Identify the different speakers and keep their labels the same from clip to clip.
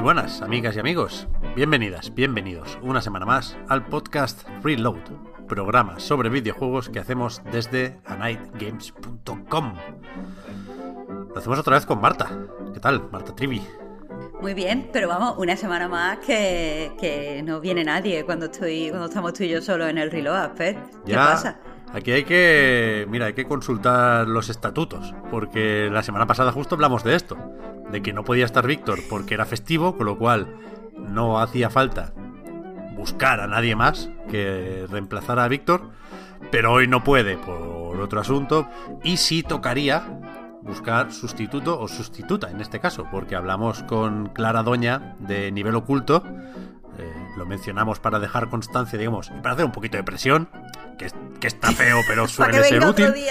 Speaker 1: Muy buenas, amigas y amigos. Bienvenidas, bienvenidos una semana más al podcast Reload, programa sobre videojuegos que hacemos desde anightgames.com. Lo hacemos otra vez con Marta. ¿Qué tal, Marta Trivi?
Speaker 2: Muy bien, pero vamos, una semana más que, que no viene nadie cuando estoy cuando estamos tú y yo solo en el Reload, ¿Qué
Speaker 1: Ya,
Speaker 2: pasa?
Speaker 1: Aquí hay que, mira, hay que consultar los estatutos, porque la semana pasada justo hablamos de esto, de que no podía estar Víctor porque era festivo, con lo cual no hacía falta buscar a nadie más que reemplazara a Víctor, pero hoy no puede por otro asunto y sí tocaría buscar sustituto o sustituta en este caso, porque hablamos con Clara Doña de nivel oculto, eh, lo mencionamos para dejar constancia, digamos, y para hacer un poquito de presión, que, es- que está feo, pero suele ser útil.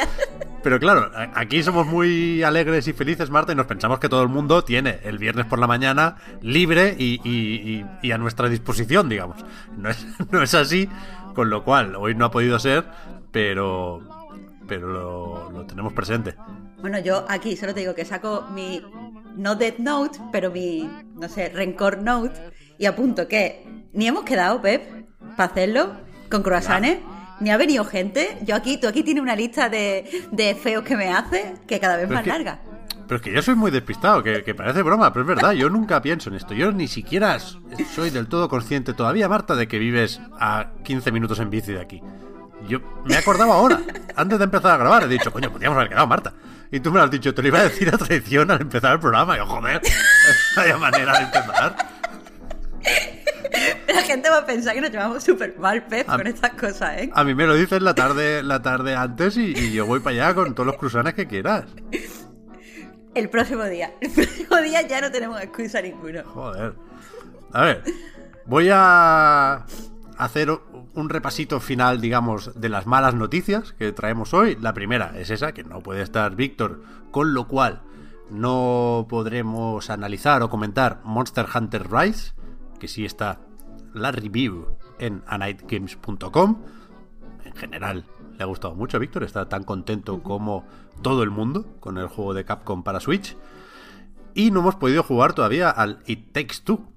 Speaker 1: Pero claro, aquí somos muy alegres y felices, Marta, y nos pensamos que todo el mundo tiene el viernes por la mañana libre y, y- y- y a nuestra disposición, digamos. No es, no es así, con lo cual hoy no ha podido ser, pero, pero lo, lo tenemos presente.
Speaker 2: Bueno, yo aquí solo te digo que saco mi no Death Note, pero mi, no sé, Rencor Note y apunto que ni hemos quedado, Pep, para hacerlo con croissants, ni ha venido gente. Yo aquí, tú aquí tienes una lista de, de feos que me hace que cada vez
Speaker 1: Pero
Speaker 2: más
Speaker 1: que-
Speaker 2: larga.
Speaker 1: Pero es que yo soy muy despistado, que, que parece broma, pero es verdad, yo nunca pienso en esto. Yo ni siquiera soy del todo consciente todavía, Marta, de que vives a 15 minutos en bici de aquí. Yo me he acordado ahora, antes de empezar a grabar, he dicho, coño, podríamos haber quedado, Marta. Y tú me lo has dicho, te lo iba a decir a traición al empezar el programa. Y yo, joder, vaya manera de empezar.
Speaker 2: La gente va a pensar que nos llevamos súper mal, Pep, con estas cosas, ¿eh?
Speaker 1: A mí me lo dices la tarde, la tarde antes y, y yo voy para allá con todos los cruzanes que quieras.
Speaker 2: El próximo día. El próximo día ya no tenemos excusa ninguno.
Speaker 1: Joder. A ver, voy a hacer un repasito final, digamos, de las malas noticias que traemos hoy. La primera es esa, que no puede estar Víctor, con lo cual no podremos analizar o comentar Monster Hunter Rise, que sí está la review en anightgames.com. En general, le ha gustado mucho a Víctor, está tan contento como todo el mundo con el juego de Capcom para Switch. Y no hemos podido jugar todavía al It Takes Two,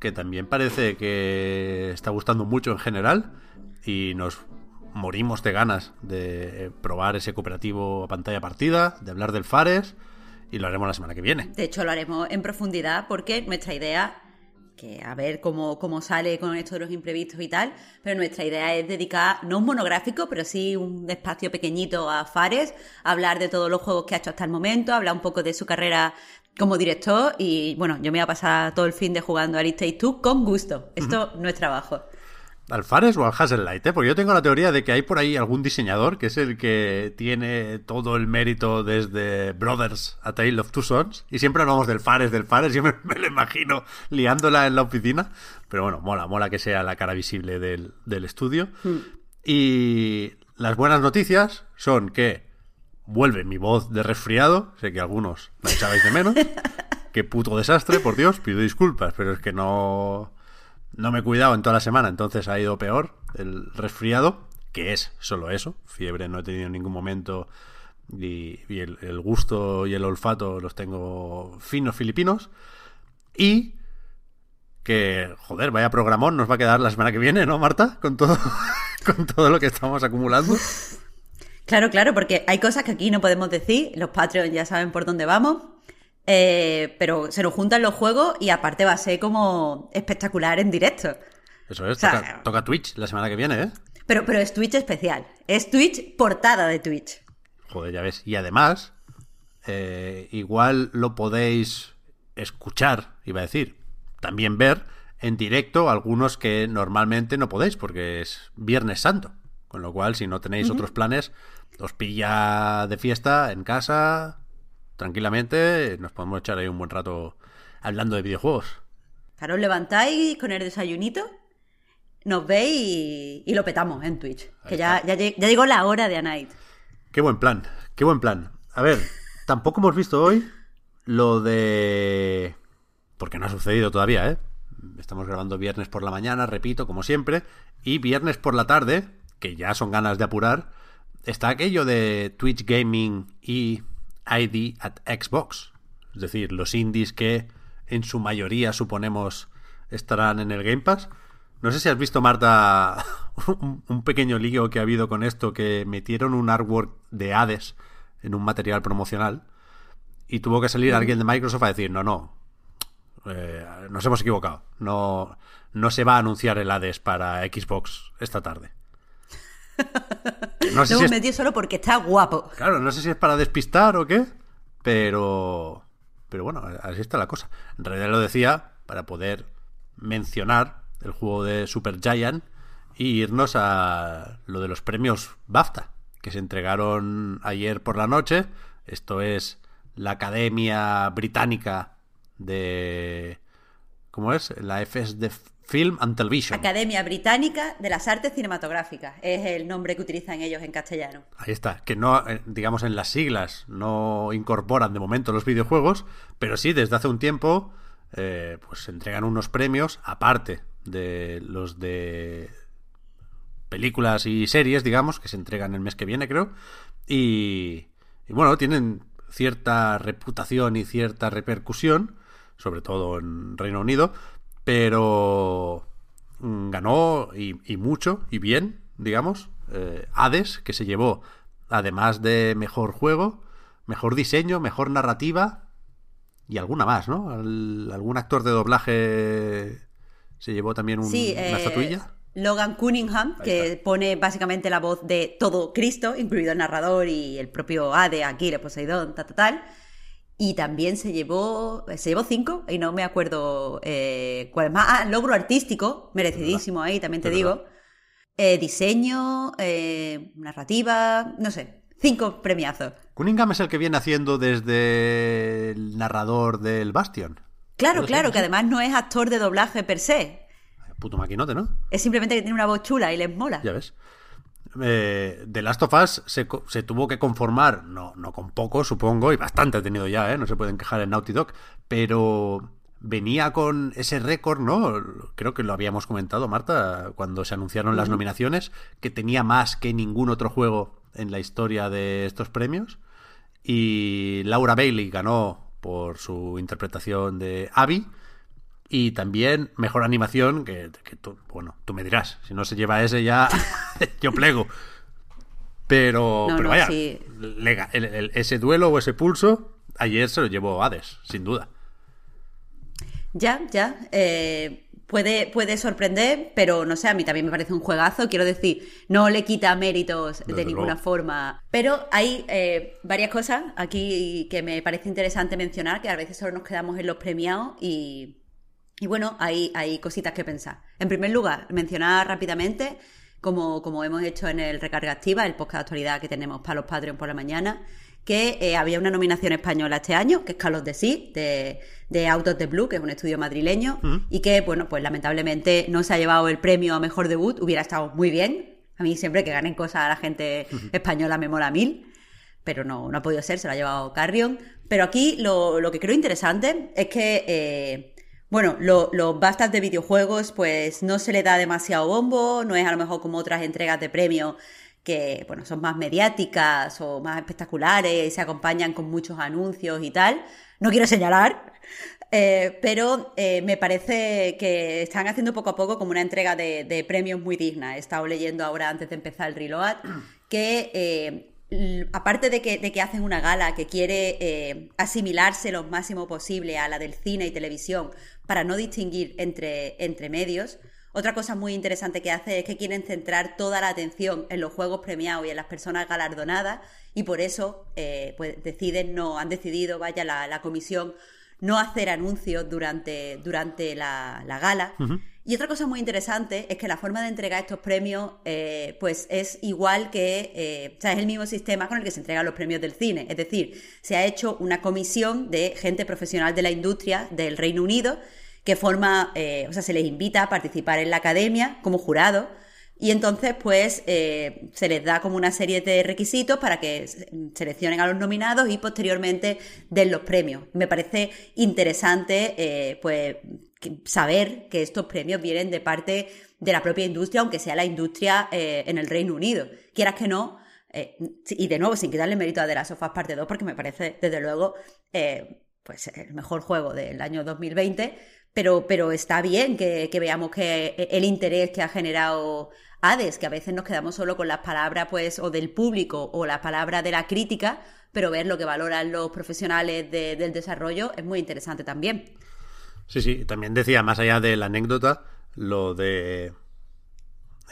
Speaker 1: que también parece que está gustando mucho en general y nos morimos de ganas de probar ese cooperativo a pantalla partida, de hablar del Fares y lo haremos la semana que viene.
Speaker 2: De hecho, lo haremos en profundidad porque nuestra idea, que a ver cómo, cómo sale con esto de los imprevistos y tal, pero nuestra idea es dedicar, no un monográfico, pero sí un espacio pequeñito a Fares, hablar de todos los juegos que ha hecho hasta el momento, hablar un poco de su carrera como director y bueno, yo me voy a pasar todo el fin de jugando a Takes Two con gusto. Esto no es trabajo.
Speaker 1: ¿Al Fares o al Hassellight? ¿eh? Porque yo tengo la teoría de que hay por ahí algún diseñador que es el que tiene todo el mérito desde Brothers a Tale of Two Sons. Y siempre hablamos del Fares, del Fares. Yo me, me lo imagino liándola en la oficina. Pero bueno, mola, mola que sea la cara visible del, del estudio. Y las buenas noticias son que vuelve mi voz de resfriado. Sé que algunos la echabais de menos. Qué puto desastre, por Dios, pido disculpas, pero es que no, no me he cuidado en toda la semana, entonces ha ido peor el resfriado, que es solo eso, fiebre no he tenido en ningún momento y, el, gusto y el olfato los tengo finos filipinos y que, joder, vaya programón nos va a quedar la semana que viene, ¿no, Marta? Con todo, con todo lo que estamos acumulando.
Speaker 2: Claro, claro, porque hay cosas que aquí no podemos decir, los Patreon ya saben por dónde vamos, eh, pero se nos juntan los juegos y aparte va a ser como espectacular en directo.
Speaker 1: Eso es,
Speaker 2: O sea,
Speaker 1: toca, toca Twitch la semana que viene, ¿eh?
Speaker 2: Pero, pero es Twitch especial, es Twitch portada de Twitch.
Speaker 1: Joder, ya ves. Y además, eh, igual lo podéis escuchar, iba a decir, también ver en directo algunos que normalmente no podéis porque es Viernes Santo. Con lo cual, si no tenéis otros planes, os pilla de fiesta en casa, tranquilamente, nos podemos echar ahí un buen rato hablando de videojuegos.
Speaker 2: Claro, os levantáis con el desayunito, nos veis y, y lo petamos en Twitch. que ya, ya, ya llegó la hora de A Night.
Speaker 1: Qué buen plan, qué buen plan. A ver, tampoco hemos visto hoy lo de... Porque no ha sucedido todavía, ¿eh? Estamos grabando viernes por la mañana, repito, como siempre, y viernes por la tarde, que ya son ganas de apurar, está aquello de Twitch Gaming y ID at Xbox. Es decir, los indies que en su mayoría suponemos estarán en el Game Pass. No sé si has visto, Marta, un, pequeño lío que ha habido con esto, que metieron un artwork de Hades en un material promocional y tuvo que salir alguien de Microsoft a decir, no, no, eh, nos hemos equivocado, no, no se va a anunciar el Hades para Xbox esta tarde. No sé si
Speaker 2: hemos
Speaker 1: es-
Speaker 2: metido solo porque está guapo.
Speaker 1: Claro, no sé si es para despistar o qué, pero. Pero bueno, así está la cosa. En realidad lo decía para poder mencionar el juego de Super Giant y irnos a lo de los premios BAFTA, que se entregaron ayer por la noche. Esto es la Academia Británica de. ¿Cómo es? La FS de Film and Television.
Speaker 2: Academia Británica de las Artes Cinematográficas es el nombre que utilizan ellos en castellano.
Speaker 1: Ahí está, que no, eh, digamos, en las siglas no incorporan de momento los videojuegos, pero sí, desde hace un tiempo, eh, pues entregan unos premios, aparte de los de películas y series, digamos, que se entregan el mes que viene, creo, y, y bueno, tienen cierta reputación y cierta repercusión, sobre todo en Reino Unido, pero mm, ganó y, y mucho y bien, digamos, eh, Hades, que se llevó, además de mejor juego, mejor diseño, mejor narrativa y alguna más, ¿no? Al- algún actor de doblaje se llevó también un-
Speaker 2: Sí,
Speaker 1: una
Speaker 2: eh,
Speaker 1: estatuilla.
Speaker 2: Logan Cunningham, que pone básicamente la voz de todo Cristo, incluido el narrador y el propio Ade, Aquiles, Poseidón, tal, tal, tal. Y también se llevó, se llevó cinco, y no me acuerdo eh, cuál es más. Ah, logro artístico, merecidísimo ahí, también te
Speaker 1: Es
Speaker 2: digo. Eh, diseño, eh, narrativa, no sé, cinco premiazos.
Speaker 1: Cunningham es el que viene haciendo desde el narrador del Bastion.
Speaker 2: Claro, claro, que además no es actor de doblaje per se.
Speaker 1: Puto maquinote, ¿no?
Speaker 2: Es simplemente que tiene una voz chula y les mola.
Speaker 1: Ya ves. Eh, The Last of Us se, tuvo que conformar, no, no con poco, supongo, y bastante ha tenido ya, ¿eh? no se pueden quejar en Naughty Dog, pero venía con ese récord, ¿no? Creo que lo habíamos comentado, Marta, cuando se anunciaron las nominaciones, que tenía más que ningún otro juego en la historia de estos premios. Y Laura Bailey ganó por su interpretación de Abby. Y también mejor animación, que, que tú, bueno, tú me dirás, si no se lleva ese ya, yo plego. Pero,
Speaker 2: No,
Speaker 1: pero
Speaker 2: no,
Speaker 1: vaya,
Speaker 2: sí.
Speaker 1: le ga- el- el- ese duelo o ese pulso, ayer se lo llevó Hades, sin duda.
Speaker 2: Ya, ya. eh, puede, puede sorprender, pero no sé, a mí también me parece un juegazo. Quiero decir, no le quita méritos de ninguna
Speaker 1: luego.
Speaker 2: forma. Pero hay eh, varias cosas aquí que me parece interesante mencionar, que a veces solo nos quedamos en los premiados y, y bueno, hay, hay cositas que pensar. En primer lugar, mencionar rápidamente, como, como hemos hecho en el Recarga Activa, el podcast de actualidad que tenemos para los Patreon por la mañana, que eh, había una nominación española este año, que es Carlos de Sí, de, de Out of the Blue, que es un estudio madrileño, y que, bueno, pues lamentablemente no se ha llevado el premio a mejor debut, hubiera estado muy bien. A mí siempre que ganen cosas a la gente española me mola mil pero no, no ha podido ser, se lo ha llevado Carrion. Pero aquí lo, lo que creo interesante es que, eh, bueno, lo- los bastas de videojuegos, pues no se le da demasiado bombo, no es a lo mejor como otras entregas de premios que, bueno, son más mediáticas o más espectaculares y se acompañan con muchos anuncios y tal. No quiero señalar, eh, pero eh, me parece que están haciendo poco a poco como una entrega de, premios muy digna. He estado leyendo ahora antes de empezar el reload que eh, aparte de que, hacen una gala que quiere asimilarse lo máximo posible a la del cine y televisión para no distinguir entre, entre medios, otra cosa muy interesante que hace es que quieren centrar toda la atención en los juegos premiados y en las personas galardonadas y por eso eh, pues deciden no han decidido vaya la, la comisión no hacer anuncios durante, durante la, la gala. Y otra cosa muy interesante es que la forma de entregar estos premios, eh, pues es igual que, eh, o sea, es el mismo sistema con el que se entregan los premios del cine. Es decir, se ha hecho una comisión de gente profesional de la industria del Reino Unido que forma, eh, o sea, se les invita a participar en la academia como jurado. Y entonces, pues, se les da como una serie de requisitos para que seleccionen a los nominados y posteriormente den los premios. Me parece interesante, pues, saber que estos premios vienen de parte de la propia industria, aunque sea la industria eh, en el Reino Unido. Quieras que no, eh, y de nuevo, sin quitarle mérito a The Last of Us Parte 2, porque me parece, desde luego, eh, pues el mejor juego del año 2020, pero, pero está bien que, veamos que el interés que ha generado Hades, que a veces nos quedamos solo con las palabras pues, o del público o las palabras de la crítica, pero ver lo que valoran los profesionales del desarrollo es muy interesante también.
Speaker 1: Sí, sí, también decía, más allá de la anécdota, lo de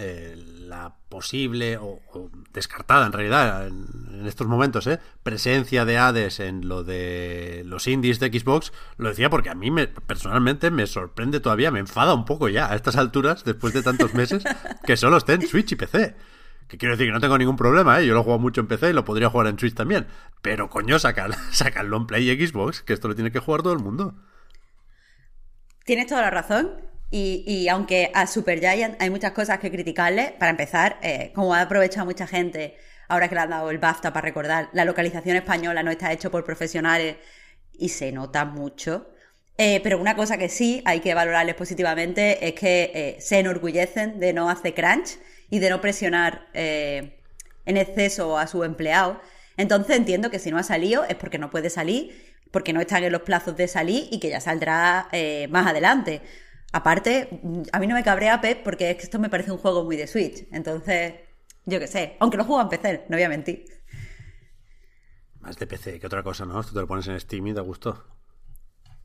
Speaker 1: eh, la posible o, descartada en realidad en, estos momentos, ¿eh? presencia de Hades en lo de los indies de Xbox, lo decía porque a mí me, personalmente me sorprende todavía, me enfada un poco ya a estas alturas, después de tantos meses, que solo esté en Switch y PC. Que quiero decir que no tengo ningún problema, ¿eh? yo lo juego mucho en PC y lo podría jugar en Switch también. Pero coño, sacarlo en Play y Xbox, que esto lo tiene que jugar todo el mundo.
Speaker 2: Tienes toda la razón. Y, aunque a Supergiant hay muchas cosas que criticarle, para empezar, eh, como ha aprovechado mucha gente, ahora que le han dado el BAFTA para recordar, la localización española no está hecho por profesionales y se nota mucho. Eh, pero una cosa que sí hay que valorarles positivamente es que eh, se enorgullecen de no hacer crunch y de no presionar en exceso a su empleado. Entonces entiendo que si no ha salido es porque no puede salir porque no están en los plazos de salir y que ya saldrá eh, más adelante. Aparte, a mí no me cabrea Pep porque es que esto me parece un juego muy de Switch. Entonces, yo qué sé. Aunque lo juego en PC, no voy a mentir.
Speaker 1: Más de PC que otra cosa, ¿no? Esto te lo pones en Steam y te gustó.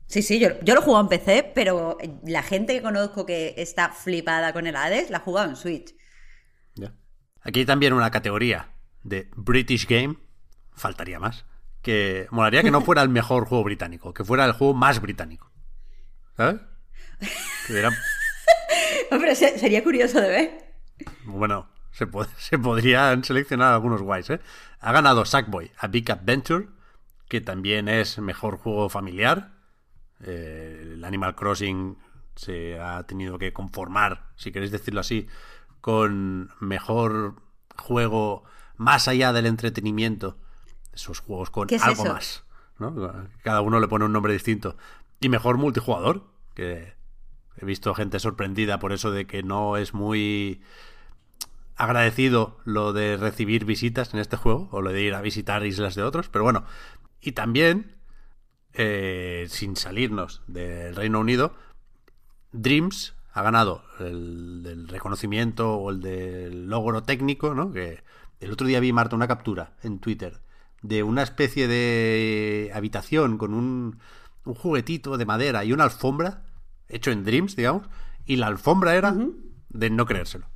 Speaker 2: Sí, sí, yo, yo lo juego en PC, pero la gente que conozco que está flipada con el Hades la ha jugado en Switch.
Speaker 1: Ya. Aquí hay también una categoría de British Game. Faltaría más que molaría que no fuera el mejor juego británico, que fuera el juego más británico. ¿Sabes?
Speaker 2: Hombre, sería curioso de ver.
Speaker 1: Bueno, se, se podrían seleccionar algunos guays, ¿eh? Ha ganado Sackboy a Big Adventure, que también es mejor juego familiar. Eh, el Animal Crossing se ha tenido que conformar, si queréis decirlo así, con mejor juego más allá del entretenimiento esos juegos con algo más. Cada uno le pone un nombre distinto. Y mejor multijugador, que he visto gente sorprendida por eso de que no es muy agradecido lo de recibir visitas en este juego, o lo de ir a visitar islas de otros, pero bueno. Y también, eh, sin salirnos del Reino Unido, Dreams ha ganado el reconocimiento o el del logro técnico, ¿no? Que el otro día vi, Marta, una captura en Twitter de una especie de habitación con un juguetito de madera y una alfombra, hecho en Dreams, digamos, y la alfombra era de no creérselo.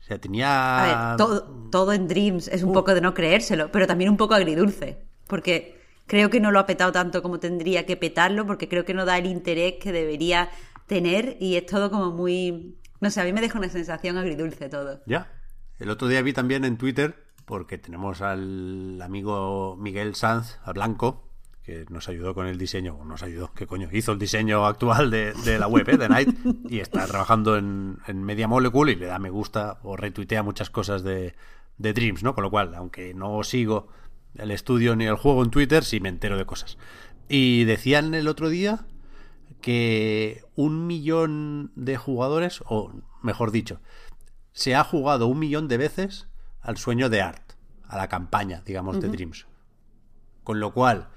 Speaker 1: O sea, tenía...
Speaker 2: A ver, todo, todo en Dreams es un uh. poco de no creérselo, pero también un poco agridulce, porque creo que no lo ha petado tanto como tendría que petarlo, porque creo que no da el interés que debería tener y es todo como muy... No sé, a mí me deja una sensación agridulce todo.
Speaker 1: Ya. El otro día vi también en Twitter porque tenemos al amigo Miguel Sanz, a Blanco, que nos ayudó con el diseño, nos ayudó, ¿qué coño? Hizo el diseño actual de, la web, ¿eh? de Night, y está trabajando en, Media Molecule y le da me gusta o retuitea muchas cosas de, de Dreams, ¿no? Con lo cual, aunque no sigo el estudio ni el juego en Twitter, sí me entero de cosas. Y decían el otro día que un millón de jugadores, o mejor dicho, se ha jugado un millón de veces al sueño de Art, a la campaña, digamos, de Dreams. Con lo cual,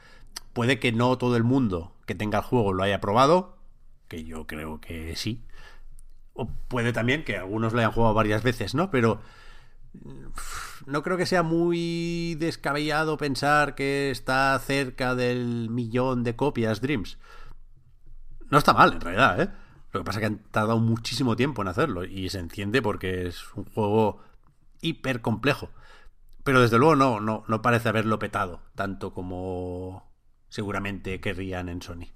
Speaker 1: puede que no todo el mundo que tenga el juego lo haya probado, que yo creo que sí. O puede también que algunos lo hayan jugado varias veces, ¿no? Pero no creo que sea muy descabellado pensar que está cerca del millón de copias Dreams. No está mal, en realidad, ¿eh? Lo que pasa es que han tardado muchísimo tiempo en hacerlo y se entiende porque es un juego hiper complejo. Pero desde luego no, no, no parece haberlo petado tanto como seguramente querrían en Sony.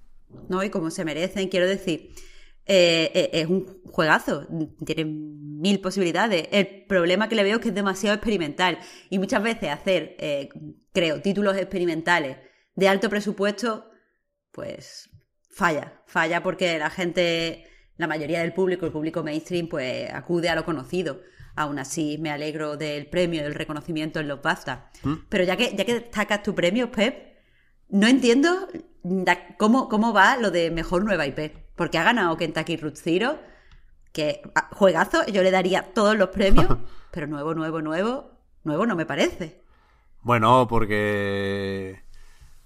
Speaker 2: ¿no? Y como se merecen, quiero decir, eh, eh, es un juegazo, tiene mil posibilidades. El problema que le veo es que es demasiado experimental y muchas veces hacer, eh, creo, títulos experimentales de alto presupuesto, pues falla, falla porque la gente, la mayoría del público, el público mainstream, pues acude a lo conocido. Aún así, me alegro del premio, del reconocimiento en los BAFTA. Pero ya que, ya que destacas tu premio, Pep, no entiendo cómo, cómo va lo de mejor nueva IP. Porque ha ganado Kentucky Root Zero, que ah, juegazo, yo le daría todos los premios, pero nuevo, nuevo, nuevo, nuevo no me parece.
Speaker 1: Bueno, porque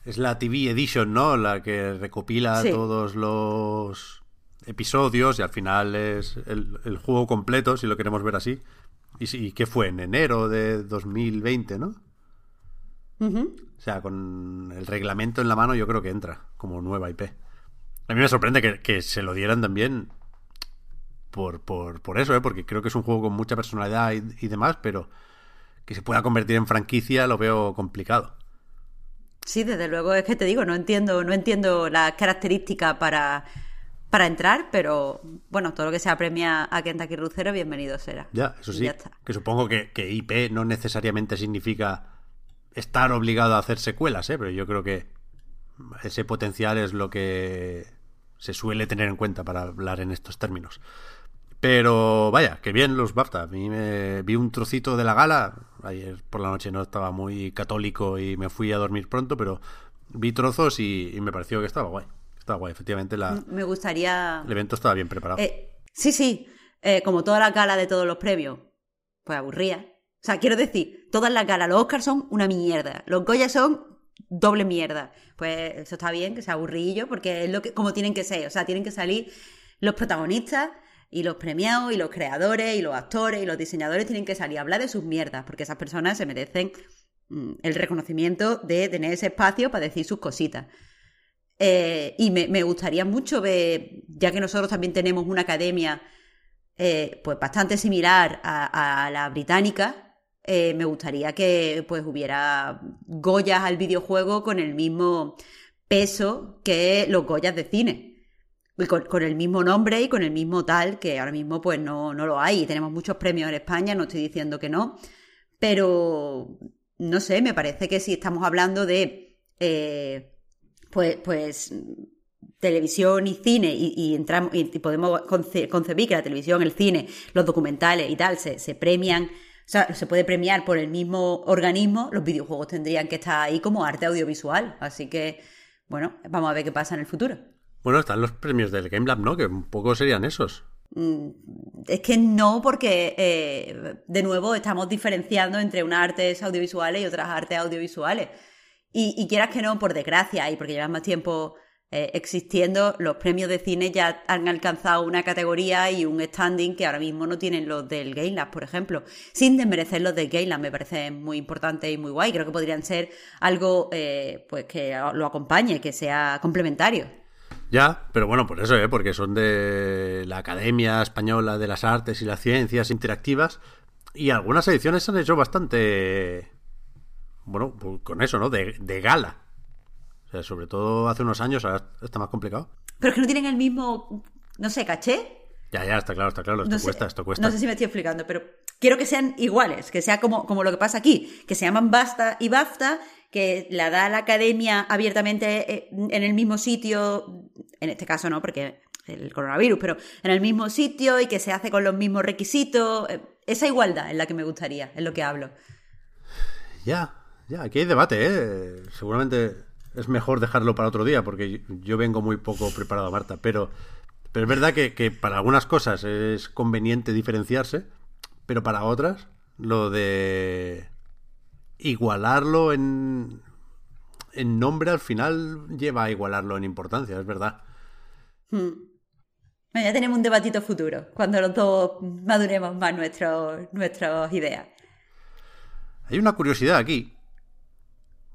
Speaker 1: es la TV Edition, ¿no? La que recopila
Speaker 2: Sí.
Speaker 1: todos los episodios y al final es el, el juego completo, si lo queremos ver así. ¿Y, y qué fue? En enero de 2020, ¿no?
Speaker 2: Ujú.
Speaker 1: O sea, con el reglamento en la mano yo creo que entra como nueva IP. A mí me sorprende que, que se lo dieran también por, por, por eso, ¿eh? porque creo que es un juego con mucha personalidad y, y demás, pero que se pueda convertir en franquicia lo veo complicado.
Speaker 2: Sí, desde luego es que te digo, no entiendo, no entiendo las características para, para entrar, pero bueno, todo lo que sea premia a Kentucky Root Zero, bienvenido será.
Speaker 1: Ya, eso sí,
Speaker 2: ya
Speaker 1: que supongo que, que IP no necesariamente significa estar obligado a hacer secuelas, ¿eh? pero yo creo que ese potencial es lo que se suele tener en cuenta para hablar en estos términos. Pero vaya, que bien los BAFTA. A mí me vi un trocito de la gala. Ayer por la noche no estaba muy católico y me fui a dormir pronto, pero vi trozos y, y me pareció que estaba guay. Estaba guay, efectivamente la-
Speaker 2: Me gustaría...
Speaker 1: el evento estaba bien preparado.
Speaker 2: Eh, sí, sí, eh, como todas las galas de todos los premios, pues aburría. O sea, quiero decir, todas las galas, los Oscars son una mierda, los Goya son doble mierda. Pues eso está bien, que sea aburrillo, porque es lo que, como tienen que ser. O sea, tienen que salir los protagonistas y los premiados y los creadores y los actores y los diseñadores tienen que salir a hablar de sus mierdas, porque esas personas se merecen mm, el reconocimiento de tener ese espacio para decir sus cositas. Eh, y me, gustaría mucho ver, ya que nosotros también tenemos una academia eh, pues bastante similar a la británica, eh, me gustaría que pues hubiera Goyas al videojuego con el mismo peso que los Goyas de cine. Y con, el mismo nombre y con el mismo tal, que ahora mismo pues no, no lo hay. Tenemos muchos premios en España, no estoy diciendo que no, pero no sé, me parece que si estamos hablando de eh, pues, pues televisión y cine y, entramos y podemos conce- concebir que la televisión, el cine, los documentales y tal se, premian, sea, se puede premiar por el mismo organismo, los videojuegos tendrían que estar ahí como arte audiovisual. Así que, bueno, vamos a ver qué pasa en el futuro.
Speaker 1: Bueno, están los premios del Game Lab, ¿no? Que un poco serían esos.
Speaker 2: Es que no, porque eh, de nuevo estamos diferenciando entre unas artes audiovisuales y otras artes audiovisuales. Y, y quieras que no, por desgracia, y porque llevan más tiempo eh, existiendo, los premios de cine ya han alcanzado una categoría y un standing que ahora mismo no tienen los del Game Lab, por ejemplo. Sin desmerecer los del Game Lab, me parece muy importante y muy guay. Creo que podrían ser algo eh, pues que lo acompañe, que sea complementario.
Speaker 1: Ya, pero bueno, por eso, ¿eh? Porque son de la Academia Española de las Artes y las Ciencias Interactivas. Y algunas ediciones se han hecho bastante. Bueno, pues con eso, ¿no? De gala. Sea, sobre todo hace unos años, ahora está más complicado.
Speaker 2: Pero es que no tienen el mismo, no sé, caché.
Speaker 1: Ya, ya, está claro, está claro. Esto
Speaker 2: No sé-
Speaker 1: cuesta, esto cuesta.
Speaker 2: No sé si me estoy explicando, pero quiero que sean iguales, que sea como, como lo que pasa aquí, que se llaman BASTA y BAFTA, que la da la academia abiertamente eh, en el mismo sitio, en este caso no, porque el coronavirus, pero en el mismo sitio y que se hace con los mismos requisitos. eh, Esa igualdad es la que me gustaría, es lo que hablo.
Speaker 1: Ya, ya, aquí hay debate, ¿eh? Seguramente es mejor dejarlo para otro día, porque yo, vengo muy poco preparado, Marta, pero, pero es verdad que, que para algunas cosas es conveniente diferenciarse, pero para otras, lo de igualarlo en, en nombre al final lleva a igualarlo en importancia, es verdad.
Speaker 2: Bueno, ya tenemos un debatito futuro, cuando los dos maduremos más nuestros, nuestras ideas.
Speaker 1: Hay una curiosidad aquí.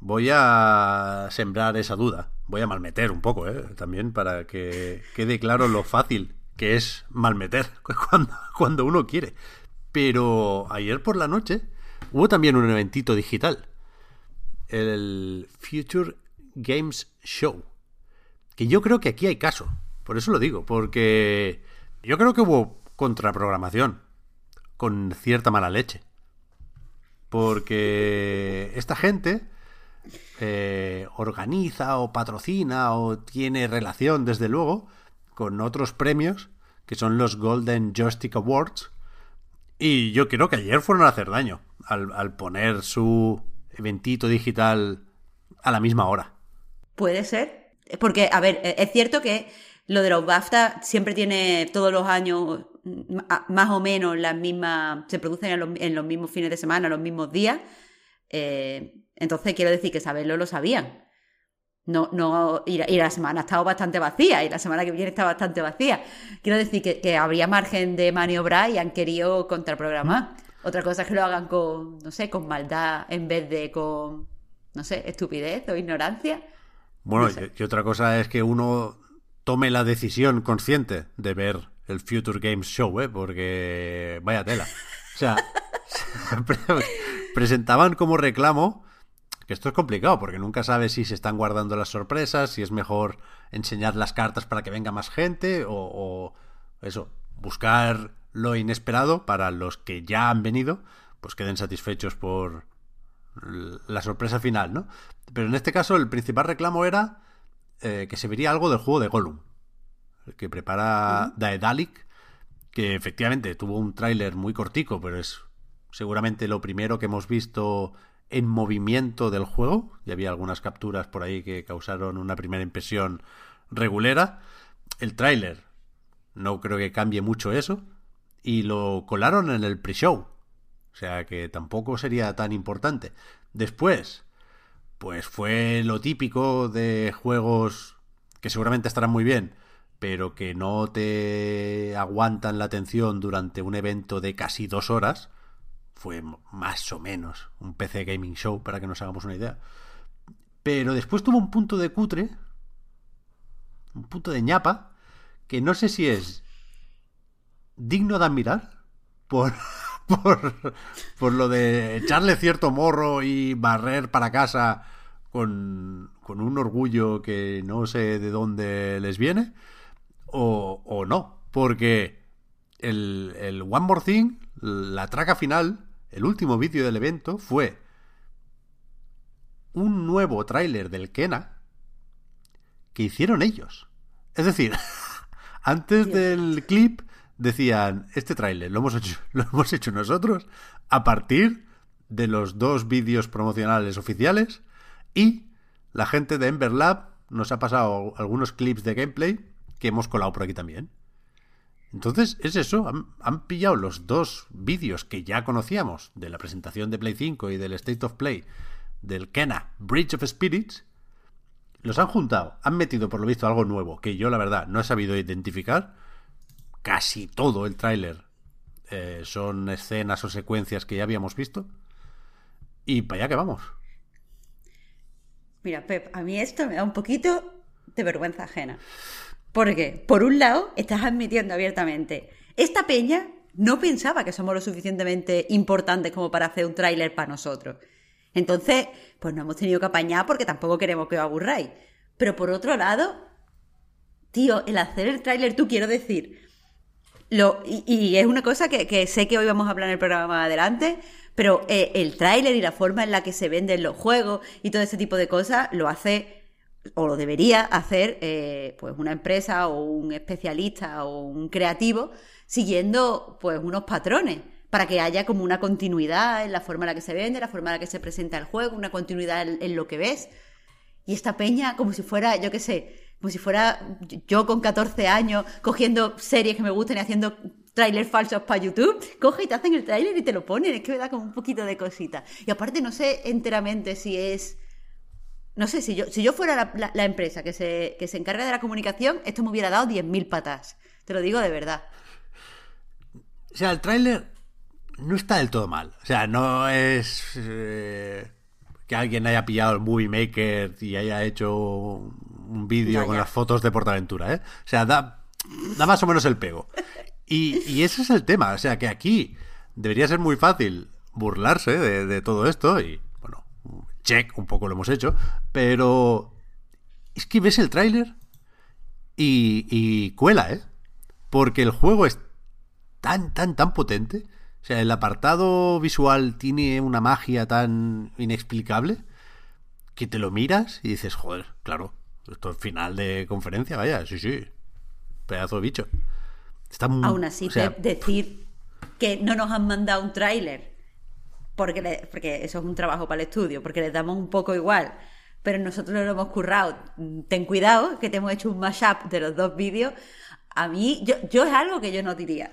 Speaker 1: Voy a sembrar esa duda. Voy a malmeter un poco, ¿eh? También para que quede claro lo fácil que es malmeter cuando, cuando uno quiere. Pero ayer por la noche hubo también un eventito digital. El Future Games Show. Que yo creo que aquí hay caso. Por eso lo digo, porque yo creo que hubo contraprogramación con cierta mala leche. Porque esta gente eh, organiza o patrocina o tiene relación, desde luego, con otros premios que son los Golden Joystick Awards. Y yo creo que ayer fueron a hacer daño al, poner su eventito digital a la misma hora.
Speaker 2: Puede ser. Porque, a ver, es cierto que lo de los BAFTA siempre tiene todos los años más o menos las mismas, se producen en los, en los mismos fines de semana, los mismos días. Eh, entonces quiero decir que saberlo lo sabían. No, no, y, la semana ha estado bastante vacía y la semana que viene está bastante vacía. Quiero decir que, habría margen de maniobrar y han querido contraprogramar. Otra cosa es que lo hagan con, no sé, con maldad en vez de con, no sé, estupidez o ignorancia.
Speaker 1: Bueno, y, otra cosa es que uno tome la decisión consciente de ver el Future Games Show, ¿eh? Porque vaya tela. O sea, presentaban como reclamo que esto es complicado porque nunca sabes si se están guardando las sorpresas, si es mejor enseñar las cartas para que venga más gente o, eso, buscar lo inesperado para los que ya han venido, pues queden satisfechos por la sorpresa final, ¿no? Pero en este caso el principal reclamo era eh, que se vería algo del juego de Gollum, el que prepara Daedalic, que efectivamente tuvo un tráiler muy cortico, pero es seguramente lo primero que hemos visto en movimiento del juego. Y había algunas capturas por ahí que causaron una primera impresión regulera. El tráiler no creo que cambie mucho eso. Y lo colaron en el pre-show. O sea que tampoco sería tan importante. Después, pues fue lo típico de juegos que seguramente estarán muy bien, pero que no te aguantan la atención durante un evento de casi dos horas fue más o menos un PC Gaming Show, para que nos hagamos una idea. Pero después tuvo un punto de cutre, un punto de ñapa, que no sé si es digno de admirar por, por, por lo de echarle cierto morro y barrer para casa con, con un orgullo que no sé de dónde les viene, o, o no, porque el, el One More Thing, la traca final, el último vídeo del evento fue un nuevo tráiler del Kena que hicieron ellos. Es decir, antes del clip decían, este tráiler lo hemos hecho, lo hemos hecho nosotros a partir de los dos vídeos promocionales oficiales y la gente de Ember Lab nos ha pasado algunos clips de gameplay que hemos colado por aquí también. Entonces, es eso, han, pillado los dos vídeos que ya conocíamos de la presentación de Play 5 y del State of Play del Kena Bridge of Spirits, los han juntado, han metido por lo visto algo nuevo que yo la verdad no he sabido identificar. Casi todo el tráiler eh, son escenas o secuencias que ya habíamos visto. Y para allá que vamos.
Speaker 2: Mira, Pep, a mí esto me da un poquito de vergüenza ajena. Porque, por un lado, estás admitiendo abiertamente, esta peña no pensaba que somos lo suficientemente importantes como para hacer un tráiler para nosotros. Entonces, pues no hemos tenido que apañar porque tampoco queremos que os aburráis. Pero por otro lado, tío, el hacer el tráiler, tú quiero decir, lo, y, es una cosa que, sé que hoy vamos a hablar en el programa más adelante, pero eh, el tráiler y la forma en la que se venden los juegos y todo ese tipo de cosas lo hace o lo debería hacer eh, pues una empresa o un especialista o un creativo siguiendo pues unos patrones para que haya como una continuidad en la forma en la que se vende, la forma en la que se presenta el juego, una continuidad en, lo que ves. Y esta peña como si fuera, yo qué sé, como si fuera yo con 14 años cogiendo series que me gustan y haciendo trailers falsos para YouTube, coge y te hacen el trailer y te lo ponen, es que me da como un poquito de cosita. Y aparte no sé enteramente si es no sé, si yo, si yo fuera la, empresa que se, que se encarga de la comunicación, esto me hubiera dado 10.000 patas. Te lo digo de verdad.
Speaker 1: O sea, el tráiler no está del todo mal. O sea, no es eh, que alguien haya pillado el Movie Maker y haya hecho un vídeo con las fotos de Portaventura, ¿eh? O sea, da, da más o menos el pego. Y, y, ese es el tema. O sea, que aquí debería ser muy fácil burlarse de, de todo esto y check, un poco lo hemos hecho, pero es que ves el tráiler y, y cuela, ¿eh? Porque el juego es tan, tan, tan potente. O sea, el apartado visual tiene una magia tan inexplicable que te lo miras y dices, joder, claro, esto es final de conferencia, vaya, sí, sí. Pedazo de bicho. Está muy,
Speaker 2: Aún así,
Speaker 1: o sea,
Speaker 2: Pep, decir que no nos han mandado un tráiler, porque, le- porque eso es un trabajo para el estudio, porque les damos un poco igual, pero nosotros no lo hemos currado. Ten cuidado, que te hemos hecho un mashup de los dos vídeos. A mí, yo, yo es algo que yo no diría,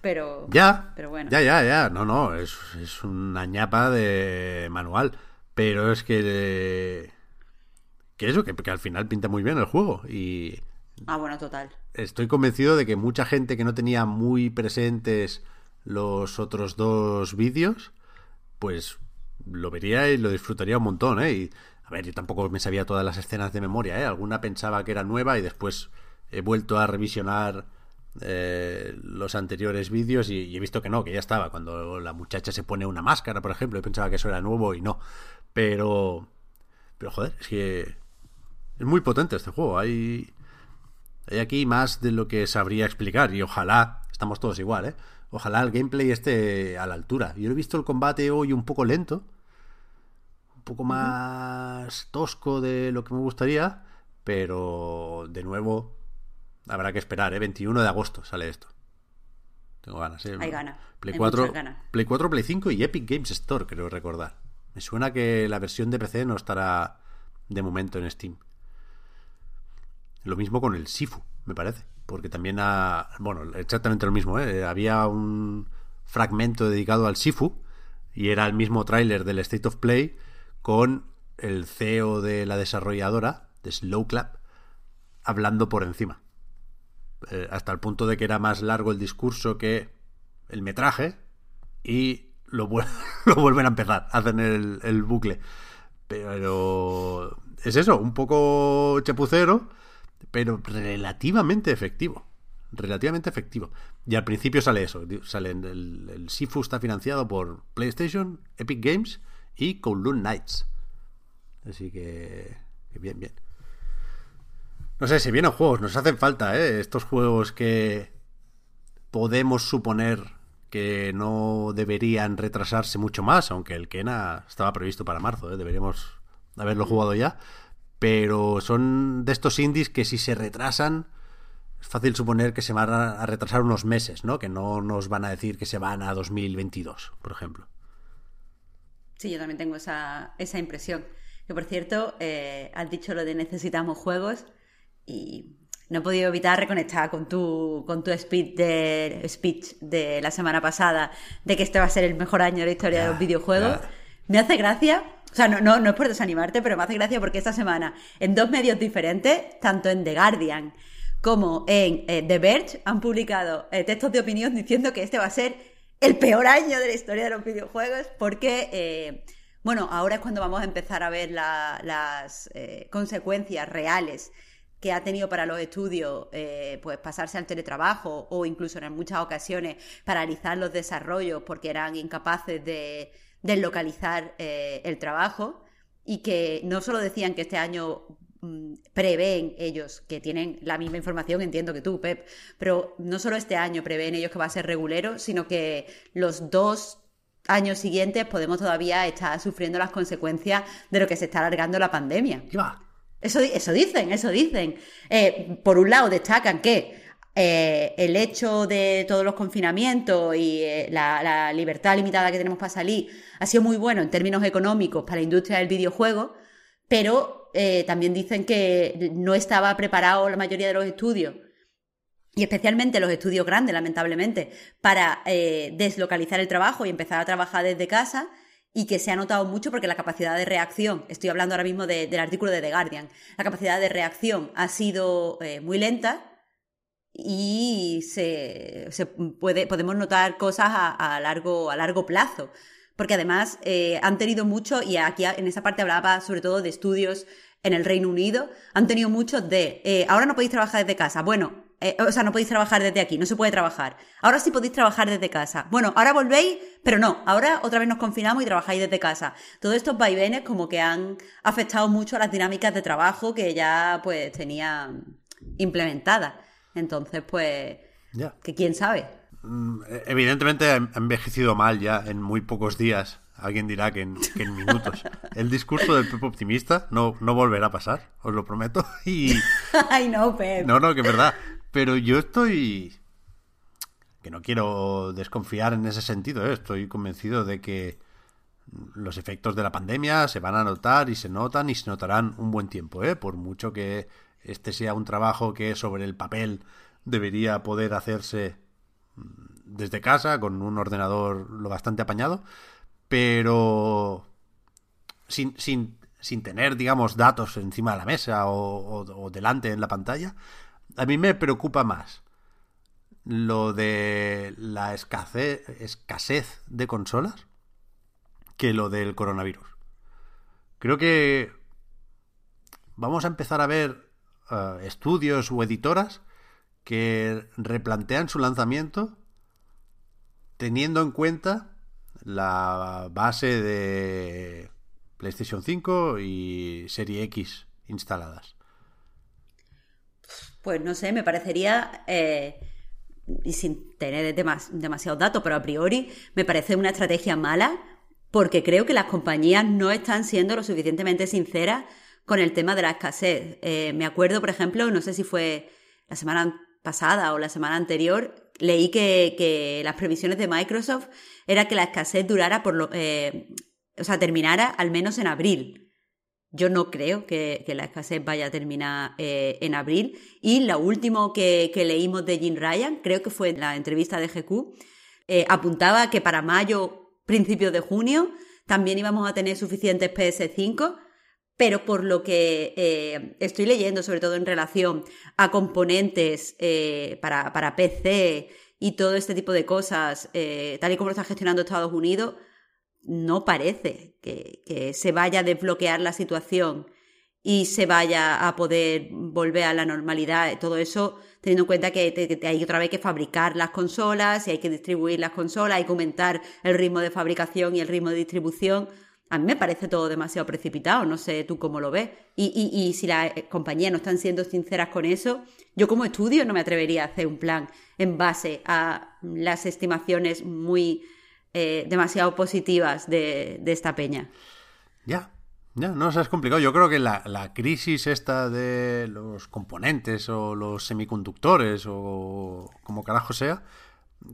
Speaker 2: pero,
Speaker 1: Ya,
Speaker 2: pero bueno.
Speaker 1: ya, ya, ya. No, no, es, es una ñapa de manual. Pero es que. Que eso, que, que al final pinta muy bien el juego. Y
Speaker 2: Ah, bueno, total.
Speaker 1: estoy convencido de que mucha gente que no tenía muy presentes los otros dos vídeos, pues lo vería y lo disfrutaría un montón, ¿eh? Y, a ver, yo tampoco me sabía todas las escenas de memoria, ¿eh? Alguna pensaba que era nueva y después he vuelto a revisionar eh, los anteriores vídeos y, y he visto que no, que ya estaba. Cuando la muchacha se pone una máscara, por ejemplo, yo pensaba que eso era nuevo y no. Pero... Pero joder, es que... Es muy potente este juego. Hay... Hay aquí más de lo que sabría explicar y ojalá, estamos todos igual, ¿eh? Ojalá el gameplay esté a la altura. Yo he visto el combate hoy un poco lento, un poco más tosco de lo que me gustaría, pero de nuevo habrá que esperar, ¿eh? 21 de agosto sale esto. Tengo ganas, ¿eh?
Speaker 2: Hay ganas,
Speaker 1: Play
Speaker 2: hay
Speaker 1: 4,
Speaker 2: muchas ganas.
Speaker 1: Play 4, Play 5 y Epic Games Store, creo recordar. Me suena que la versión de PC no estará de momento en Steam. Lo mismo con el Sifu, me parece. Porque también ha. Bueno, exactamente lo mismo, ¿eh? Había un fragmento dedicado al Sifu y era el mismo tráiler del State of Play con el CEO de la desarrolladora, de Slowclap, hablando por encima. Eh, hasta el punto de que era más largo el discurso que el metraje y lo vuelven a empezar, hacen el, el bucle. Pero es eso, un poco chapucero, pero relativamente efectivo. Relativamente efectivo. Y al principio sale eso, el Sifu está financiado por PlayStation, Epic Games y Kowloon Knights. Así que, que bien, bien. No sé, si vienen juegos, nos hacen falta, ¿eh? Estos juegos que podemos suponer que no deberían retrasarse mucho más, aunque el Kena estaba previsto para marzo, ¿eh? deberíamos haberlo jugado ya. Pero son de estos indies que si se retrasan, es fácil suponer que se van a retrasar unos meses, ¿no? Que no nos van a decir que se van a 2022, por ejemplo.
Speaker 2: Sí, yo también tengo esa, esa impresión. Que por cierto, eh, has dicho lo de necesitamos juegos y no he podido evitar reconectar con tu, con tu speech de, speech de la semana pasada de que este va a ser el mejor año de la historia de los videojuegos. Me hace gracia, o sea, no, no, no es por desanimarte, pero me hace gracia porque esta semana en dos medios diferentes, tanto en The Guardian como en eh, The Verge, han publicado eh, textos de opinión diciendo que este va a ser el peor año de la historia de los videojuegos porque, eh, bueno, ahora es cuando vamos a empezar a ver la- las consecuencias reales que ha tenido para los estudios pues pasarse al teletrabajo o incluso en muchas ocasiones paralizar los desarrollos porque eran incapaces de, de localizar eh, el trabajo y que no solo decían que este año mm, prevén ellos, que tienen la misma información, entiendo que tú, Pep, pero no solo este año prevén ellos que va a ser regulero, sino que los dos años siguientes podemos todavía estar sufriendo las consecuencias de lo que se está alargando la pandemia. Eso, eso dicen, eso dicen. Eh, por un lado, destacan que eh, el hecho de todos los confinamientos y eh, la, libertad limitada que tenemos para salir ha sido muy bueno en términos económicos para la industria del videojuego, pero eh, también dicen que no estaba preparado la mayoría de los estudios y especialmente los estudios grandes, lamentablemente, para deslocalizar el trabajo y empezar a trabajar desde casa y que se ha notado mucho porque la capacidad de reacción, estoy hablando ahora mismo de- del artículo de The Guardian, la capacidad de reacción ha sido muy lenta y se, puede, podemos notar cosas a, a largo, a largo plazo. Porque además eh, han tenido mucho, y aquí en esa parte hablaba sobre todo de estudios en el Reino Unido, han tenido muchos de, eh, ahora no podéis trabajar desde casa. Bueno, eh, o sea, no podéis trabajar desde aquí, no se puede trabajar. Ahora sí podéis trabajar desde casa. Bueno, ahora volvéis, pero no, ahora otra vez nos confinamos y trabajáis desde casa. Todos estos vaivenes como que han afectado mucho a las dinámicas de trabajo que ya pues tenía implementadas. Entonces, pues, que quién sabe.
Speaker 1: Mm, Evidentemente ha envejecido mal ya en muy pocos días. Alguien dirá que en, que en minutos. El discurso del Pep optimista no, no volverá a pasar, os lo prometo. Y
Speaker 2: Ay, no, Pep.
Speaker 1: no, no, que es verdad. Pero yo estoy... Que no quiero desconfiar en ese sentido, ¿eh? estoy convencido de que los efectos de la pandemia se van a notar y se notan y se notarán un buen tiempo, ¿eh? por mucho que este sea un trabajo que sobre el papel debería poder hacerse mm, desde casa con un ordenador lo bastante apañado, pero sin, sin, sin tener, digamos, datos encima de la mesa o, delante en la pantalla, a mí me preocupa más lo de la escasez de consolas que lo del coronavirus. Creo que vamos a empezar a ver eh, estudios o editoras que replantean su lanzamiento teniendo en cuenta la base de PlayStation 5 y Serie X instaladas.
Speaker 2: Pues no sé, me parecería, eh, y sin tener demas- demasiados datos, pero a priori me parece una estrategia mala porque creo que las compañías no están siendo lo suficientemente sinceras con el tema de la escasez. Eh, me acuerdo, por ejemplo, no sé si fue la semana pasada o la semana anterior, leí que, las previsiones de Microsoft era que la escasez durara por lo, eh, o sea, terminara al menos en abril. Yo no creo que, la escasez vaya a terminar eh, en abril. Y lo último que, que leímos de Jim Ryan, creo que fue en la entrevista de GQ, eh, apuntaba que para mayo, principios de junio, también íbamos a tener suficientes PS5, pero por lo que eh, estoy leyendo, sobre todo en relación a componentes eh, para, para PC y todo este tipo de cosas, eh, tal y como lo está gestionando Estados Unidos, no parece que, se vaya a desbloquear la situación y se vaya a poder volver a la normalidad. Todo eso teniendo en cuenta que, que hay otra vez que fabricar las consolas y hay que distribuir las consolas, hay que aumentar el ritmo de fabricación y el ritmo de distribución. A mí me parece todo demasiado precipitado, no sé tú cómo lo ves. Y, y- y si las eh, compañías no están siendo sinceras con eso, yo como estudio no me atrevería a hacer un plan en base a las estimaciones muy eh, demasiado positivas de, de esta peña.
Speaker 1: Ya, ya, no, o sea, es complicado. Yo creo que la, la crisis esta de los componentes o los semiconductores o como carajo sea,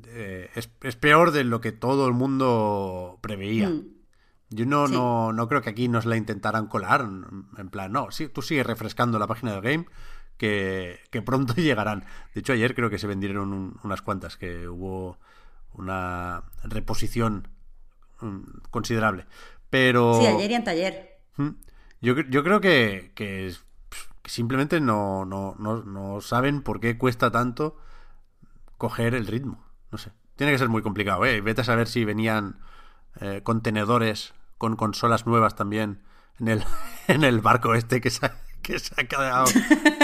Speaker 1: eh, es, es peor de lo que todo el mundo preveía. Yo no,
Speaker 2: Sí.
Speaker 1: no, no creo que aquí nos la intentaran colar. En plan, no, sí, tú sigues refrescando la página del game que, que pronto llegarán. De hecho, ayer creo que se vendieron un- unas cuantas, que hubo una reposición mm, considerable. Pero...
Speaker 2: Sí, ayer y anteayer.
Speaker 1: Yo, yo creo que, que es- que simplemente no, no, no, no saben por qué cuesta tanto coger el ritmo. No sé. Tiene que ser muy complicado, ¿eh? Vete a saber si venían eh, contenedores con consolas nuevas también en el, en el barco este que se, ha, que se ha quedado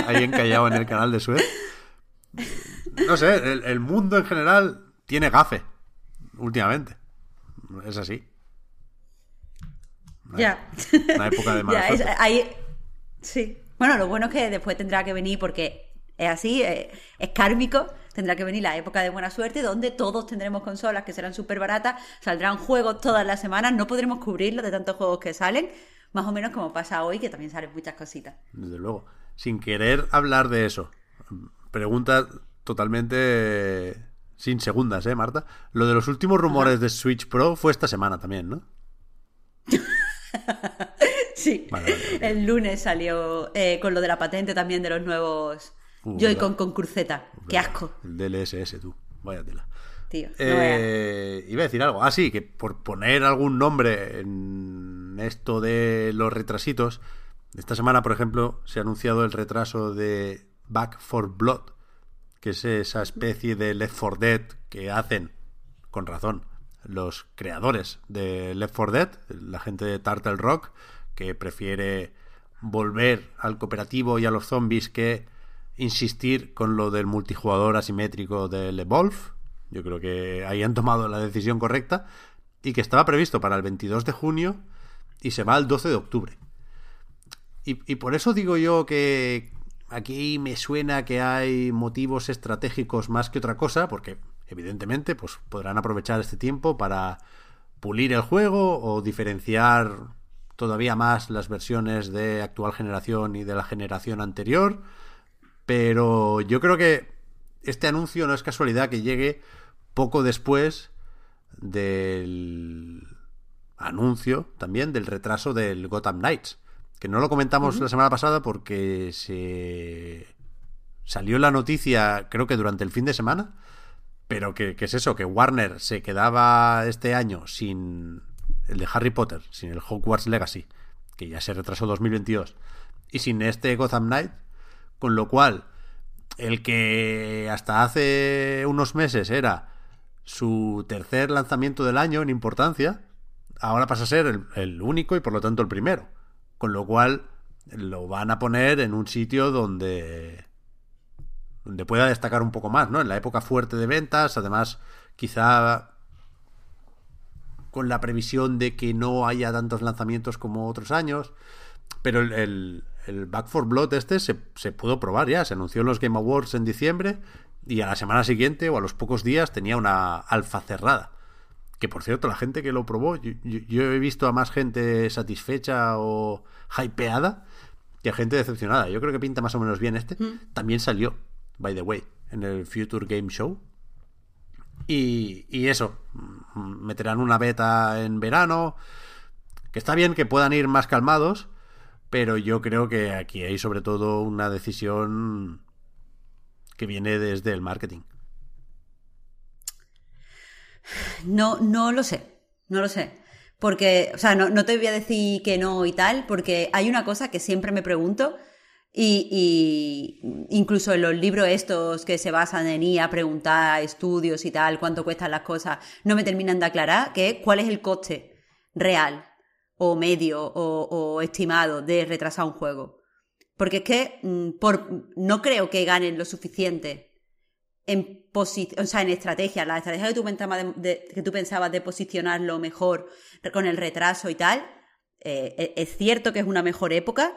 Speaker 1: ahí encallado en el canal de Suez. No sé, el, el mundo en general tiene gafe últimamente. Es así.
Speaker 2: Ya.
Speaker 1: Una época de mala
Speaker 2: Ya, es-
Speaker 1: suerte.
Speaker 2: ahí- Sí. Bueno, lo bueno es que después tendrá que venir, porque es así, eh, es kármico, tendrá que venir la época de buena suerte, donde todos tendremos consolas que serán súper baratas, saldrán juegos todas las semanas, no podremos cubrirlo de tantos juegos que salen, más o menos como pasa hoy, que también salen muchas cositas.
Speaker 1: Desde luego. Sin querer hablar de eso. Pregunta totalmente sin segundas, ¿eh, Marta? Lo de los últimos rumores de Switch Pro fue esta semana también, ¿no?
Speaker 2: Sí.
Speaker 1: Vale, vale, vale.
Speaker 2: El lunes salió eh, con lo de la patente también de los nuevos
Speaker 1: Uh,
Speaker 2: Joy-Con con cruceta. Qué asco,
Speaker 1: El DLSS, tú. Vaya tela.
Speaker 2: tío. no.
Speaker 1: Eh, iba a decir algo. Ah, sí, que por poner algún nombre en esto de los retrasitos, esta semana, por ejemplo, se ha anunciado el retraso de Back for Blood, que es esa especie de Left 4 Dead que hacen, con razón, los creadores de Left 4 Dead, la gente de Turtle Rock, que prefiere volver al cooperativo y a los zombies que insistir con lo del multijugador asimétrico del Evolve. Yo creo que ahí han tomado la decisión correcta y que estaba previsto para el 22 de junio y se va al 12 de octubre. Y, y por eso digo yo que aquí me suena que hay motivos estratégicos más que otra cosa, porque evidentemente pues podrán aprovechar este tiempo para pulir el juego o diferenciar todavía más las versiones de actual generación y de la generación anterior. Pero yo creo que este anuncio no es casualidad que llegue poco después del anuncio también del retraso del Gotham Knights. Que no lo comentamos la semana pasada porque se salió la noticia, creo que durante el fin de semana. Pero que, que es eso, que Warner se quedaba este año sin el de Harry Potter, sin el Hogwarts Legacy, que ya se retrasó 2022, y sin este Gotham Knight, con lo cual el que hasta hace unos meses era su tercer lanzamiento del año en importancia, ahora pasa a ser el, único y por lo tanto el primero. Con lo cual lo van a poner en un sitio donde donde pueda destacar un poco más, ¿no? En la época fuerte de ventas, además quizá con la previsión de que no haya tantos lanzamientos como otros años, pero el, el Back for Blood este se, se, pudo probar ya, se anunció en los Game Awards en diciembre y a la semana siguiente o a los pocos días tenía una alfa cerrada. Que por cierto, la gente que lo probó, yo, yo, yo he visto a más gente satisfecha o hypeada que a gente decepcionada. Yo creo que pinta más o menos bien este. Mm. También salió by the way, en el Future Game Show. Y, y, eso, meterán una beta en verano, que está bien que puedan ir más calmados, pero yo creo que aquí hay sobre todo una decisión que viene desde el marketing.
Speaker 2: No, no lo sé, no lo sé. Porque, o sea, no, te voy a decir que no y tal, porque hay una cosa que siempre me pregunto, y, incluso en los libros estos que se basan en ir a preguntar estudios y tal, cuánto cuestan las cosas, no me terminan de aclarar que cuál es el coste real o medio o, estimado de retrasar un juego. Porque es que mm, por, no creo que ganen lo suficiente en, o sea, en estrategia. La estrategia que tú, pensabas de, que tú pensabas de posicionarlo mejor con el retraso y tal, eh, es cierto que es una mejor época,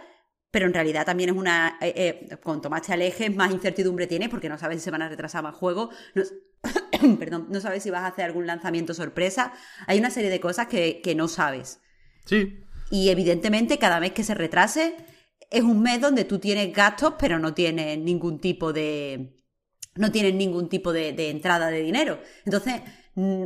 Speaker 2: pero en realidad también es una. Eh, eh, cuanto más te alejes, más incertidumbre tienes, porque no sabes si se van a retrasar más juegos, no, perdón, no sabes si vas a hacer algún lanzamiento sorpresa. Hay una serie de cosas que, que no sabes.
Speaker 1: Sí.
Speaker 2: Y evidentemente, cada vez que se retrase, es un mes donde tú tienes gastos, pero no tienes ningún tipo de. No tienes ningún tipo de, entrada de dinero. Entonces, mm,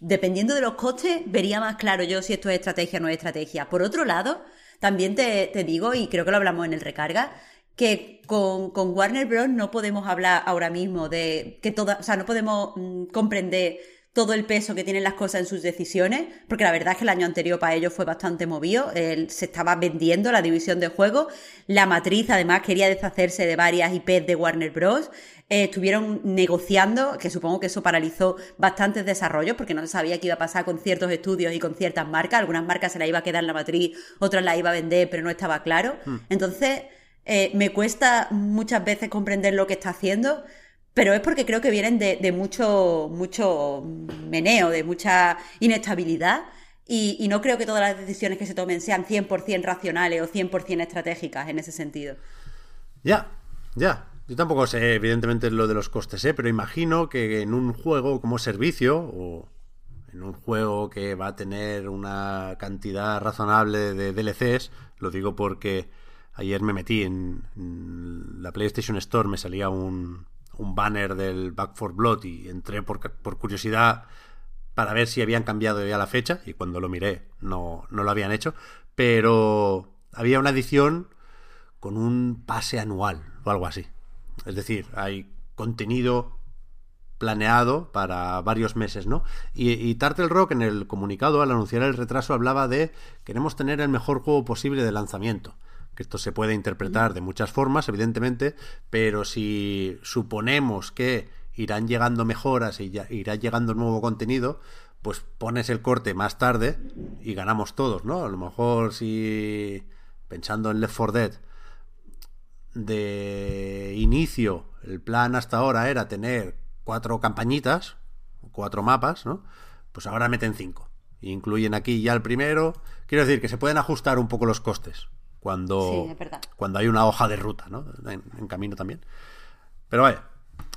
Speaker 2: dependiendo de los costes, vería más claro yo si esto es estrategia o no es estrategia. Por otro lado, también te, te, digo, y creo que lo hablamos en el recarga, que con, con, Warner Bros. no podemos hablar ahora mismo de que toda, o sea, no podemos mmm, comprender todo el peso que tienen las cosas en sus decisiones, porque la verdad es que el año anterior para ellos fue bastante movido, se estaba vendiendo la división de juegos, la matriz además quería deshacerse de varias IPs de Warner Bros. Eh, estuvieron negociando, que supongo que eso paralizó bastantes desarrollos, porque no se sabía qué iba a pasar con ciertos estudios y con ciertas marcas, algunas marcas se la iba a quedar en la matriz, otras la iba a vender, pero no estaba claro. Mm. Entonces, eh, me cuesta muchas veces comprender lo que está haciendo, pero es porque creo que vienen de, mucho, mucho meneo, de mucha inestabilidad. Y, no creo que todas las decisiones que se tomen sean 100% racionales o 100% estratégicas en ese sentido.
Speaker 1: Ya, ya. Yo tampoco sé, evidentemente, lo de los costes, ¿eh? pero imagino que en un juego como servicio o en un juego que va a tener una cantidad razonable de DLCs, lo digo porque ayer me metí en la PlayStation Store, me salía un, un banner del Back for Blood y entré por, por, curiosidad para ver si habían cambiado ya la fecha y cuando lo miré no, no lo habían hecho, pero había una edición con un pase anual o algo así. Es decir, hay contenido planeado para varios meses, ¿no? Y, y Turtle Rock en el comunicado al anunciar el retraso hablaba de queremos tener el mejor juego posible de lanzamiento que esto se puede interpretar de muchas formas, evidentemente, pero si suponemos que irán llegando mejoras y ya irá llegando nuevo contenido, pues pones el corte más tarde y ganamos todos, ¿no? A lo mejor si pensando en Left 4 Dead de inicio, el plan hasta ahora era tener cuatro campañitas, cuatro mapas, ¿no? Pues ahora meten cinco. Incluyen aquí ya el primero. Quiero decir que se pueden ajustar un poco los costes cuando,
Speaker 2: Sí,
Speaker 1: cuando hay una hoja de ruta, ¿no? En, en camino también. Pero vaya,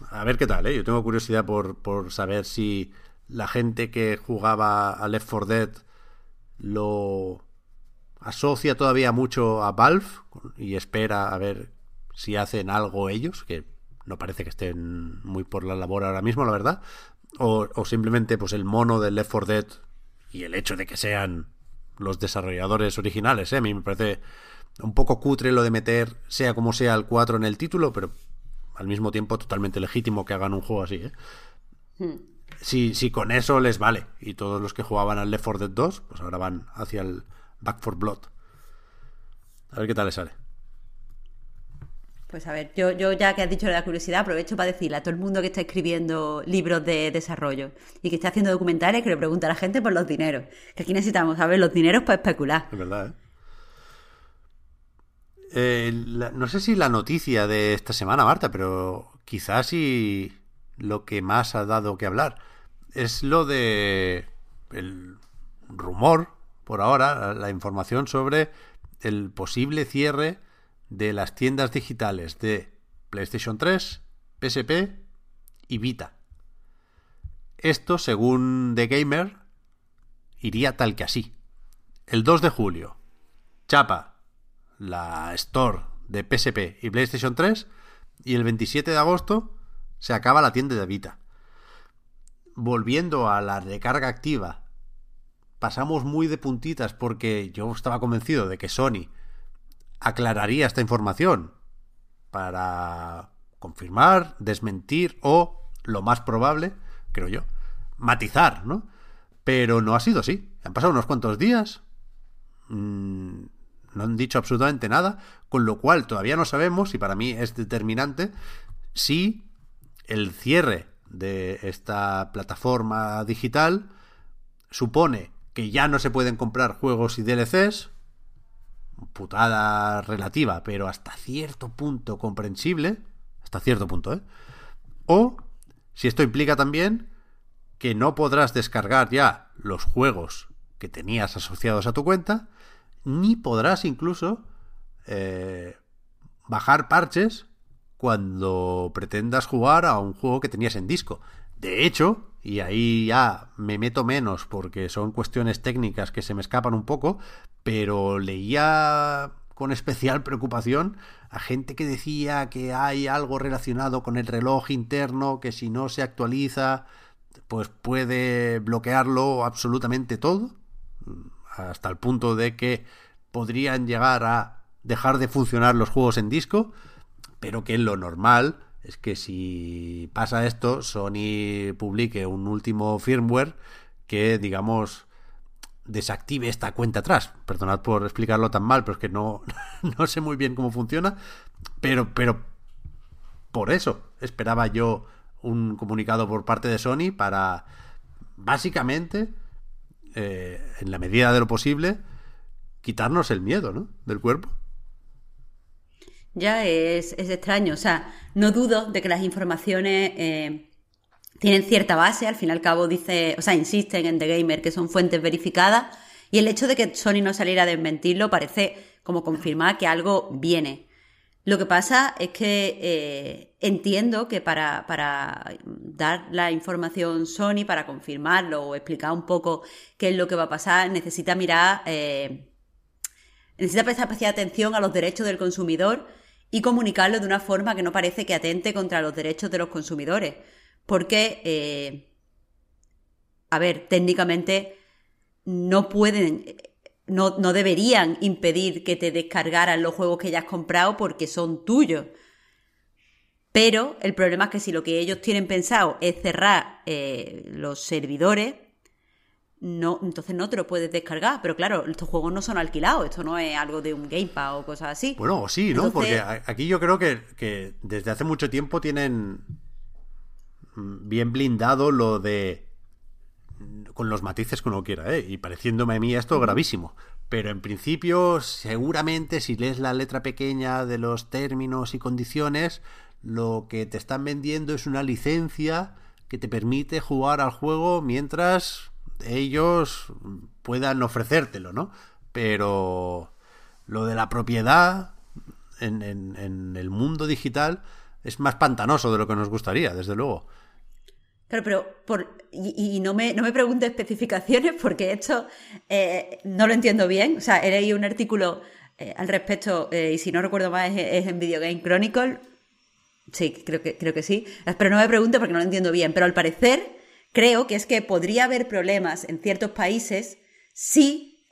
Speaker 1: a ver qué tal, ¿eh? Yo tengo curiosidad por, por saber si la gente que jugaba a Left 4 Dead lo asocia todavía mucho a Valve y espera a ver si hacen algo ellos, que no parece que estén muy por la labor ahora mismo, la verdad, o, o simplemente pues el mono del Left 4 Dead y el hecho de que sean los desarrolladores originales, ¿eh? a mí me parece un poco cutre lo de meter sea como sea el 4 en el título, pero al mismo tiempo totalmente legítimo que hagan un juego así, ¿eh? Si, si con eso les vale y todos los que jugaban al Left 4 Dead 2, pues ahora van hacia el Back for Blood. A ver qué tal les sale.
Speaker 2: Pues a ver, yo, yo ya que has dicho la curiosidad, aprovecho para decirle a todo el mundo que está escribiendo libros de desarrollo y que está haciendo documentales que le pregunta a la gente por los dineros. Que aquí necesitamos saber los dineros para especular.
Speaker 1: Es verdad, ¿eh? Eh, no sé si la noticia de esta semana, Marta, pero quizás sí lo que más ha dado que hablar es lo de el rumor, por ahora, la información sobre el posible cierre de las tiendas digitales de PlayStation 3, PSP y Vita. Esto, según The Gamer, iría tal que así. El 2 de julio, chapa la Store de PSP y PlayStation 3 y el 27 de agosto se acaba la tienda de Vita. Volviendo a la recarga activa, pasamos muy de puntitas porque yo estaba convencido de que Sony aclararía esta información para confirmar, desmentir o, lo más probable, creo yo, matizar, ¿no? Pero no ha sido así. Han pasado unos cuantos días, mm, no han dicho absolutamente nada, con lo cual todavía no sabemos, y para mí es determinante, si el cierre de esta plataforma digital supone que ya no se pueden comprar juegos y DLCs, putada relativa, pero hasta cierto punto comprensible, hasta cierto punto, ¿eh? O si esto implica también que no podrás descargar ya los juegos que tenías asociados a tu cuenta, ni podrás incluso eh, bajar parches cuando pretendas jugar a un juego que tenías en disco. De hecho, y ahí ya me meto menos porque son cuestiones técnicas que se me escapan un poco, pero leía con especial preocupación a gente que decía que hay algo relacionado con el reloj interno que si no se actualiza pues puede bloquearlo absolutamente todo hasta el punto de que podrían llegar a dejar de funcionar los juegos en disco pero que lo normal es que si pasa esto Sony publique un último firmware que digamos desactive esta cuenta atrás. Perdonad por explicarlo tan mal, pero es que no, no sé muy bien cómo funciona. Pero, pero por eso esperaba yo un comunicado por parte de Sony para básicamente, eh, en la medida de lo posible, quitarnos el miedo, ¿no? Del cuerpo.
Speaker 2: Ya es, es extraño. O sea, no dudo de que las informaciones eh, tienen cierta base. Al fin y al cabo, dice, o sea, insisten en The Gamer que son fuentes verificadas. Y el hecho de que Sony no saliera a desmentirlo parece como confirmar que algo viene. Lo que pasa es que eh, entiendo que para, para, dar la información Sony, para confirmarlo o explicar un poco qué es lo que va a pasar, necesita mirar, eh, necesita prestar especial atención a los derechos del consumidor y comunicarlo de una forma que no parece que atente contra los derechos de los consumidores. Porque, eh, a ver, técnicamente no pueden no, no, deberían impedir que te descargaran los juegos que ya has comprado porque son tuyos. Pero el problema es que si lo que ellos tienen pensado es cerrar eh, los servidores, no, entonces no te lo puedes descargar. Pero claro, estos juegos no son alquilados, esto no es algo de un Gamepad o cosas así.
Speaker 1: Bueno, sí, ¿no? Entonces... Porque aquí yo creo que, que desde hace mucho tiempo tienen bien blindado lo de con los matices que uno quiera, ¿eh? Y pareciéndome a mí esto gravísimo. pero en principio seguramente si lees la letra pequeña de los términos y condiciones, lo que te están vendiendo es una licencia que te permite jugar al juego mientras ellos puedan ofrecértelo, ¿no? Pero lo de la propiedad en, en, el mundo digital es más pantanoso de lo que nos gustaría, desde luego.
Speaker 2: Claro, pero por, y, no, me, no me pregunte especificaciones porque esto eh, no lo entiendo bien. O sea, he leído un artículo eh, al respecto eh, y si no recuerdo mal es, en Video Game Chronicle. Sí, creo que, creo que sí. Pero no me pregunte porque no lo entiendo bien. Pero al parecer creo que es que podría haber problemas en ciertos países si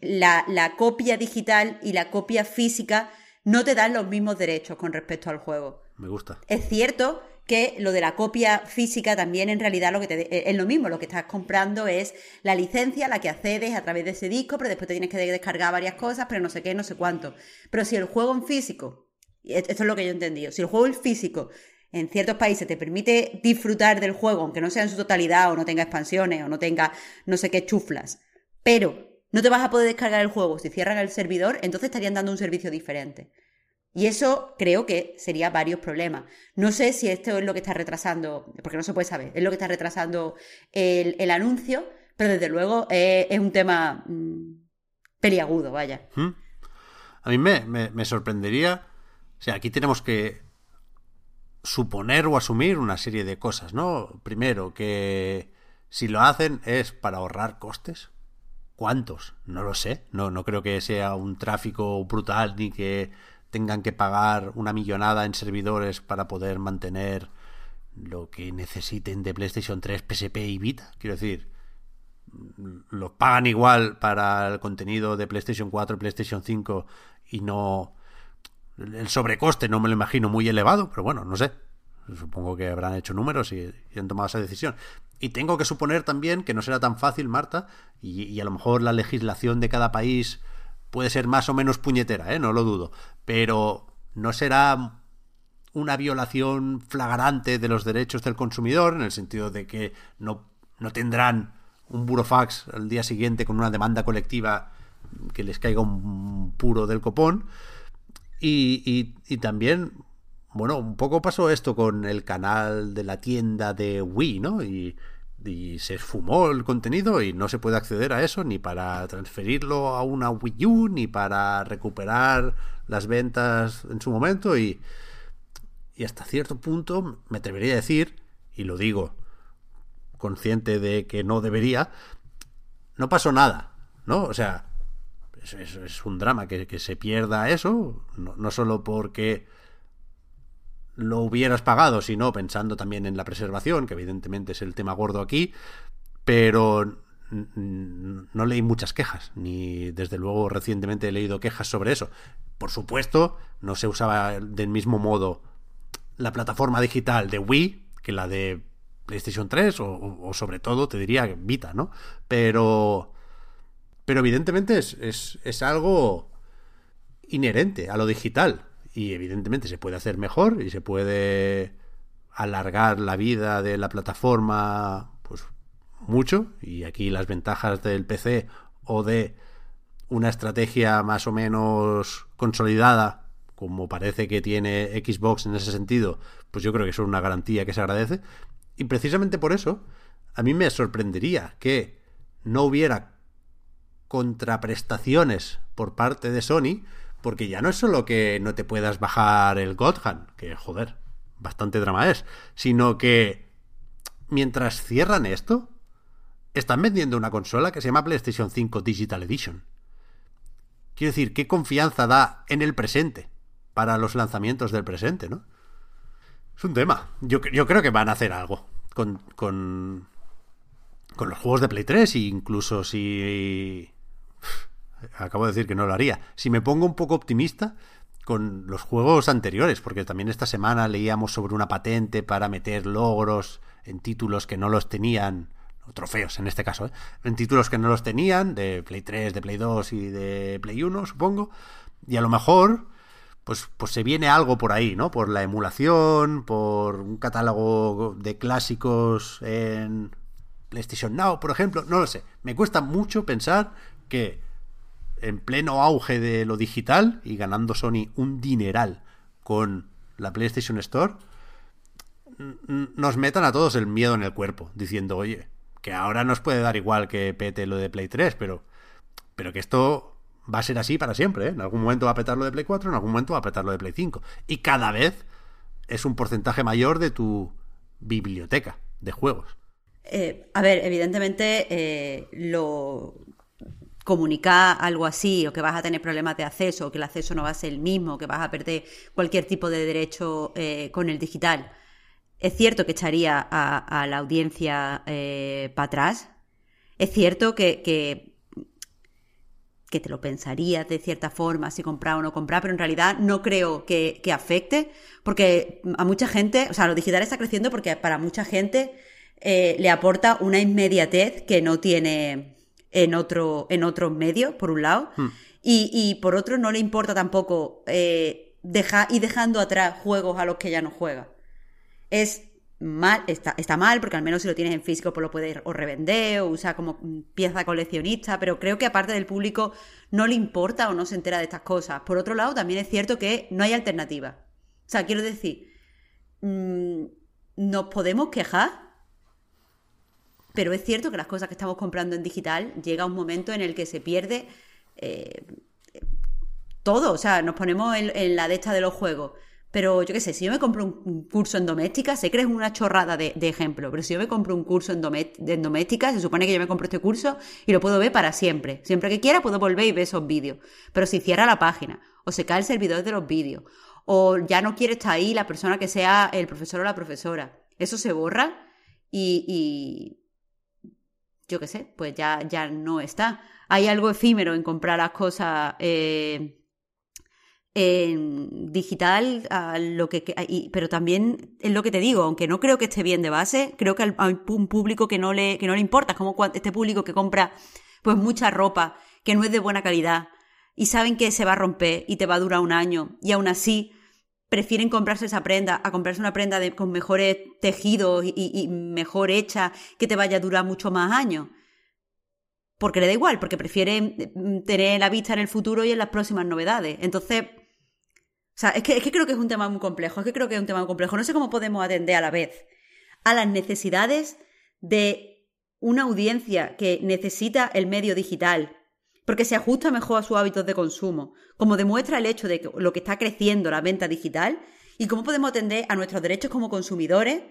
Speaker 2: la, la copia digital y la copia física no te dan los mismos derechos con respecto al juego.
Speaker 1: Me gusta.
Speaker 2: Es cierto que lo de la copia física también en realidad lo que te, eh, es lo mismo, lo que estás comprando es la licencia a la que accedes a través de ese disco, pero después te tienes que descargar varias cosas, pero no sé qué, no sé cuánto. Pero si el juego en físico, esto es lo que yo he entendido, si el juego en físico en ciertos países te permite disfrutar del juego, aunque no sea en su totalidad o no tenga expansiones o no tenga no sé qué chuflas, pero no te vas a poder descargar el juego si cierran el servidor, entonces estarían dando un servicio diferente. Y eso creo que sería varios problemas. No sé si esto es lo que está retrasando, porque no se puede saber, es lo que está retrasando el, anuncio, pero desde luego es, un tema mm, periagudo, vaya.
Speaker 1: ¿Mm? A mí me, me sorprendería, o sea, aquí tenemos que suponer o asumir una serie de cosas, ¿no? Primero, que si lo hacen es para ahorrar costes, ¿Cuántos? No lo sé. No, no creo que sea un tráfico brutal ni que tengan que pagar una millonada en servidores para poder mantener lo que necesiten de PlayStation 3, PSP y Vita. Quiero decir, lo pagan igual para el contenido de PlayStation 4, PlayStation 5 y no... El sobrecoste no me lo imagino muy elevado, pero bueno, no sé. Supongo que habrán hecho números y han tomado esa decisión. Y tengo que suponer también que no será tan fácil, Marta, y, a lo mejor la legislación de cada país puede ser más o menos puñetera, ¿eh? no lo dudo, pero no será una violación flagrante de los derechos del consumidor, en el sentido de que no, no tendrán un burofax al día siguiente con una demanda colectiva que les caiga un puro del copón. Y, y, también, bueno, un poco pasó esto con el canal de la tienda de Wii, ¿no? Y, y se esfumó el contenido y no se puede acceder a eso ni para transferirlo a una Wii U ni para recuperar las ventas en su momento y, y hasta cierto punto me atrevería a decir, y lo digo consciente de que no debería, no pasó nada, ¿no? O sea, es, es, un drama que, que, se pierda eso, no, no solo porque lo hubieras pagado, sino pensando también en la preservación, que evidentemente es el tema gordo aquí, pero no leí muchas quejas, ni desde luego recientemente he leído quejas sobre eso. Por supuesto, no se usaba del mismo modo la plataforma digital de Wii que la de PlayStation 3 o, sobre todo te diría Vita, ¿no? Pero, pero evidentemente es, es, es algo inherente a lo digital y evidentemente se puede hacer mejor y se puede alargar la vida de la plataforma pues mucho y aquí las ventajas del PC o de una estrategia más o menos consolidada como parece que tiene Xbox en ese sentido, pues yo creo que es una garantía que se agradece. Y precisamente por eso, a mí me sorprendería que no hubiera contraprestaciones por parte de Sony porque ya no es solo que no te puedas bajar el Godhand, que joder, bastante drama es, sino que mientras cierran esto, están vendiendo una consola que se llama PlayStation 5 Digital Edition. Quiero decir, ¿qué confianza da en el presente para los lanzamientos del presente, no? Es un tema. Yo, yo creo que van a hacer algo con, con, con los juegos de Play 3 e incluso si acabo de decir que no lo haría. Si me pongo un poco optimista con los juegos anteriores, porque también esta semana leíamos sobre una patente para meter logros en títulos que no los tenían, trofeos en este caso, ¿eh? en títulos que no los tenían, de Play 3, de Play 2 y de Play 1, supongo, y a lo mejor pues, pues se viene algo por ahí, ¿no? Por la emulación, por un catálogo de clásicos en PlayStation Now, por ejemplo, no lo sé. Me cuesta mucho pensar que en pleno auge de lo digital y ganando Sony un dineral con la PlayStation Store, nos metan a todos el miedo en el cuerpo, diciendo, oye, que ahora nos puede dar igual que pete lo de Play 3, pero, pero que esto va a ser así para siempre. ¿eh? En algún momento va a petar lo de Play 4, en algún momento va a petar lo de Play 5. Y cada vez es un porcentaje mayor de tu biblioteca de juegos.
Speaker 2: Eh, a ver, evidentemente eh, lo comunicar algo así o que vas a tener problemas de acceso o que el acceso no va a ser el mismo, que vas a perder cualquier tipo de derecho con el digital es cierto que echaría a, la audiencia eh, para atrás. Es cierto que, que, te lo pensarías de cierta forma si comprar o no comprar, pero en realidad no creo que, afecte, porque a mucha gente, o sea, lo digital está creciendo porque para mucha gente eh, le aporta una inmediatez que no tiene en otro, en otros medios, por un lado, hmm. y, por otro no le importa tampoco eh, dejar, ir dejando atrás juegos a los que ya no juega es mal, está, está, mal, porque al menos si lo tienes en físico, pues lo puedes o revender o usar como pieza coleccionista, pero creo que aparte del público no le importa o no se entera de estas cosas. Por otro lado, también es cierto que no hay alternativa. O sea, quiero decir, mm, nos podemos quejar, pero es cierto que las cosas que estamos comprando en digital llega un momento en el que se pierde eh, todo. O sea, nos ponemos en, en la de esta de los juegos pero yo qué sé, si yo me compro un, curso en doméstica, sé que es una chorrada de, ejemplo, pero si yo me compro un curso en, doméstica, se supone que yo me compro este curso y lo puedo ver para siempre. Siempre que quiera puedo volver y ver esos vídeos. Pero si cierra la página, o se cae el servidor de los vídeos, o ya no quiere estar ahí la persona que sea el profesor o la profesora, eso se borra y, yo qué sé, pues ya, ya no está. Hay algo efímero en comprar las cosas. Eh, en digital, lo que, pero también es lo que te digo, aunque no creo que esté bien de base, creo que hay un público que no le, que no le importa, como este público que compra pues mucha ropa que no es de buena calidad y saben que se va a romper y te va a durar un año y aún así prefieren comprarse esa prenda a comprarse una prenda con mejores tejidos y, mejor hecha que te vaya a durar mucho más años porque le da igual, porque prefieren mm, tener la vista en el futuro y en las próximas novedades. Entonces, o sea, es que, creo que es un tema muy complejo, es que creo que es un tema muy complejo. No sé cómo podemos atender a la vez a las necesidades de una audiencia que necesita el medio digital, porque se ajusta mejor a sus hábitos de consumo, como demuestra el hecho de lo que está creciendo la venta digital, y cómo podemos atender a nuestros derechos como consumidores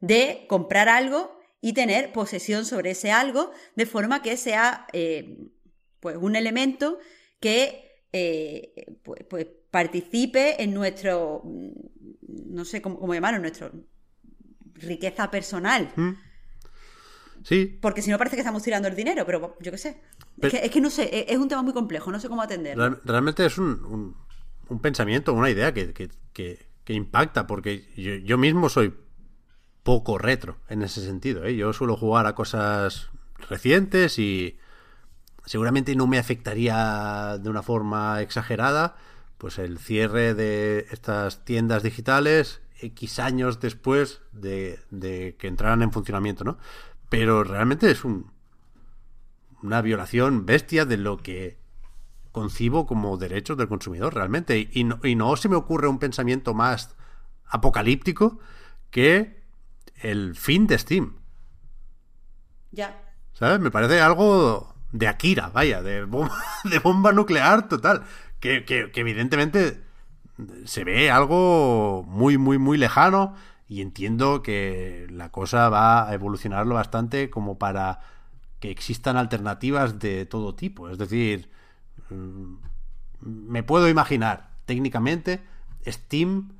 Speaker 2: de comprar algo y tener posesión sobre ese algo, de forma que sea eh, pues un elemento que eh, pues, pues participe en nuestro, no sé cómo, llamarlo, nuestro riqueza personal. Mm.
Speaker 1: Sí.
Speaker 2: Porque si no parece que estamos tirando el dinero, pero yo qué sé. es, que, no sé, e, es un tema muy complejo, no sé cómo atenderlo.
Speaker 1: realmente es un, un, pensamiento, una idea que, que, impacta, porque yo, mismo soy poco retro en ese sentido. ¿eh? Yo suelo jugar a cosas recientes y seguramente no me afectaría de una forma exagerada pues el cierre de estas tiendas digitales X años después de, que entraran en funcionamiento, ¿no? Pero realmente es un, una violación bestia de lo que concibo como derechos del consumidor, realmente. Y no, y no se me ocurre un pensamiento más apocalíptico que el fin de Steam.
Speaker 2: Ya.
Speaker 1: ¿Sabes? Me parece algo de Akira, vaya, de de bomba nuclear total que, evidentemente se ve algo muy, muy, muy lejano y entiendo que la cosa va a evolucionarlo bastante como para que existan alternativas de todo tipo. Es decir, mm, me puedo imaginar técnicamente Steam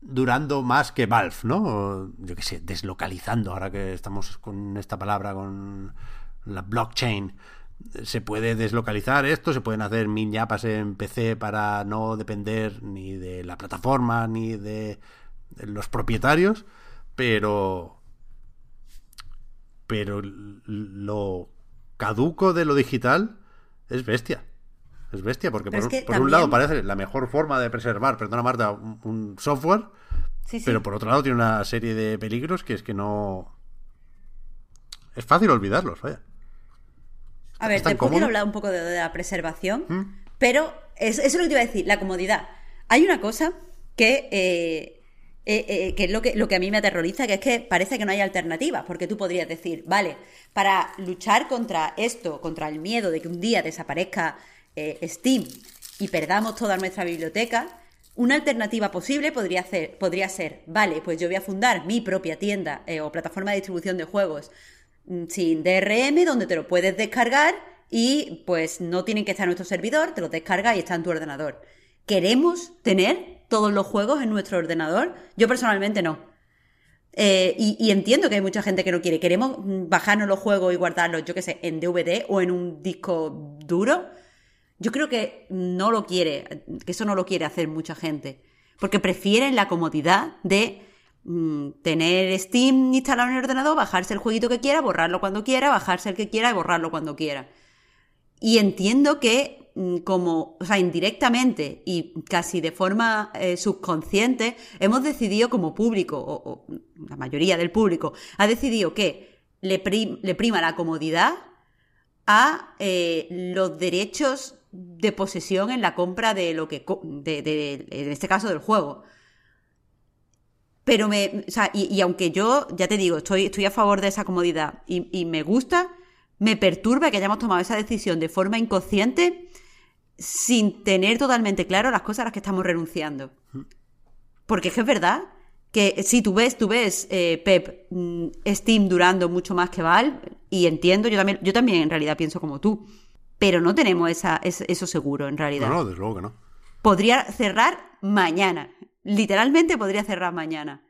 Speaker 1: durando más que Valve, ¿no? Yo qué sé, deslocalizando, ahora que estamos con esta palabra, con la blockchain se puede deslocalizar esto, se pueden hacer ñapas en PC para no depender ni de la plataforma ni de los propietarios, pero pero lo caduco de lo digital es bestia. Es bestia, porque por, un lado parece la mejor forma de preservar, perdona Marta, un, software, pero por otro lado tiene una serie de peligros que es que no... Es fácil olvidarlos, vaya.
Speaker 2: A ver,
Speaker 1: ¿Es tan
Speaker 2: después
Speaker 1: cómodo?
Speaker 2: quiero hablar un poco de, de la preservación, pero es- eso es lo que te iba a decir, la comodidad. Hay una cosa que, eh, eh, eh, que es lo que, lo que a mí me aterroriza, que es que parece que no hay alternativas, porque tú podrías decir, vale, para luchar contra esto, contra el miedo de que un día desaparezca eh, Steam y perdamos toda nuestra biblioteca, una alternativa posible podría, ser, podría ser, vale, pues yo voy a fundar mi propia tienda o plataforma de distribución de juegos mm, sin DRM, donde te lo puedes descargar y pues no tienen que estar en nuestro servidor, te lo descargas y está en tu ordenador. ¿Queremos tener todos los juegos en nuestro ordenador? Yo personalmente no. Eh, y, entiendo que hay mucha gente que no quiere. ¿Queremos bajarnos los juegos y guardarlos, yo qué sé, en DVD o en un disco duro? Yo creo que no lo quiere, que eso no lo quiere hacer mucha gente. Porque prefieren la comodidad de mm, tener Steam instalado en el ordenador, bajarse el jueguito que quiera, borrarlo cuando quiera, bajarse el que quiera y borrarlo cuando quiera. Y entiendo que, como, o sea, indirectamente y casi de forma eh, subconsciente, hemos decidido como público, o, o la mayoría del público, ha decidido que le, prim- le prima la comodidad a eh, los derechos de posesión en la compra de lo que, de, en este caso del juego. Pero me, o sea, y, y aunque yo, ya te digo, estoy, estoy a favor de esa comodidad y, y me gusta, me perturba que hayamos tomado esa decisión de forma inconsciente sin tener totalmente claro las cosas a las que estamos renunciando. Porque es que es verdad que si tú ves, tú ves, eh, Pep, mm, Steam durando mucho más que Valve, y entiendo, yo también, yo también en realidad pienso como tú, pero no tenemos esa, es- eso seguro en realidad
Speaker 1: No, no, desde luego que no.
Speaker 2: podría cerrar mañana. Literalmente podría cerrar mañana.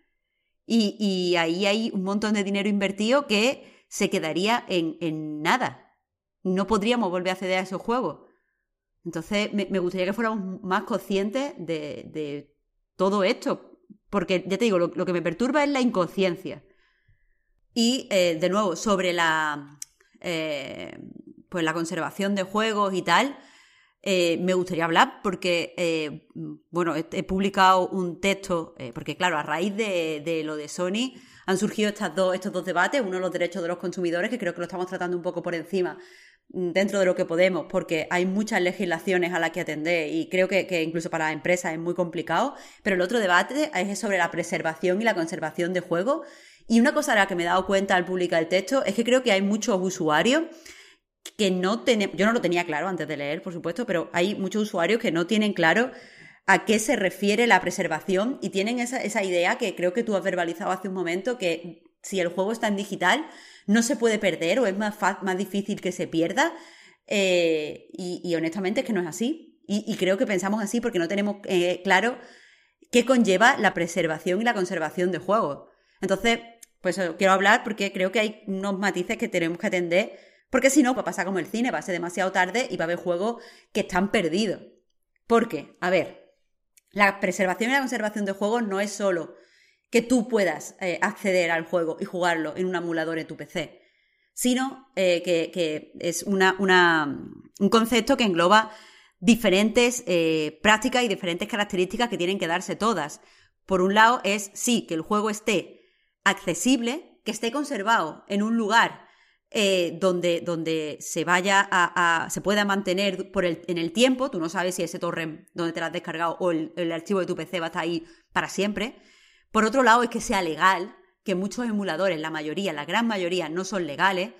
Speaker 2: Y, y ahí hay un montón de dinero invertido que se quedaría en, en nada. No podríamos volver a acceder a esos juegos. Entonces, me, gustaría que fuéramos más conscientes de, todo esto. Porque, ya te digo, lo, que me perturba es la inconsciencia. Y, eh, de nuevo, sobre la, eh, pues la conservación de juegos y tal, eh, me gustaría hablar porque, bueno, he, publicado un texto, porque claro, a raíz de, lo de Sony han surgido estas dos, estos dos debates, uno los derechos de los consumidores, que creo que lo estamos tratando un poco por encima dentro de lo que podemos, porque hay muchas legislaciones a las que atender y creo que, incluso para las empresas es muy complicado, pero el otro debate es sobre la preservación y la conservación de juegos. Y una cosa a la que me he dado cuenta al publicar el texto es que creo que hay muchos usuarios que no tenemos, yo no lo tenía claro antes de leer, por supuesto, pero hay muchos usuarios que no tienen claro a qué se refiere la preservación y tienen esa, esa idea que creo que tú has verbalizado hace un momento, que si el juego está en digital no se puede perder o es más, más difícil que se pierda. eh, y, honestamente es que no es así. Y, creo que pensamos así porque no tenemos eh, claro qué conlleva la preservación y la conservación de juegos. Entonces, pues quiero hablar porque creo que hay unos matices que tenemos que atender, porque si no, va a pasar como el cine, va a ser demasiado tarde y va a haber juegos que están perdidos. ¿Por qué? A ver, la preservación y la conservación de juegos no es solo que tú puedas eh, acceder al juego y jugarlo en un emulador en tu PC, sino eh, que, es una, un concepto que engloba diferentes eh, prácticas y diferentes características que tienen que darse todas. Por un lado es, sí, que el juego esté accesible, que esté conservado en un lugar donde, donde se vaya a, a- se pueda mantener por el, en el tiempo. Tú no sabes si ese torrent donde te lo has descargado o el, el archivo de tu PC va a estar ahí para siempre. Por otro lado, es que sea legal, que muchos emuladores, la mayoría, la gran mayoría, no son legales.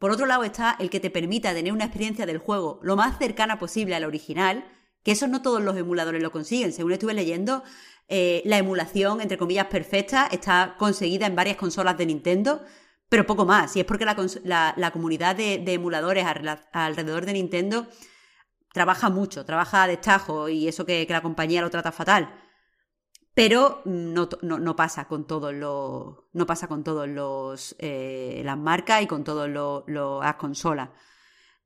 Speaker 2: Por otro lado está el que te permita tener una experiencia del juego lo más cercana posible al original, que eso no todos los emuladores lo consiguen. Según estuve leyendo, eh, la emulación, entre comillas, perfecta está conseguida en varias consolas de Nintendo, pero poco más. Y es porque la, la- la comunidad de, emuladores alrededor de Nintendo trabaja mucho, trabaja a destajo y eso que la compañía lo trata fatal. Pero no, pasa con todos los. No pasa con todos los. las marcas y con todas las consolas.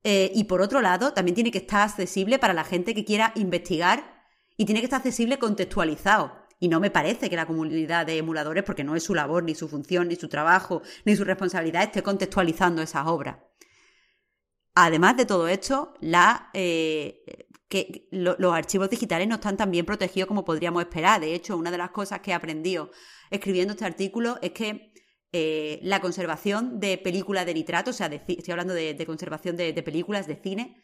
Speaker 2: Eh, y por otro lado, también tiene que estar accesible para la gente que quiera investigar y tiene que estar accesible contextualizado. Y no me parece que la comunidad de emuladores, porque no es su labor, ni su función, ni su trabajo, ni su responsabilidad, esté contextualizando esas obras. Además de todo esto, la, eh, que lo- los archivos digitales no están tan bien protegidos como podríamos esperar. De hecho, una de las cosas que he aprendido escribiendo este artículo es que eh, la conservación de películas de nitrato, o sea, estoy hablando de, conservación de, de películas de cine,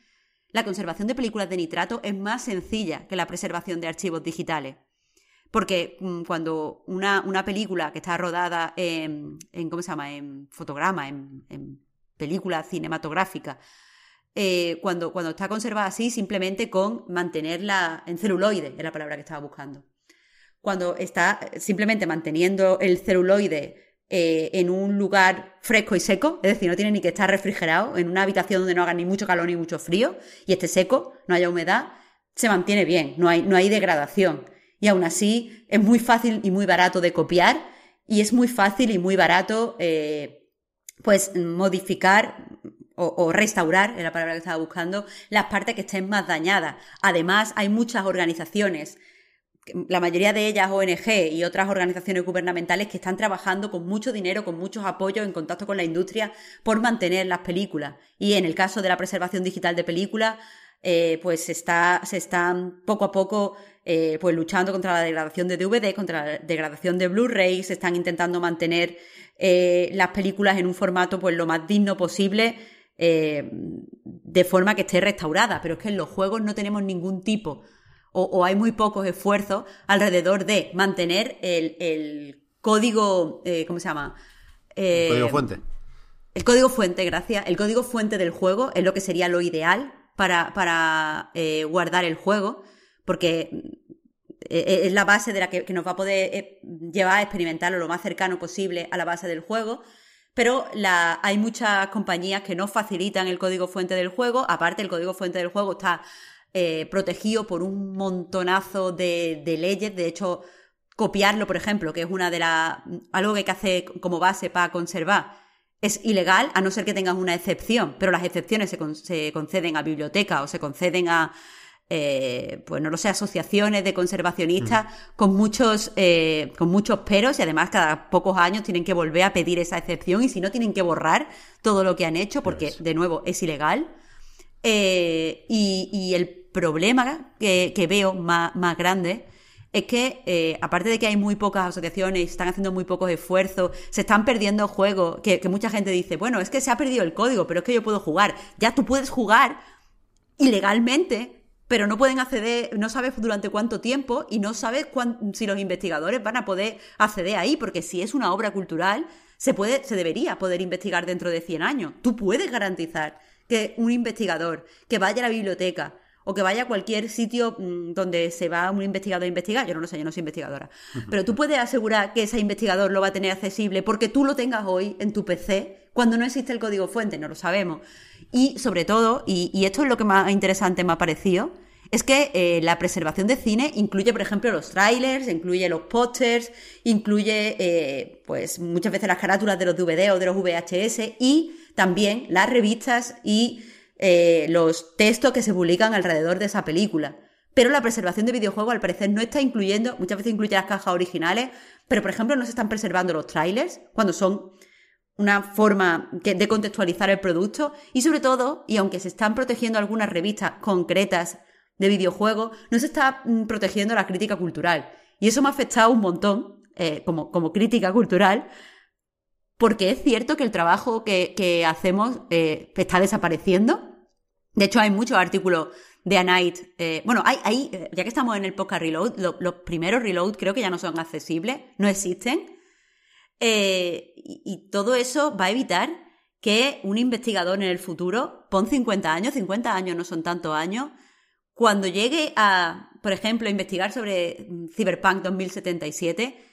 Speaker 2: la conservación de películas de nitrato es más sencilla que la preservación de archivos digitales. Porque mm, cuando una, una película que está rodada en, en, ¿cómo se llama? En fotograma, en, en película cinematográfica, eh, cuando, cuando está conservada así, simplemente con mantenerla en celuloide, es la palabra que estaba buscando. Cuando está simplemente manteniendo el celuloide eh, en un lugar fresco y seco, es decir, no tiene ni que estar refrigerado, en una habitación donde no haga ni mucho calor ni mucho frío, y esté seco, no haya humedad, se mantiene bien, no hay, no hay degradación. Y aún así es muy fácil y muy barato de copiar, y es muy fácil y muy barato eh, pues modificar o, restaurar, es la palabra que estaba buscando, las partes que estén más dañadas. Además, hay muchas organizaciones, la mayoría de ellas ONG y otras organizaciones gubernamentales que están trabajando con mucho dinero, con muchos apoyos, en contacto con la industria, por mantener las películas. Y en el caso de la preservación digital de películas, eh, pues se, está, se están poco a poco eh, pues luchando contra la degradación de DVD, contra la degradación de Blu-ray, se están intentando mantener eh, las películas en un formato pues lo más digno posible, eh, de forma que esté restaurada. Pero es que en los juegos no tenemos ningún tipo o, o hay muy pocos esfuerzos alrededor de mantener el, el código, eh, ¿cómo se llama?
Speaker 1: El código fuente.
Speaker 2: El código fuente, gracias. El código fuente del juego es lo que sería lo ideal para, para eh, guardar el juego, porque eh, es la base de la que, que nos va a poder eh, llevar a experimentarlo lo más cercano posible a la base del juego. Pero hay muchas compañías que no facilitan el código fuente del juego. Aparte, el código fuente del juego está eh, protegido por un montonazo de, de, leyes. De hecho, copiarlo, por ejemplo, que es una de las. algo que hay que hacer como base para conservar, es ilegal, a no ser que tengas una excepción. Pero las excepciones se, se conceden a bibliotecas o se conceden a. Eh, pues no lo sé, asociaciones de conservacionistas mm. con muchos eh, con muchos peros y además cada pocos años tienen que volver a pedir esa excepción y si no tienen que borrar todo lo que han hecho porque de nuevo es ilegal eh, y, y, el problema que, que veo más, más, grande es que eh, aparte de que hay muy pocas asociaciones y están haciendo muy pocos esfuerzos, se están perdiendo juegos que, que mucha gente dice, bueno, es que se ha perdido el código, pero es que yo puedo jugar. Ya tú puedes jugar ilegalmente pero no pueden acceder, no sabes durante cuánto tiempo y no sabes cuán, si los investigadores van a poder acceder ahí, porque si es una obra cultural, se puede, se debería poder investigar dentro de 100 años. Tú puedes garantizar que un investigador que vaya a la biblioteca o que vaya a cualquier sitio mmm, donde se va un investigador a investigar, yo no lo sé, yo no soy investigadora, pero tú puedes asegurar que ese investigador lo va a tener accesible porque tú lo tengas hoy en tu PC cuando no existe el código fuente, no lo sabemos. Y sobre todo, y, esto es lo que más interesante me ha parecido, es que eh, la preservación de cine incluye, por ejemplo, los trailers, incluye los pósters, incluye, eh, pues, muchas veces las carátulas de los DVD o de los VHS y también las revistas y eh, los textos que se publican alrededor de esa película. Pero la preservación de videojuegos, al parecer, no está incluyendo, muchas veces incluye las cajas originales, pero, por ejemplo, no se están preservando los trailers cuando son una forma de contextualizar el producto y sobre todo, y aunque se están protegiendo algunas revistas concretas de videojuegos, no se está protegiendo la crítica cultural. Y eso me ha afectado un montón eh, como, como, crítica cultural, porque es cierto que el trabajo que, que hacemos eh, está desapareciendo. De hecho, hay muchos artículos de A Night. Eh, bueno, hay, hay, ya que estamos en el podcast Reload, lo, los primeros Reload creo que ya no son accesibles, no existen. Eh, y, todo eso va a evitar que un investigador en el futuro, pon 50 años, 50 años no son tantos años, cuando llegue a, por ejemplo, investigar sobre Cyberpunk 2077,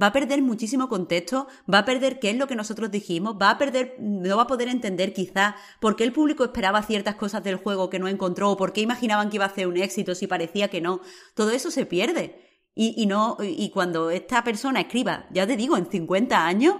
Speaker 2: va a perder muchísimo contexto, va a perder qué es lo que nosotros dijimos, va a perder, no va a poder entender quizá por qué el público esperaba ciertas cosas del juego que no encontró, o por qué imaginaban que iba a ser un éxito si parecía que no. Todo eso se pierde. Y, no, y cuando esta persona escriba, ya te digo, en 50 años,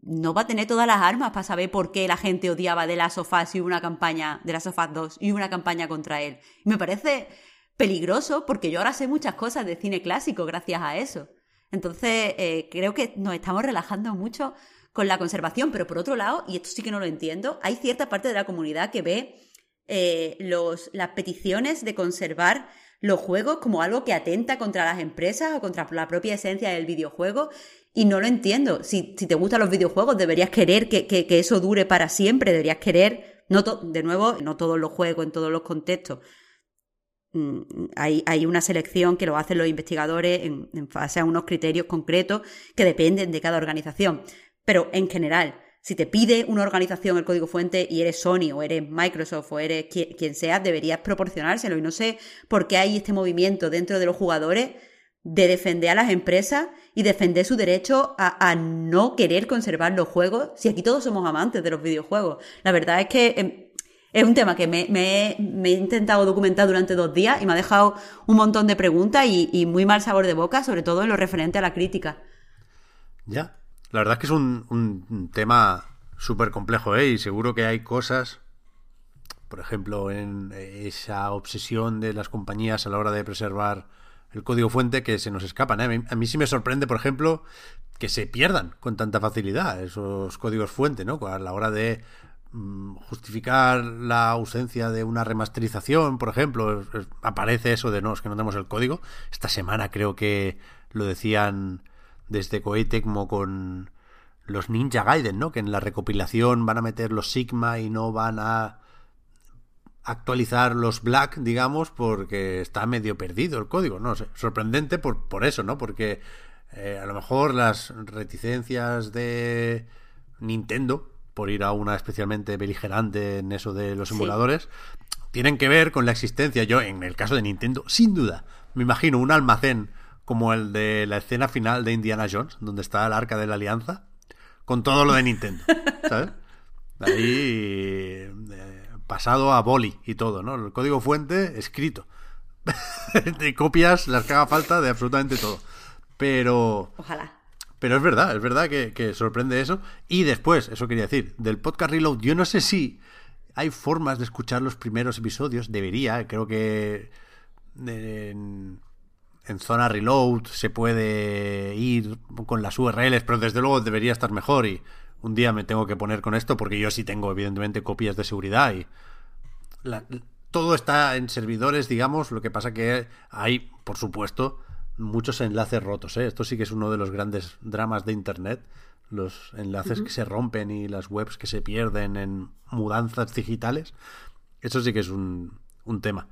Speaker 2: no va a tener todas las armas para saber por qué la gente odiaba de las sofás y una campaña, de las sofás 2 y una campaña contra él. Y me parece peligroso porque yo ahora sé muchas cosas de cine clásico gracias a eso. Entonces, eh, creo que nos estamos relajando mucho con la conservación, pero por otro lado, y esto sí que no lo entiendo, hay cierta parte de la comunidad que ve eh, los, las peticiones de conservar los juegos como algo que atenta contra las empresas o contra la propia esencia del videojuego Y no lo entiendo. Si, te gustan los videojuegos, deberías querer que, eso dure para siempre, deberías querer, no de nuevo, no todos los juegos, en todos los contextos. Mm, hay, hay, una selección que lo hacen los investigadores en, en base a unos criterios concretos que dependen de cada organización. Pero en general, si te pide una organización el código fuente y eres Sony o eres Microsoft o eres quien, quien sea, deberías proporcionárselo. Y no sé por qué hay este movimiento dentro de los jugadores de defender a las empresas y defender su derecho a, no querer conservar los juegos, si aquí todos somos amantes de los videojuegos. La verdad es que eh, es un tema que me, he intentado documentar durante dos días y me ha dejado un montón de preguntas y, y muy mal sabor de boca, sobre todo en lo referente a la crítica.
Speaker 1: Ya, la verdad es que es un, un tema súper complejo, ¿eh? Y seguro que hay cosas, por ejemplo, en esa obsesión de las compañías a la hora de preservar el código fuente que se nos escapan. ¿eh? A, mí, sí me sorprende, por ejemplo, que se pierdan con tanta facilidad esos códigos fuente, ¿no? A la hora de mm, justificar la ausencia de una remasterización, por ejemplo, aparece eso de no, es que no tenemos el código. Esta semana creo que lo decían desde Koei Tecmo con los Ninja Gaiden, ¿no? Que en la recopilación van a meter los Sigma y no van a actualizar los Black, digamos, porque está medio perdido el código, no sé, sorprendente por, por eso, ¿no? Porque eh, a lo mejor las reticencias de Nintendo, por ir a una especialmente beligerante en eso de los emuladores, sí. tienen que ver con la existencia, yo en el caso de Nintendo, sin duda, me imagino un almacén como el de la escena final de Indiana Jones, donde está el arca de la alianza, con todo lo de Nintendo, ¿sabes? Ahí... Eh, pasado a boli y todo, ¿no? El código fuente escrito. de copias las que haga falta de absolutamente todo. Pero.
Speaker 2: Ojalá.
Speaker 1: Pero es verdad, es verdad que, que, sorprende eso. Y después, eso quería decir, del podcast Reload, yo no sé si hay formas de escuchar los primeros episodios. Debería, creo que en, en zona Reload se puede ir con las URLs, pero desde luego debería estar mejor y un día me tengo que poner con esto porque yo sí tengo evidentemente copias de seguridad y la, todo está en servidores, digamos, lo que pasa que hay, por supuesto, muchos enlaces rotos. ¿eh? Esto sí que es uno de los grandes dramas de Internet, los enlaces uh -huh. que se rompen y las webs que se pierden en mudanzas digitales. Eso sí que es un, un tema.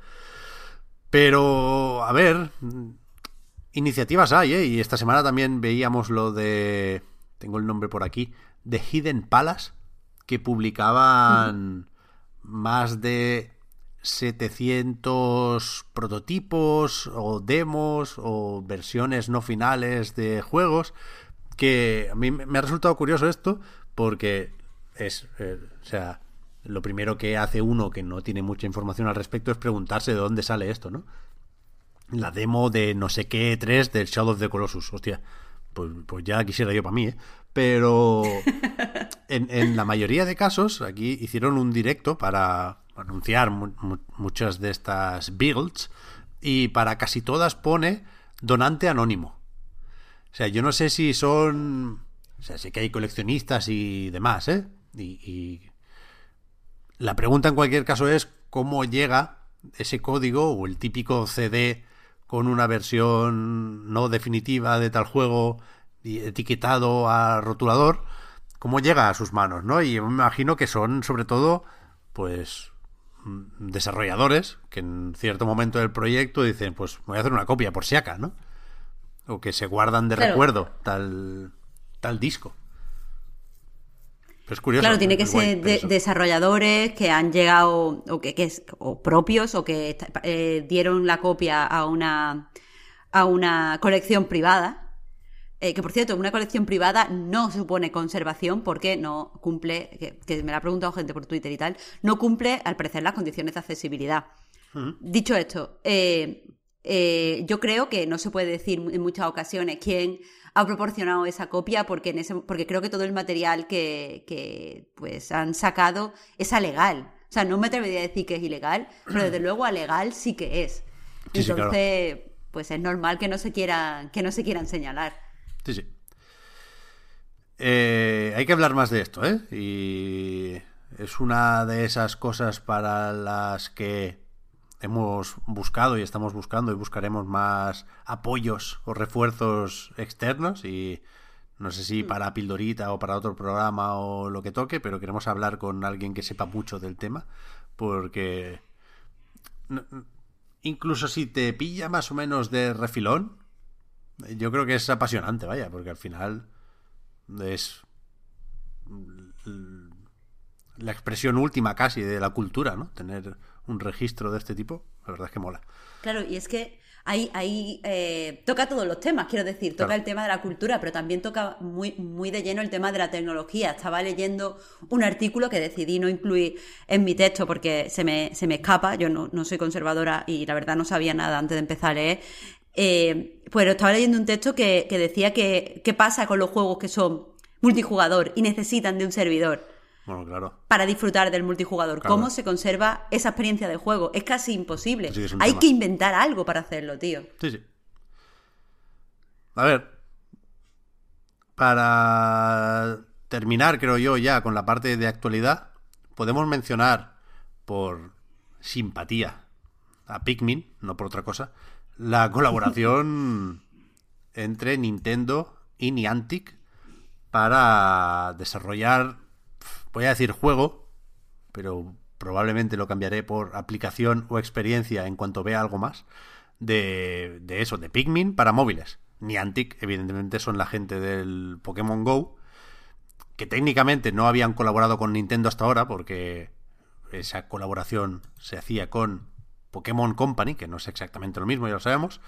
Speaker 1: Pero, a ver, iniciativas hay, ¿eh? Y esta semana también veíamos lo de... Tengo el nombre por aquí de Hidden Palace, que publicaban uh -huh. más de 700 prototipos o demos o versiones no finales de juegos, que a mí me ha resultado curioso esto, porque es, eh, o sea, lo primero que hace uno que no tiene mucha información al respecto es preguntarse de dónde sale esto, ¿no? La demo de no sé qué 3 del Shadow of the Colossus, hostia, pues, pues ya quisiera yo para mí, ¿eh? Pero en, en, la mayoría de casos, aquí hicieron un directo para anunciar mu mu muchas de estas builds y para casi todas pone donante anónimo. O sea, yo no sé si son... O sea, sé que hay coleccionistas y demás, ¿eh? Y, y la pregunta en cualquier caso es cómo llega ese código o el típico CD con una versión no definitiva de tal juego etiquetado a rotulador, cómo llega a sus manos, ¿no? Y me imagino que son sobre todo, pues, desarrolladores que en cierto momento del proyecto dicen, pues voy a hacer una copia por si acá, ¿no? O que se guardan de claro. recuerdo tal, tal disco. Es curioso.
Speaker 2: Claro, tiene que ser de, desarrolladores que han llegado, o que, que es, o propios, o que eh, dieron la copia a una, a una colección privada eh, que por cierto, una colección privada no supone conservación porque no cumple, que, que, me la ha preguntado gente por Twitter y tal, no cumple al parecer las condiciones de accesibilidad. Uh -huh. Dicho esto, eh, yo creo que no se puede decir en muchas ocasiones quién ha proporcionado esa copia porque, en ese, porque creo que todo el material que, que pues han sacado es alegal. O sea, no me atrevería a decir que es ilegal, pero desde luego a legal sí que es.
Speaker 1: Sí,
Speaker 2: Entonces,
Speaker 1: sí, claro.
Speaker 2: pues es normal que no se quieran, que no se quieran señalar.
Speaker 1: Sí, sí. Eh, hay que hablar más de esto, ¿eh? Y es una de esas cosas para las que hemos buscado y estamos buscando y buscaremos más apoyos o refuerzos externos y No sé si para Pildorita o para otro programa o lo que toque, pero queremos hablar con alguien que sepa mucho del tema, porque incluso si te pilla más o menos de refilón, yo creo que es apasionante, vaya, porque al final es la expresión última casi de la cultura, ¿no? Tener un registro de este tipo, la verdad es que mola.
Speaker 2: Claro, y es que ahí, ahí eh, toca todos los temas, quiero decir, toca el tema de la cultura, pero también toca muy, muy de lleno el tema de la tecnología. Estaba leyendo un artículo que decidí no incluir en mi texto porque se me, se me escapa, yo no, no soy conservadora y la verdad no sabía nada antes de empezar a leer. Eh, pues estaba leyendo un texto que, que decía que qué pasa con los juegos que son multijugador y necesitan de un servidor. Para disfrutar del multijugador. ¿Cómo se conserva esa experiencia de juego? Es casi imposible. Hay que inventar algo para hacerlo, tío.
Speaker 1: Sí, sí. A ver. Para terminar, creo yo, ya con la parte de actualidad, podemos mencionar por simpatía a Pikmin, no por otra cosa, la colaboración entre Nintendo y Niantic para desarrollar, voy a decir juego, pero probablemente lo cambiaré por aplicación o experiencia en cuanto vea algo más, de, de eso, de Pikmin para móviles. Niantic, evidentemente, son la gente del Pokémon Go, que técnicamente no habían colaborado con Nintendo hasta ahora, porque esa colaboración se hacía con Pokémon Company, que no es exactamente lo mismo, ya lo sabemos.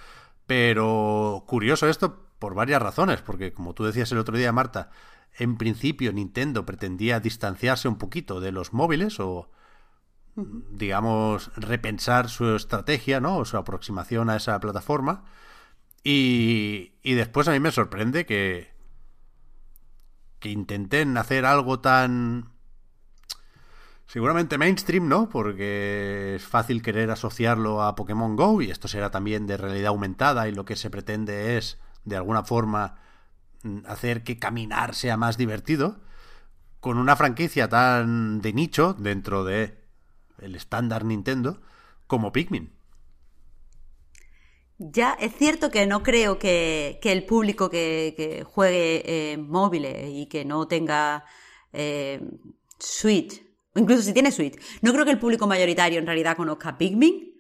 Speaker 1: Pero curioso esto por varias razones, porque como tú decías el otro día, Marta, en principio Nintendo pretendía distanciarse un poquito de los móviles o digamos repensar su estrategia, ¿no? O su aproximación a esa plataforma. Y, y después a mí me sorprende que que intenten hacer algo tan Seguramente mainstream, ¿no? Porque es fácil querer asociarlo a Pokémon Go y esto será también de realidad aumentada y lo que se pretende es, de alguna forma, hacer que caminar sea más divertido con una franquicia tan de nicho dentro de el estándar Nintendo como Pikmin.
Speaker 2: Ya, es cierto que no creo que, el público que, juegue en móviles y que no tenga eh, Switch incluso si tiene Switch. No creo que el público mayoritario en realidad conozca Pikmin,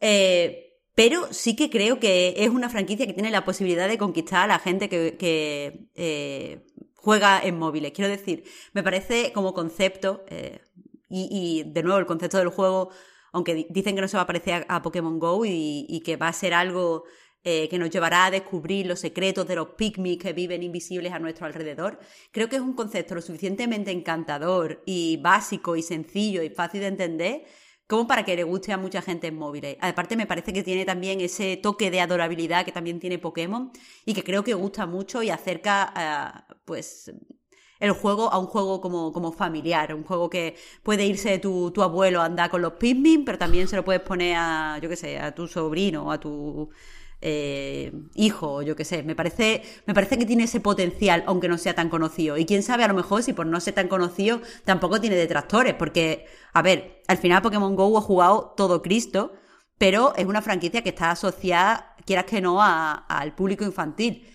Speaker 2: eh, pero sí que creo que es una franquicia que tiene la posibilidad de conquistar a la gente que, eh, juega en móviles. Quiero decir, me parece como concepto, eh, y, de nuevo el concepto del juego, aunque dicen que no se va a parecer a, Pokémon Go y que va a ser algo eh, que nos llevará a descubrir los secretos de los pygmies que viven invisibles a nuestro alrededor. Creo que es un concepto lo suficientemente encantador y básico y sencillo y fácil de entender como para que le guste a mucha gente en móviles. Aparte me parece que tiene también ese toque de adorabilidad que también tiene Pokémon y que creo que gusta mucho y acerca pues el juego a un juego como, como familiar, un juego que puede irse tu, tu abuelo a andar con los Pikmin, pero también se lo puedes poner a, yo qué sé, a tu sobrino a tu eh, hijo, yo qué sé. Me parece, me parece que tiene ese potencial, aunque no sea tan conocido. Y quién sabe, a lo mejor, si por no ser tan conocido, tampoco tiene detractores. Porque, a ver, al final Pokémon Go ha jugado todo Cristo, pero es una franquicia que está asociada, quieras que no, al público infantil.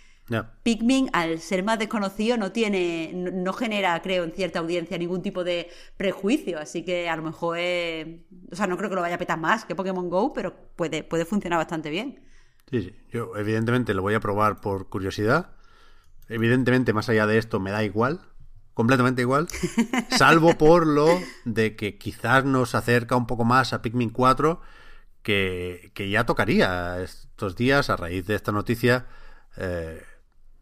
Speaker 2: Pikmin, al ser más desconocido, no tiene, no, genera, creo, en cierta audiencia ningún tipo de prejuicio. Así que a lo mejor es. O sea, no creo que lo vaya a petar más que Pokémon Go, pero puede, puede funcionar bastante bien.
Speaker 1: Sí, sí. Yo evidentemente lo voy a probar por curiosidad. Evidentemente, más allá de esto, me da igual. Completamente igual. Salvo por lo de que quizás nos acerca un poco más a Pikmin 4, que, ya tocaría estos días, a raíz de esta noticia. Eh,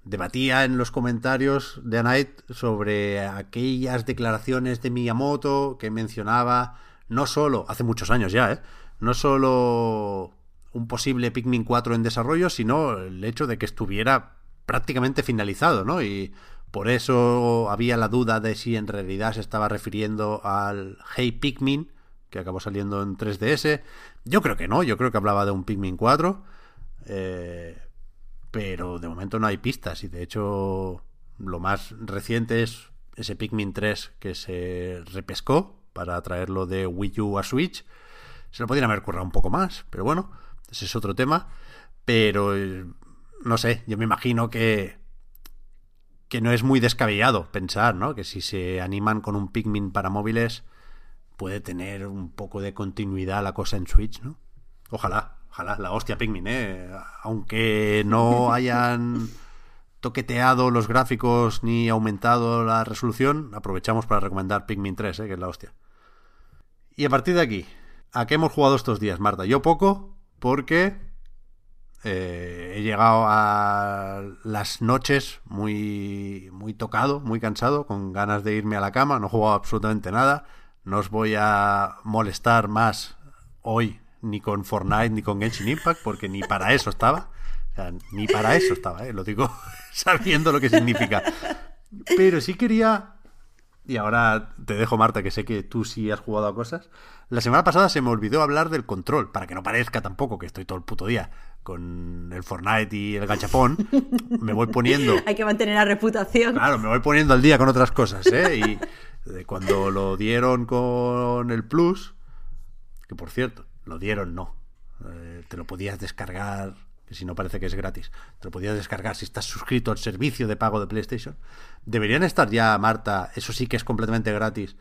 Speaker 1: debatía en los comentarios de A Night sobre aquellas declaraciones de Miyamoto que mencionaba no solo, hace muchos años ya, ¿eh? no solo un posible Pikmin 4 en desarrollo, sino el hecho de que estuviera prácticamente finalizado, ¿no? Y por eso había la duda de si en realidad se estaba refiriendo al Hey Pikmin, que acabó saliendo en 3DS. Yo creo que no, yo creo que hablaba de un Pikmin 4. Eh, pero de momento no hay pistas y de hecho lo más reciente es ese Pikmin 3 que se repescó para traerlo de Wii U a Switch. Se lo podrían haber currado un poco más, pero bueno, ese es otro tema. Pero, no sé, yo me imagino que que no es muy descabellado pensar, ¿no? Que si se animan con un Pikmin para móviles, puede tener un poco de continuidad la cosa en Switch, ¿no? Ojalá, ojalá, la hostia Pikmin, ¿eh? Aunque no hayan toqueteado los gráficos ni aumentado la resolución, aprovechamos para recomendar Pikmin 3, ¿eh? que es la hostia. Y a partir de aquí, ¿a qué hemos jugado estos días, Marta? Yo poco, porque eh, he llegado a las noches muy, muy tocado, muy cansado, con ganas de irme a la cama. No he jugado absolutamente nada. No os voy a molestar más hoy ni con Fortnite ni con Genshin Impact, porque ni para eso estaba. O sea, ni para eso estaba, ¿eh? lo digo sabiendo lo que significa. Pero sí quería, y ahora te dejo Marta, que sé que tú sí has jugado a cosas. La semana pasada se me olvidó hablar del control, para que no parezca tampoco que estoy todo el puto día con el Fortnite y el gachapón, me voy poniendo...
Speaker 2: Hay que mantener la reputación.
Speaker 1: Claro, me voy poniendo al día con otras cosas, ¿eh? Y cuando lo dieron con el Plus, que por cierto, lo dieron no, eh, te lo podías descargar, que si no parece que es gratis, te lo podías descargar si estás suscrito al servicio de pago de PlayStation. Deberían estar ya, Marta, eso sí que es completamente gratis,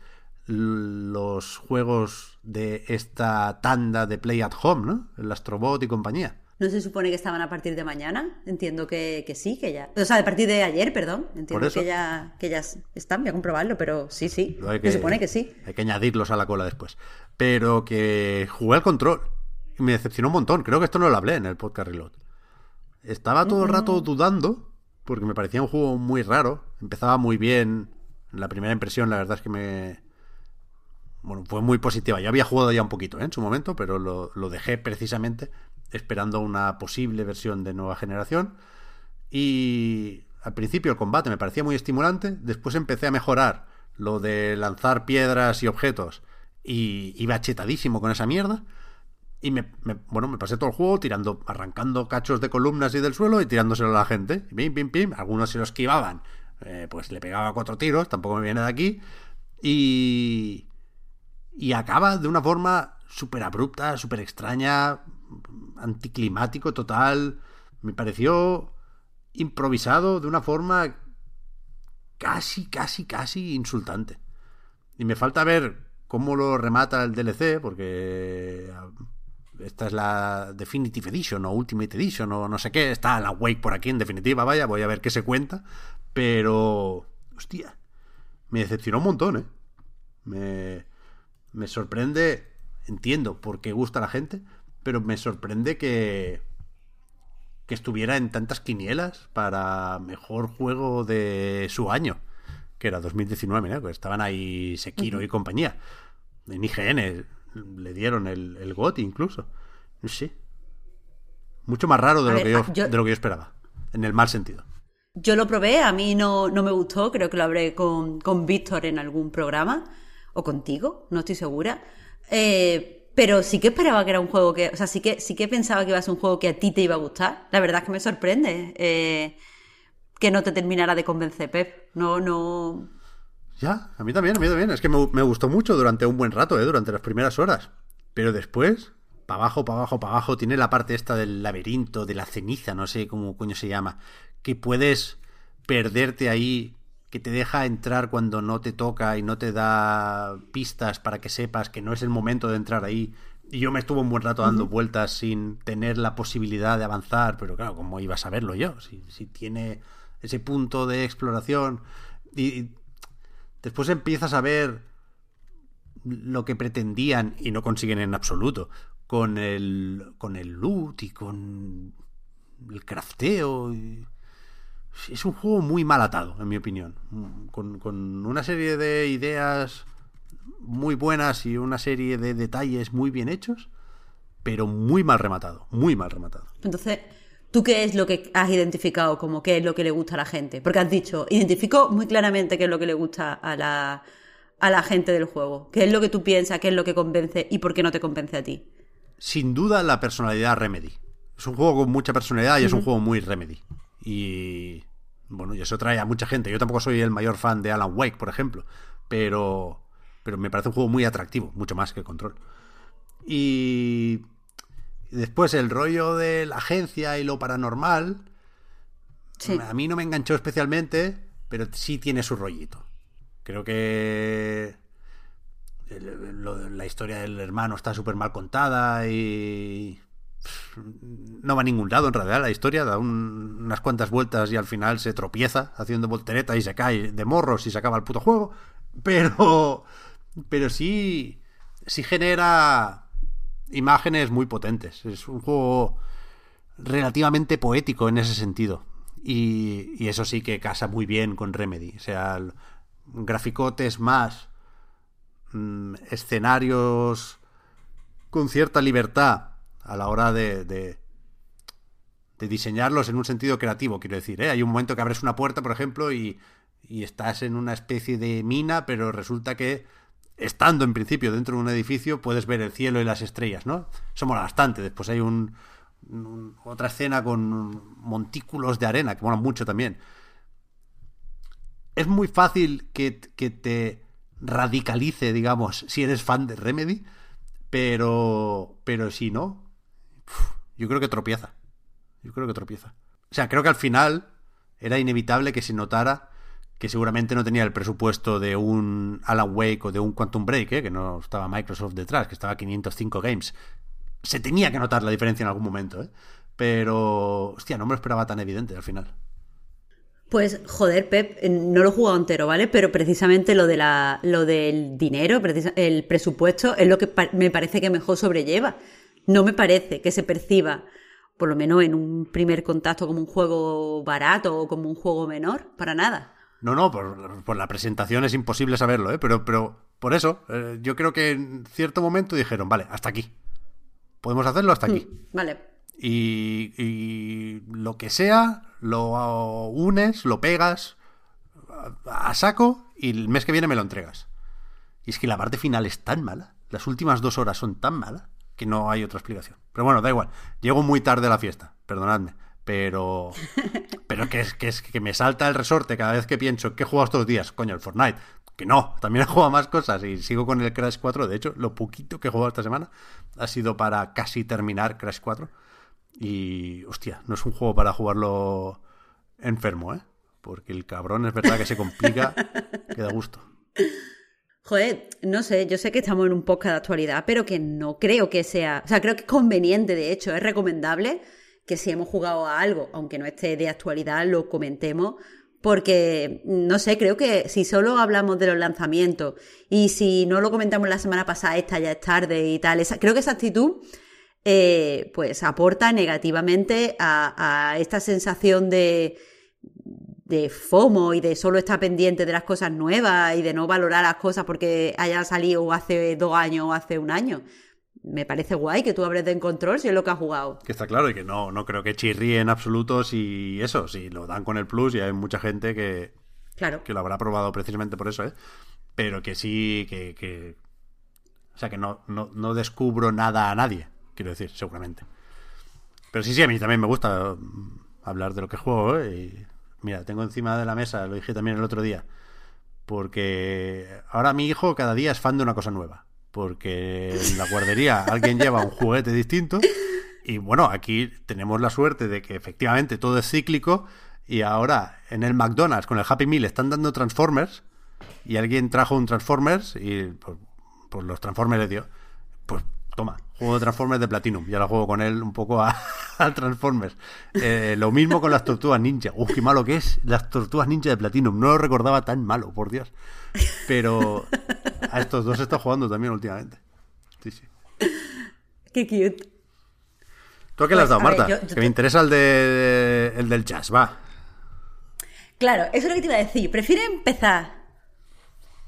Speaker 1: los juegos de esta tanda de Play at Home, ¿no? El Astrobot y compañía.
Speaker 2: ¿No se supone que estaban a partir de mañana? Entiendo que, sí, que ya. O sea, a partir de ayer, perdón. Entiendo que ya, que ya están, voy a comprobarlo, pero sí, sí. se supone que sí.
Speaker 1: Hay que añadirlos a la cola después. Pero que jugué al control. Y me decepcionó un montón. Creo que esto no lo hablé en el podcast Reload. Estaba todo el rato dudando, porque me parecía un juego muy raro. Empezaba muy bien. La primera impresión, la verdad es que me. Bueno, fue muy positiva. Yo había jugado ya un poquito ¿eh? en su momento, pero lo, dejé precisamente esperando una posible versión de nueva generación. Y al principio el combate me parecía muy estimulante, después empecé a mejorar lo de lanzar piedras y objetos y iba chetadísimo con esa mierda. Y me, bueno, me pasé todo el juego tirando, arrancando cachos de columnas y del suelo y tirándoselo a la gente. Pim, pim, pim. Algunos se lo esquivaban. Eh, pues le pegaba cuatro tiros, tampoco me viene de aquí. Y. Y acaba de una forma súper abrupta, súper extraña anticlimático total. Me pareció improvisado de una forma casi, casi, casi insultante. Y me falta ver cómo lo remata el DLC, porque esta es la Definitive Edition o Ultimate Edition o no sé qué. Está la Wake por aquí en definitiva, vaya, voy a ver qué se cuenta. Pero, hostia, me decepcionó un montón, ¿eh? Me, me sorprende, entiendo por qué gusta a la gente, pero me sorprende que, que estuviera en tantas quinielas para mejor juego de su año, que era 2019, ¿no? Pues estaban ahí Sekiro y compañía. En IGN le dieron el, el GOT incluso. Sé. Mucho más raro de, lo, que yo, de lo que yo esperaba, en el mal sentido.
Speaker 2: Yo lo probé, a mí no, no me gustó, creo que lo hablé con, con Víctor en algún programa, o contigo, no estoy segura. Eh, pero sí que esperaba que era un juego que, o sea, sí que, sí que pensaba que iba a ser un juego que a ti te iba a gustar. La verdad es que me sorprende eh, que no te terminara de convencer, Pep. No, no.
Speaker 1: Ya, a mí también, a mí también. Es que me, me gustó mucho durante un buen rato, ¿eh? durante las primeras horas. Pero después, para abajo, para abajo, para abajo, tiene la parte esta del laberinto, de la ceniza, no sé cómo coño se llama, que puedes perderte ahí que te deja entrar cuando no te toca y no te da pistas para que sepas que no es el momento de entrar ahí. Y yo me estuve un buen rato dando vueltas sin tener la posibilidad de avanzar, pero claro, ¿cómo iba a saberlo yo? Si, si tiene ese punto de exploración. Y, después empiezas a ver lo que pretendían y no consiguen en absoluto con el, con el loot y con el crafteo. Y es un juego muy mal atado, en mi opinión. Con, una serie de ideas muy buenas y una serie de detalles muy bien hechos, pero muy mal rematado, muy mal rematado.
Speaker 2: Entonces, ¿tú qué es lo que has identificado como qué es lo que le gusta a la gente? Porque has dicho, identificó muy claramente qué es lo que le gusta a la, a la gente del juego. ¿Qué es lo que tú piensas, qué es lo que convence y por qué no te convence a ti?
Speaker 1: Sin duda la personalidad Remedy. Es un juego con mucha personalidad y es un juego muy Remedy. Y bueno, y eso trae a mucha gente. Yo tampoco soy el mayor fan de Alan Wake, por ejemplo, pero, pero me parece un juego muy atractivo, mucho más que Control. Y después el rollo de la agencia y lo paranormal, a mí no me enganchó especialmente, pero sí tiene su rollito. Creo que el- lo- la historia del hermano está súper mal contada y no va a ningún lado en realidad la historia, da un- unas cuantas vueltas y al final se tropieza haciendo voltereta y se cae de morros y se acaba el puto juego, pero pero sí sí genera imágenes muy potentes, es un juego relativamente poético en ese sentido. Y, y eso sí que casa muy bien con Remedy. O sea, graficotes más mm, escenarios con cierta libertad a la hora de, de, diseñarlos en un sentido creativo, quiero decir. ¿eh? Hay un momento que abres una puerta, por ejemplo, y, y estás en una especie de mina, pero resulta que estando en principio dentro de un edificio puedes ver el cielo y las estrellas, ¿no? Eso mola bastante. Después hay un, un- otra escena con montículos de arena que mola mucho también. Es muy fácil que, que te radicalice, digamos, si eres fan de Remedy, pero, pero si no, yo creo que tropieza. Yo creo que tropieza. O sea, creo que al final era inevitable que se notara que seguramente no tenía el presupuesto de un Alan Wake o de un Quantum Break, ¿eh? que no estaba Microsoft detrás, que estaba 505 Games. Se tenía que notar la diferencia en algún momento, ¿eh? Pero, hostia, no me lo esperaba tan evidente al final.
Speaker 2: Pues, joder, Pep, eh, no lo he jugado entero, ¿vale? Pero precisamente lo, de la, lo del dinero, el presupuesto, es lo que me parece que mejor sobrelleva. No me parece que se perciba, por lo menos en un primer contacto, como un juego barato o como un juego menor, para nada.
Speaker 1: No, no, por, por la presentación es imposible saberlo, ¿eh? Pero, pero por eso, eh, yo creo que en cierto momento dijeron, vale, hasta aquí. Podemos hacerlo hasta aquí.
Speaker 2: Vale.
Speaker 1: Y, y lo que sea, lo unes, lo pegas a, a saco y el mes que viene me lo entregas. Y es que la parte final es tan mala, las últimas dos horas son tan malas, que no hay otra explicación. Pero bueno, da igual, llego muy tarde a la fiesta, perdonadme. Pero, pero que es, que es que me salta el resorte cada vez que pienso que he jugado estos días, coño, el Fortnite. Que no, también he jugado más cosas y sigo con el Crash 4. De hecho, lo poquito que he jugado esta semana ha sido para casi terminar Crash 4. Y, hostia, no es un juego para jugarlo enfermo, ¿eh? Porque el cabrón es verdad que se complica, que da gusto.
Speaker 2: Joder, no sé, yo sé que estamos en un podcast de actualidad, pero que no creo que sea. O sea, creo que es conveniente, de hecho, es recomendable que si hemos jugado a algo, aunque no esté de actualidad, lo comentemos. Porque, no sé, creo que si solo hablamos de los lanzamientos y si no lo comentamos la semana pasada, esta ya es tarde y tal, esa, creo que esa actitud eh, pues aporta negativamente a, a esta sensación de, de FOMO y de solo estar pendiente de las cosas nuevas y de no valorar las cosas porque hayan salido hace dos años o hace un año. Me parece guay que tú hables de control si es lo que has jugado.
Speaker 1: Que está claro y que no, no creo que chirríe en absoluto si eso, si lo dan con el plus y hay mucha gente que,
Speaker 2: Claro.
Speaker 1: que lo habrá probado precisamente por eso, ¿eh? Pero que sí, que... que- o sea, que no, no, no descubro nada a nadie, quiero decir, seguramente. Pero sí, sí, a mí también me gusta mm, hablar de lo que juego, ¿eh? Y mira, tengo encima de la mesa, lo dije también el otro día, porque ahora mi hijo cada día es fan de una cosa nueva. Porque en la guardería alguien lleva un juguete distinto y bueno, aquí tenemos la suerte de que efectivamente todo es cíclico y ahora en el McDonald's con el Happy Meal están dando Transformers y alguien trajo un Transformers y pues, pues los Transformers le dio. Pues toma, juego de Transformers de Platinum. Y ahora juego con él un poco a, al Transformers. Eh, lo mismo con las tortugas ninja. Uf, qué malo que es las tortugas ninja de Platinum. No lo recordaba tan malo, por Dios. Pero a estos dos está jugando también últimamente. Sí, sí.
Speaker 2: Qué cute.
Speaker 1: ¿Tú a qué le has dado,
Speaker 2: Pues, a ver,
Speaker 1: Marta?
Speaker 2: yo- yo
Speaker 1: que me
Speaker 2: te-
Speaker 1: interesa el, de, el del jazz, va.
Speaker 2: Claro, eso es lo que te iba a decir. ¿Prefieres empezar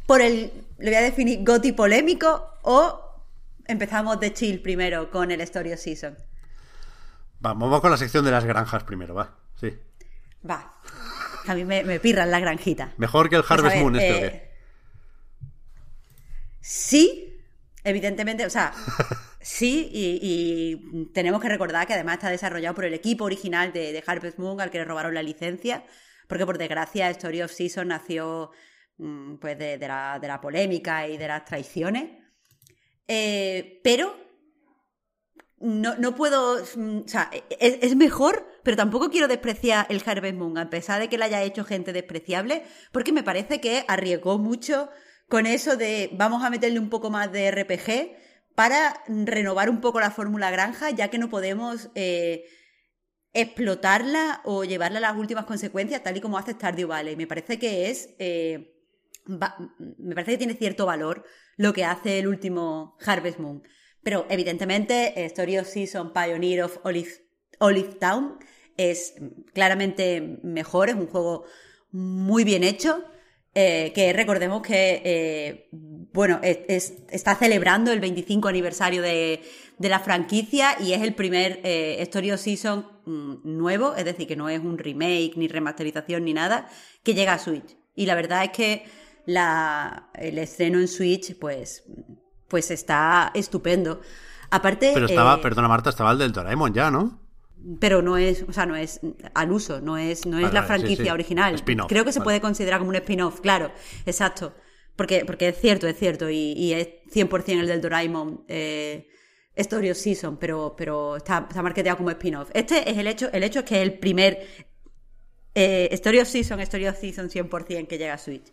Speaker 2: por el, le voy a definir, goti polémico o empezamos de chill primero con el Story of Season?
Speaker 1: Va, vamos con la sección de las granjas primero, va. Sí.
Speaker 2: Va. A mí me, me pirran la granjita.
Speaker 1: Mejor que el
Speaker 2: Pues
Speaker 1: Harvest
Speaker 2: ver,
Speaker 1: Moon, este o
Speaker 2: eh,
Speaker 1: qué.
Speaker 2: Sí, evidentemente, o sea, sí, y, y tenemos que recordar que además está desarrollado por el equipo original de, de Harvest Moon al que le robaron la licencia, porque por desgracia Story of Season nació mm, pues de, de la, de la polémica y de las traiciones. Eh, pero no, no puedo. mm, O sea, es, es mejor, pero tampoco quiero despreciar el Harvest Moon, a pesar de que lo haya hecho gente despreciable, porque me parece que arriesgó mucho con eso de vamos a meterle un poco más de RPG para renovar un poco la fórmula granja, ya que no podemos eh, explotarla o llevarla a las últimas consecuencias, tal y como hace Stardew Valley. Me parece que es. eh, va- me parece que tiene cierto valor lo que hace el último Harvest Moon. Pero evidentemente, Story of Season Pioneer of Olive, Town es claramente mejor, es un juego muy bien hecho. eh, que recordemos que, eh, bueno, es- está celebrando el 25 aniversario de, de la franquicia y es el primer eh, Story of Season mm, nuevo, es decir, que no es un remake, ni remasterización, ni nada, que llega a Switch. Y la verdad es que la, el estreno en Switch, pues, pues está estupendo. Aparte,
Speaker 1: Pero estaba,
Speaker 2: eh,
Speaker 1: perdona Marta, estaba el del Doraemon ya, ¿no?
Speaker 2: pero no es, o sea, no es al uso, no es, no es
Speaker 1: Vale,
Speaker 2: la
Speaker 1: sí,
Speaker 2: franquicia
Speaker 1: sí.
Speaker 2: original. Creo que se
Speaker 1: vale.
Speaker 2: puede considerar como un spin-off, claro, exacto. Porque, porque es cierto, es cierto, y, y es 100% el del Doraemon eh, Story of Season, pero, pero está, está marketeado como spin-off. Este es el hecho, el hecho es que es el primer eh, Story of Season, Story of Season 100% que llega a Switch.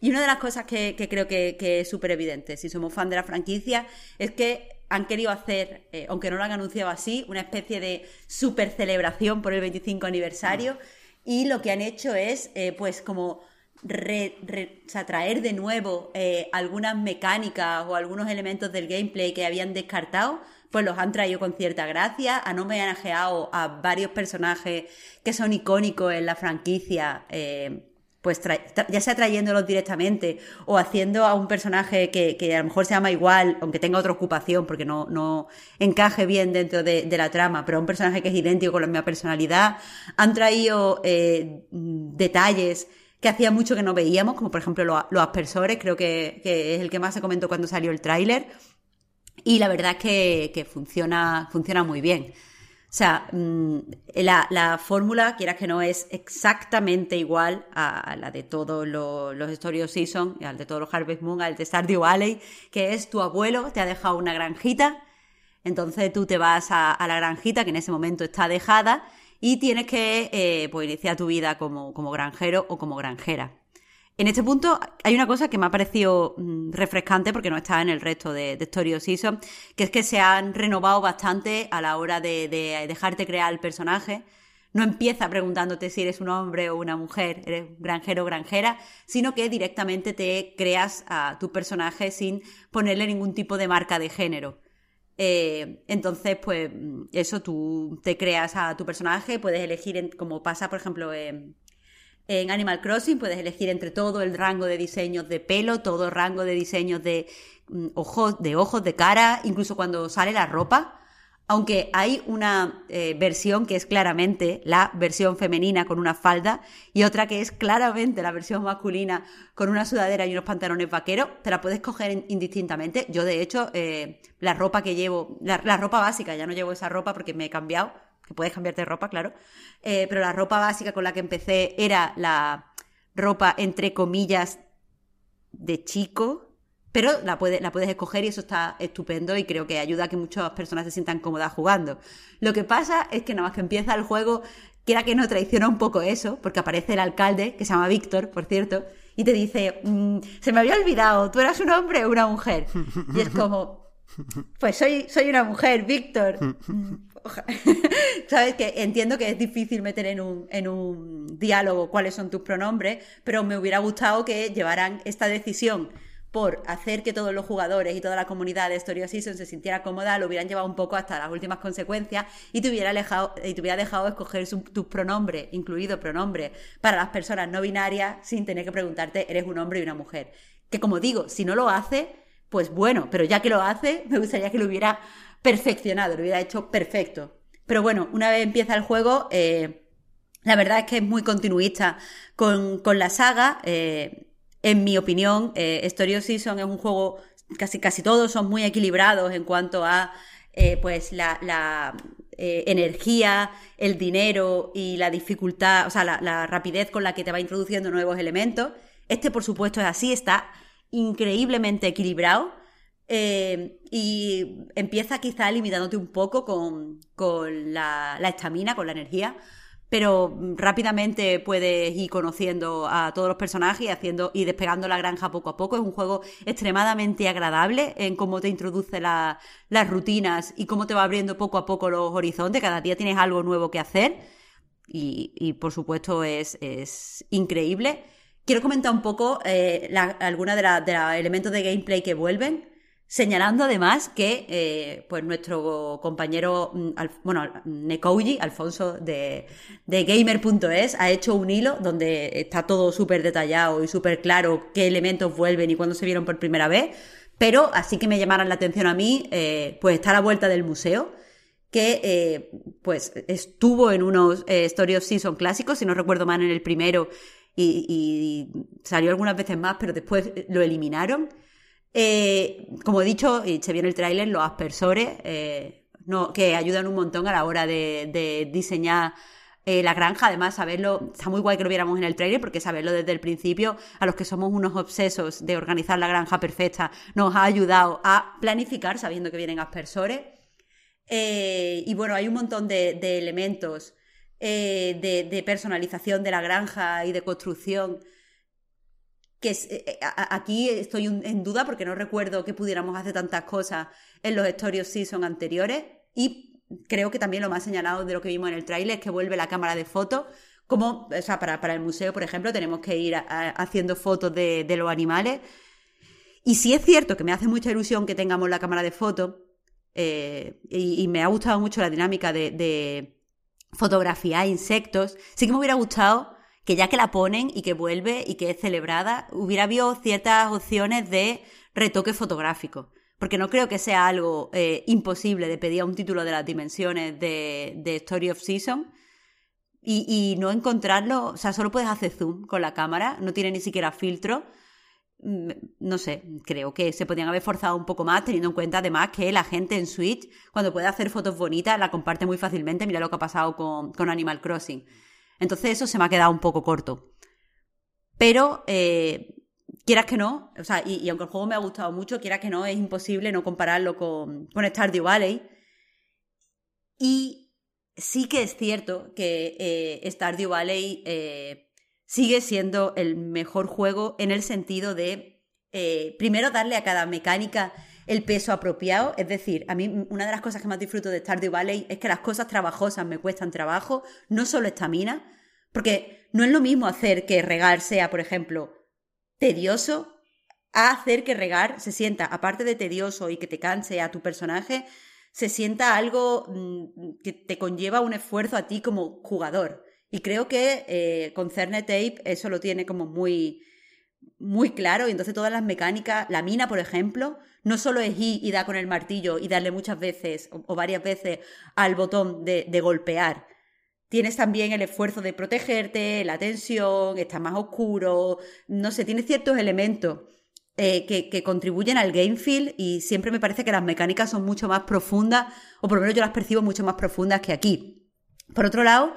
Speaker 2: Y una de las cosas que, que creo que, que es súper evidente, si somos fan de la franquicia, es que han querido hacer, eh, aunque no lo han anunciado así, una especie de super celebración por el 25 aniversario. Y lo que han hecho es, eh, pues, como re- re- o sea, traer de nuevo eh, algunas mecánicas o algunos elementos del gameplay que habían descartado, pues los han traído con cierta gracia. Han homenajeado a varios personajes que son icónicos en la franquicia. eh, pues ya sea trayéndolos directamente o haciendo a un personaje que, a lo mejor se llama igual, aunque tenga otra ocupación, porque no, encaje bien dentro de, la trama, pero un personaje que es idéntico con la misma personalidad. Han traído eh, detalles que hacía mucho que no veíamos, como por ejemplo los, aspersores, creo que, que es el que más se comentó cuando salió el tráiler. Y la verdad es que, que funciona, funciona muy bien. O sea, mm, la, la fórmula, quieras que no, es exactamente igual a, la de todos los, los Story Season, al de todos los Harvest Moon, al de Stardew Valley, que es tu abuelo te ha dejado una granjita, entonces tú te vas a, a la granjita, que en ese momento está dejada, y tienes que eh, pues, iniciar tu vida como, como granjero o como granjera. En este punto hay una cosa que me ha parecido mm, refrescante porque no está en el resto de, de Story of Season, que es que se han renovado bastante a la hora de, de dejarte crear el personaje. No empieza preguntándote si eres un hombre o una mujer, eres granjero o granjera, sino que directamente te creas a tu personaje sin ponerle ningún tipo de marca de género. Eh, entonces, pues mm, eso, tú te creas a tu personaje, puedes elegir, como pasa, por ejemplo, en, en Animal Crossing, puedes elegir entre todo el rango de diseños de pelo, todo el rango de diseños de mm, ojos, de ojos, de cara, incluso cuando sale la ropa. Aunque hay una eh, versión que es claramente la versión femenina con una falda y otra que es claramente la versión masculina con una sudadera y unos pantalones vaqueros, te la puedes coger in- indistintamente. Yo, de hecho, eh, la ropa que llevo, la ropa básica, ya no llevo esa ropa porque me he cambiado, que puedes cambiarte de ropa, claro, eh, pero la ropa básica con la que empecé era la ropa, entre comillas, de chico, pero la, puede- la puedes escoger y eso está estupendo y creo que ayuda a que muchas personas se sientan cómodas jugando. Lo que pasa es que nada más que empieza el juego, quiera que no traiciona un poco eso, porque aparece el alcalde, que se llama Víctor, por cierto, y te dice, "Mm, se me había olvidado, ¿tú eras un hombre o una mujer? Y es como, pues soy, soy una mujer, Víctor. Sabes que entiendo que es difícil meter en un, en un diálogo cuáles son tus pronombres, pero me hubiera gustado que llevaran esta decisión por hacer que todos los jugadores y toda la comunidad de Story of Season se sintiera cómoda, lo hubieran llevado un poco hasta las últimas consecuencias y te hubiera, alejado, y te hubiera dejado escoger tus pronombres, incluido pronombres, para las personas no binarias sin tener que preguntarte, ¿eres un hombre y una mujer? Que como digo, si no lo hace, pues bueno, pero ya que lo hace, me gustaría que lo hubiera perfeccionado, lo hubiera hecho perfecto. Pero bueno, una vez empieza el juego, eh, la verdad es que es muy continuista con, con la saga. eh, en mi opinión, eh, Story of Season es un juego, casi, casi todos son muy equilibrados en cuanto a pues la, la, energía, el dinero y la dificultad, o sea, la, la rapidez con la que te va introduciendo nuevos elementos. Este, por supuesto, es así, está increíblemente equilibrado. Eh, y empieza quizá limitándote un poco con, con la estamina, con la energía, pero rápidamente puedes ir conociendo a todos los personajes y haciendo y despegando la granja poco a poco. Es un juego extremadamente agradable en cómo te introduce las rutinas y cómo te va abriendo poco a poco los horizontes. Cada día tienes algo nuevo que hacer y, por supuesto es, es, increíble. Quiero comentar un poco eh, algunos de los elementos de gameplay que vuelven. Señalando además que eh, pues nuestro compañero, mm, bueno, Nekouji, Alfonso de, de Gamer.es, ha hecho un hilo donde está todo súper detallado y súper claro qué elementos vuelven y cuándo se vieron por primera vez. Pero así que me llamaron la atención a mí, eh, pues está a la vuelta del museo, que eh, pues estuvo en unos Story of Season clásicos, si no recuerdo mal, en el primero y, y salió algunas veces más, pero después lo eliminaron. Eh, como he dicho, y se viene el tráiler, los aspersores, eh, no, que ayudan un montón a la hora de, diseñar eh, la granja. Además, saberlo, está muy guay que lo viéramos en el tráiler, porque saberlo desde el principio, a los que somos unos obsesos de organizar la granja perfecta, nos ha ayudado a planificar sabiendo que vienen aspersores. y bueno, hay un montón de, elementos de personalización de la granja y de construcción que eh, eh, aquí estoy en duda porque no recuerdo que pudiéramos hacer tantas cosas en los Story of Season anteriores y creo que también lo más señalado de lo que vimos en el trailer es que vuelve la cámara de fotos como, o sea, para, el museo, por ejemplo, tenemos que ir haciendo fotos de, los animales. Y sí es cierto que me hace mucha ilusión que tengamos la cámara de fotos eh, y, me ha gustado mucho la dinámica de, de fotografiar insectos. Sí que me hubiera gustado que ya que la ponen y que vuelve y que es celebrada, hubiera habido ciertas opciones de retoque fotográfico. Porque no creo que sea algo eh, imposible de pedir a un título de las dimensiones de, Story of Season y, no encontrarlo. O sea, solo puedes hacer zoom con la cámara, no tiene ni siquiera filtro. Mm, no sé, creo que se podrían haber forzado un poco más, teniendo en cuenta además que la gente en Switch, cuando puede hacer fotos bonitas, la comparte muy fácilmente. Mira lo que ha pasado con Animal Crossing. Entonces eso se me ha quedado un poco corto. Pero, eh, quieras que no, o sea, y, aunque el juego me ha gustado mucho, quieras que no, es imposible no compararlo con, con Stardew Valley. Y sí que es cierto que eh, Stardew Valley eh, sigue siendo el mejor juego en el sentido de, primero, darle a cada mecánica el peso apropiado. Es decir, a mí una de las cosas que más disfruto de Stardew Valley es que las cosas trabajosas me cuestan trabajo, no solo estamina, porque no es lo mismo hacer que regar sea, por ejemplo, tedioso, a hacer que regar se sienta, aparte de tedioso y que te canse a tu personaje, se sienta algo mm, que te conlleva un esfuerzo a ti como jugador. Y creo que eh, con Cerne Tape eso lo tiene como muy, muy claro y entonces todas las mecánicas, la mina, por ejemplo, no solo es ir y dar con el martillo y darle muchas veces o, varias veces al botón de, golpear. Tienes también el esfuerzo de protegerte, la tensión, está más oscuro, no sé, tiene ciertos elementos eh, que, contribuyen al game feel y siempre me parece que las mecánicas son mucho más profundas, o por lo menos yo las percibo mucho más profundas que aquí. Por otro lado,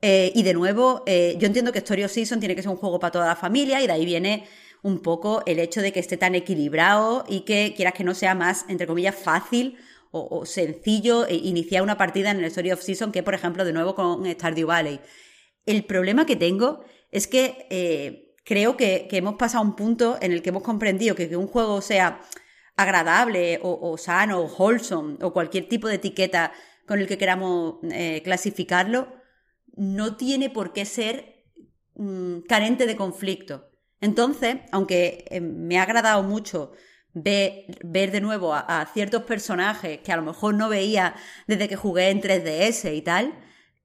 Speaker 2: eh, y de nuevo, eh, yo entiendo que Story of Season tiene que ser un juego para toda la familia y de ahí viene un poco el hecho de que esté tan equilibrado y que quieras que no sea más, entre comillas, fácil o, sencillo e iniciar una partida en el Story of Season que, por ejemplo, de nuevo con Stardew Valley. El problema que tengo es que eh, creo que, hemos pasado a un punto en el que hemos comprendido que, un juego sea agradable o, sano o wholesome o cualquier tipo de etiqueta con el que queramos clasificarlo, no tiene por qué ser mm, carente de conflicto. Entonces, aunque eh, me ha agradado mucho ver, de nuevo a, ciertos personajes que a lo mejor no veía desde que jugué en 3DS y tal,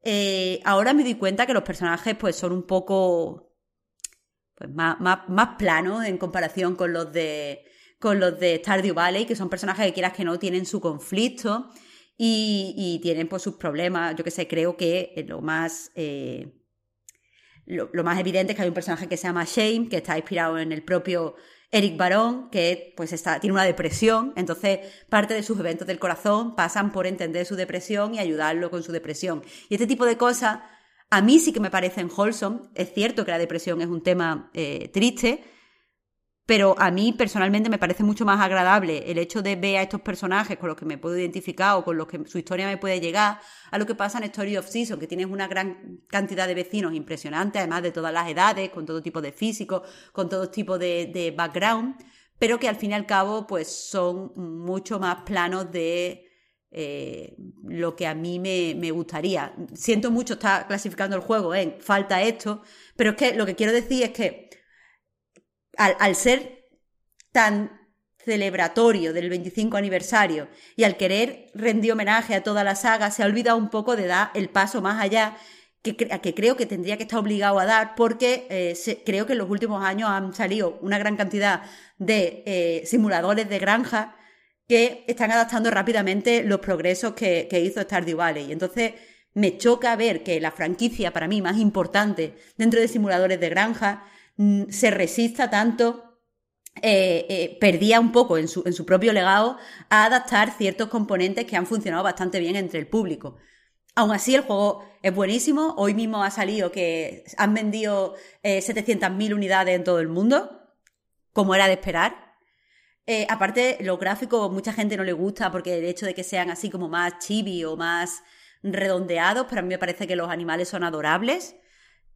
Speaker 2: eh, ahora me doy cuenta que los personajes pues son un poco pues, más, más, planos en comparación con los de con los de Stardew Valley, que son personajes que quieras que no tienen su conflicto y, tienen pues sus problemas. Yo que sé, creo que lo más... Eh, lo, más evidente es que hay un personaje que se llama Shane, que está inspirado en el propio Eric Barón, que pues está, tiene una depresión, entonces parte de sus eventos del corazón pasan por entender su depresión y ayudarlo con su depresión. Y este tipo de cosas a mí sí que me parecen wholesome. Es cierto que la depresión es un tema eh, triste, Pero a mí personalmente me parece mucho más agradable el hecho de ver a estos personajes con los que me puedo identificar o con los que su historia me puede llegar a lo que pasa en Story of Season, que tienes una gran cantidad de vecinos impresionantes, además de todas las edades, con todo tipo de físico, con todo tipo de, de background, pero que al fin y al cabo pues son mucho más planos de eh, lo que a mí me, me, gustaría. Siento mucho estar clasificando el juego en falta esto, pero es que lo que quiero decir es que al, ser tan celebratorio del 25 aniversario y al querer rendir homenaje a toda la saga, se ha olvidado un poco de dar el paso más allá que, que creo que tendría que estar obligado a dar porque eh, creo que en los últimos años han salido una gran cantidad de eh, simuladores de granja que están adaptando rápidamente los progresos que, que hizo Stardew Valley. Y entonces me choca ver que la franquicia para mí más importante dentro de simuladores de granja se resista tanto eh, eh, perdía un poco en su, en su, propio legado a adaptar ciertos componentes que han funcionado bastante bien entre el público. Aún así, el juego es buenísimo. Hoy mismo ha salido que han vendido eh, 700.000 unidades en todo el mundo, como era de esperar. Eh, aparte, los gráficos mucha gente no le gusta porque el hecho de que sean así como más chibi o más redondeados, pero a mí me parece que los animales son adorables,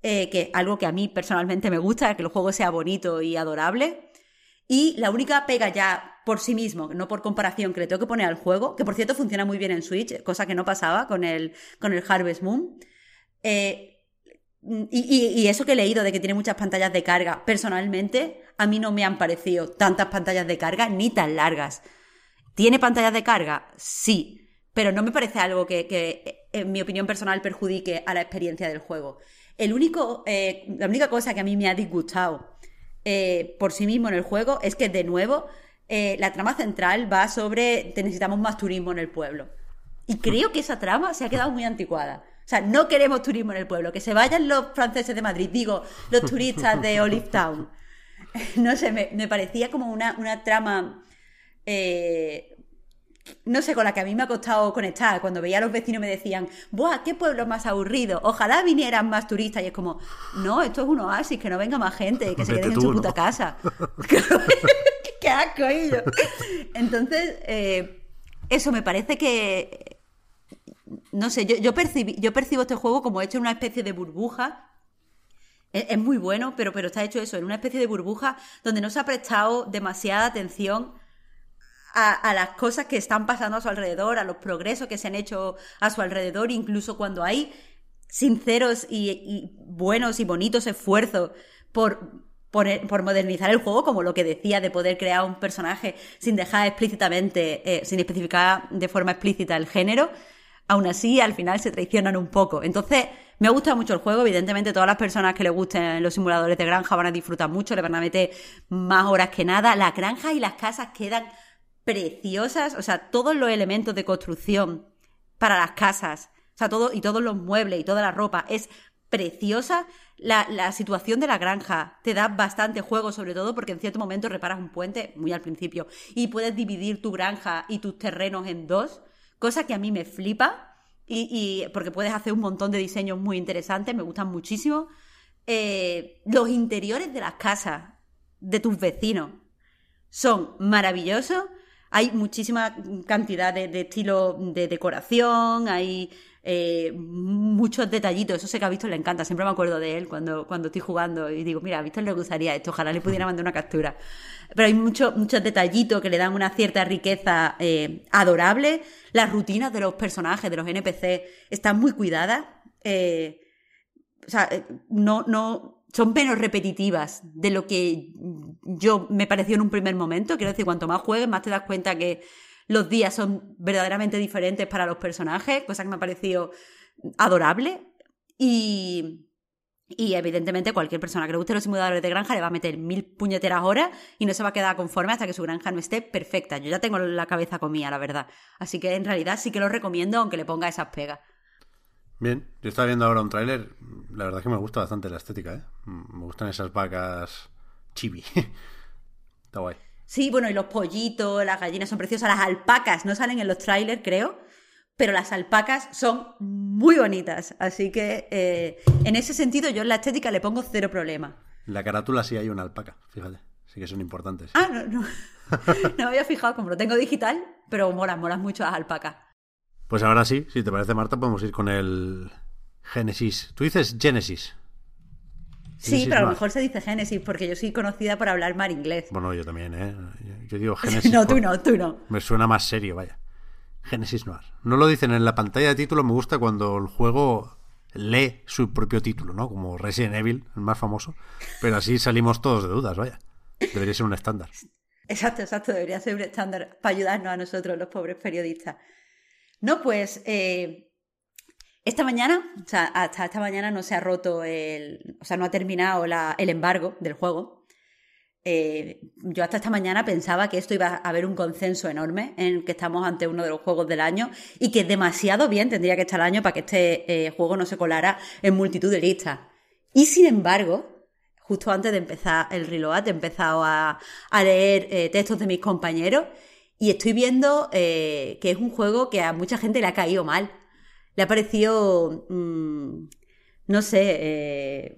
Speaker 2: eh, que algo que a mí personalmente me gusta, que el juego sea bonito y adorable. Y la única pega ya por sí mismo, no por comparación, que le tengo que poner al juego, que por cierto funciona muy bien en Switch, cosa que no pasaba con el, con el Harvest Moon. Eh, y, eso que he leído de que tiene muchas pantallas de carga, personalmente a mí no me han parecido tantas pantallas de carga ni tan largas. ¿Tiene pantallas de carga? Sí, pero no me parece algo que en mi opinión personal, perjudique a la experiencia del juego. El único, eh, la única cosa que a mí me ha disgustado eh, por sí mismo en el juego es que, de nuevo, eh, la trama central va sobre te necesitamos más turismo en el pueblo. Y creo que esa trama se ha quedado muy anticuada. O sea, no queremos turismo en el pueblo, que se vayan los franceses de Madrid, digo, los turistas de Olive Town. No sé, me, me parecía como una, una trama, eh, no sé, con la que a mí me ha costado conectar. Cuando veía a los vecinos me decían, ¡buah, qué pueblo más aburrido! Ojalá vinieran más turistas. Y es como, no, esto es un oasis, que no venga más gente, que se queden en su puta casa. ¡Qué asco ellos! Entonces, eh, eso me parece que no sé, yo, yo, percibí, yo percibo este juego como hecho en una especie de burbuja. Es, es, muy bueno, pero, pero está hecho eso, en una especie de burbuja donde no se ha prestado demasiada atención a, las cosas que están pasando a su alrededor, a los progresos que se han hecho a su alrededor, incluso cuando hay sinceros y, buenos y bonitos esfuerzos por, por, modernizar el juego, como lo que decía de poder crear un personaje sin dejar explícitamente, eh, sin especificar de forma explícita el género aún así al final se traicionan un poco. Entonces, me ha gustado mucho el juego. Evidentemente, todas las personas que le gusten los simuladores de granja van a disfrutar mucho, le van a meter más horas que nada. Las granjas y las casas quedan preciosas. O sea, todos los elementos de construcción para las casas, o sea, todo, y todos los muebles y toda la ropa es preciosa. La, la, situación de la granja te da bastante juego, sobre todo porque en cierto momento reparas un puente, muy al principio, y puedes dividir tu granja y tus terrenos en dos cosa que a mí me flipa y, y porque puedes hacer un montón de diseños muy interesantes, me gustan muchísimo. Eh, los interiores de las casas de tus vecinos son maravillosos. Hay muchísima cantidad de, de estilo de decoración, hay eh, muchos detallitos. Eso sé que a Víctor le encanta. Siempre me acuerdo de él cuando, cuando estoy jugando y digo, mira, a Víctor le gustaría esto. Ojalá le pudiera mandar una captura. Pero hay muchos muchos detallitos que le dan una cierta riqueza eh, adorable. Las rutinas de los personajes, de los NPC, están muy cuidadas. Eh, o sea, no, no, son menos repetitivas de lo que yo me pareció en un primer momento. Quiero decir, cuanto más juegues, más te das cuenta que los días son verdaderamente diferentes para los personajes, cosa que me ha parecido adorable. Y, y evidentemente cualquier persona que le guste los simuladores de granja le va a meter mil puñeteras horas y no se va a quedar conforme hasta que su granja no esté perfecta. Yo ya tengo la cabeza comida, la verdad. Así que en realidad sí que lo recomiendo aunque le ponga esas pegas.
Speaker 1: Bien, yo estaba viendo ahora un tráiler. La verdad es que me gusta bastante la estética, ¿eh? Me gustan esas vacas chibi. Está guay.
Speaker 2: Sí, bueno, y los pollitos, las gallinas son preciosas, las alpacas no salen en los trailers, creo, pero las alpacas son muy bonitas. Así que eh, en ese sentido yo en la estética le pongo cero problema.
Speaker 1: En la carátula sí hay una alpaca, fíjate. Sí que son importantes.
Speaker 2: Ah, no, no. no me había fijado, como lo tengo digital, pero molan, molan mucho las alpacas.
Speaker 1: Pues ahora sí, si te parece, Marta, podemos ir con el Génesis. Tú dices Genesis.
Speaker 2: Sí, pero a lo mejor se dice Génesis, porque yo soy conocida por hablar mal inglés.
Speaker 1: Bueno, yo también, ¿eh? Yo digo Génesis.
Speaker 2: no, tú no, tú no.
Speaker 1: Me suena más serio, vaya. Genesis Noir. No lo dicen en la pantalla de título, me gusta cuando el juego lee su propio título, ¿no? Como Resident Evil, el más famoso. Pero así salimos todos de dudas, vaya. Debería ser un estándar.
Speaker 2: Exacto, exacto, debería ser un estándar para ayudarnos a nosotros, los pobres periodistas. No, pues eh, esta mañana, o sea, hasta esta mañana no se ha roto el, o sea, no ha terminado el embargo del juego. Eh, yo hasta esta mañana pensaba que esto iba a haber un consenso enorme en que estamos ante uno de los juegos del año y que demasiado bien tendría que estar el año para que este eh, juego no se colara en multitud de listas. Y sin embargo, justo antes de empezar el reload, he empezado a, leer textos de mis compañeros y estoy viendo eh, que es un juego que a mucha gente le ha caído mal. Le ha parecido, mm, no sé, eh,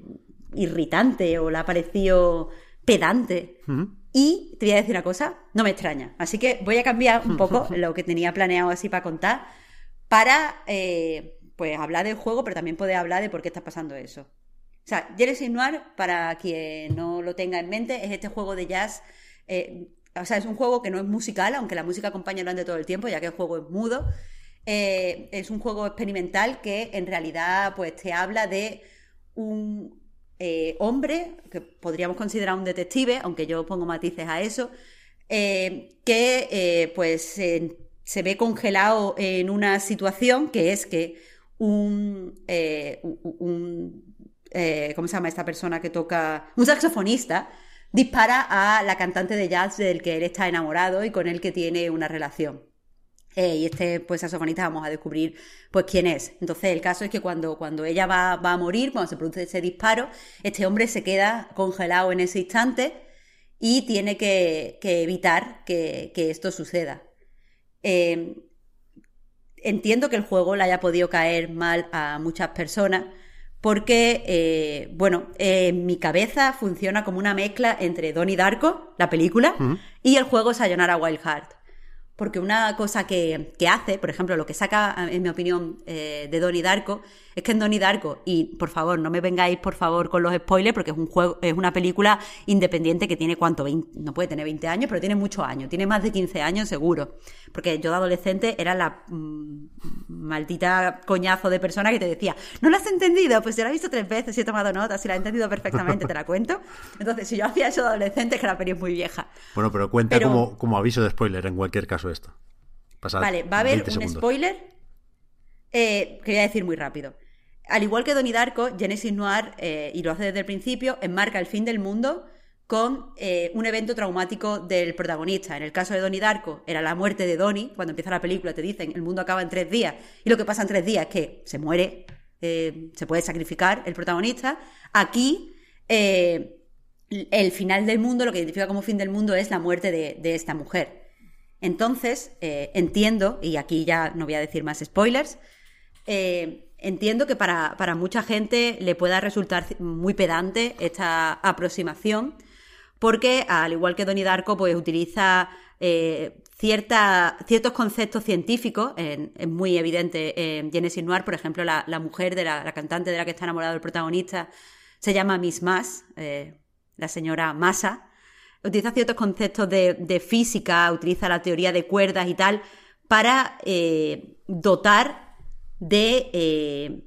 Speaker 2: irritante o le ha parecido pedante. Y te voy a decir una cosa, no me extraña. Así que voy a cambiar un poco lo que tenía planeado así para contar para eh, pues hablar del juego, pero también poder hablar de por qué está pasando eso. O sea, Genesis Noir, para quien no lo tenga en mente, es este juego de jazz. eh, o sea, es un juego que no es musical, aunque la música acompaña durante todo el tiempo, ya que el juego es mudo. Eh, es un juego experimental que en realidad pues te habla de un eh, hombre, que podríamos considerar un detective, aunque yo pongo matices a eso, eh, que pues se- ve congelado en una situación que es que un, ¿cómo se llama esta persona que toca? Un saxofonista dispara a la cantante de jazz del que él está enamorado y con el que tiene una relación. Eh, y este pues saxofonista vamos a descubrir pues quién es. Entonces el caso es que cuando, cuando ella va, va a morir, cuando se produce ese disparo, este hombre se queda congelado en ese instante y tiene que, que evitar que, que esto suceda. Eh, entiendo que el juego le haya podido caer mal a muchas personas porque, eh, bueno, eh, mi cabeza funciona como una mezcla entre Donnie Darko, la película, y el juego Sayonara Wild Heart. Porque una cosa que, que hace, por ejemplo, lo que saca, en mi opinión, eh, de Donnie Darko, es que en Donnie Darko, y por favor, no me vengáis por favor con los spoilers, porque es un juego, es una película independiente que tiene cuánto, 20 no puede tener 20 años, pero tiene muchos años, tiene más de 15 años seguro. Porque yo de adolescente era la mm, maldita coñazo de persona que te decía, ¿no lo has entendido? Pues yo la he visto tres veces y he tomado notas y la he entendido perfectamente, te la cuento. Entonces, si yo hacía eso de adolescente, es que la peli es muy vieja.
Speaker 1: Bueno, pero cuenta
Speaker 2: Pero-
Speaker 1: como, como aviso de spoiler en cualquier caso esto. Pasad
Speaker 2: Vale, va a haber
Speaker 1: 20
Speaker 2: un
Speaker 1: segundos.
Speaker 2: spoiler eh, que voy a decir muy rápido. Al igual que Donnie Darko, Genesis Noir, eh, y lo hace desde el principio, enmarca el fin del mundo con eh, un evento traumático del protagonista. En el caso de Donnie Darko, era la muerte de Donnie. Cuando empieza la película te dicen el mundo acaba en tres días. Y lo que pasa en tres días es que se muere, eh, se puede sacrificar el protagonista. Aquí, eh, el final del mundo, lo que identifica como fin del mundo, es la muerte de, de esta mujer. Entonces, eh, entiendo, y aquí ya no voy a decir más spoilers, eh, entiendo que para, para mucha gente le pueda resultar muy pedante esta aproximación, porque al igual que Donnie Darko, pues utiliza eh, cierta- ciertos conceptos científicos, en- es muy evidente en Genesis Noir, por ejemplo, la, la mujer de la, la cantante de la que está enamorado el protagonista se llama Miss Mass, eh, la señora Massa, utiliza ciertos conceptos de, de física, utiliza la teoría de cuerdas y tal, para eh, dotar de eh,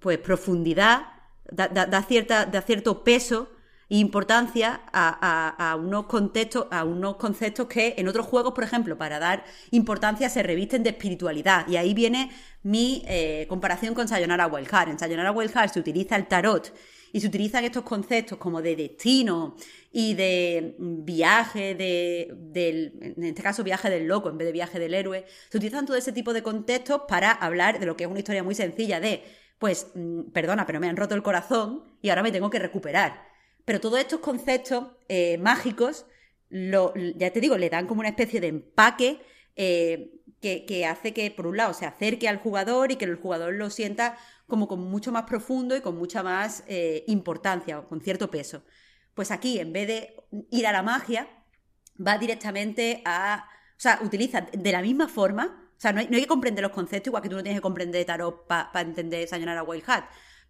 Speaker 2: pues profundidad, da, cierta, da cierto peso e importancia a unos contextos, a unos conceptos que en otros juegos, por ejemplo, para dar importancia se revisten de espiritualidad. Y ahí viene mi eh, comparación con Sayonara Wild Heart. En Sayonara Wild Heart se utiliza el tarot y se utilizan estos conceptos como de destino y de viaje, de, del, en este caso viaje del loco en vez de viaje del héroe. Se utilizan todo ese tipo de contextos para hablar de lo que es una historia muy sencilla de, pues, mm, perdona, pero me han roto el corazón y ahora me tengo que recuperar. Pero todos estos conceptos eh, mágicos, ya te digo, le dan como una especie de empaque eh, que, que hace que, por un lado, se acerque al jugador y que el jugador lo sienta como con mucho más profundo y con mucha más eh, importancia, o con cierto peso. Pues aquí, en vez de ir a la magia, va directamente a... O sea, utiliza de la misma forma, o sea, no hay, no hay que comprender los conceptos, igual que tú no tienes que comprender tarot para entender Sayonara Wild Hat.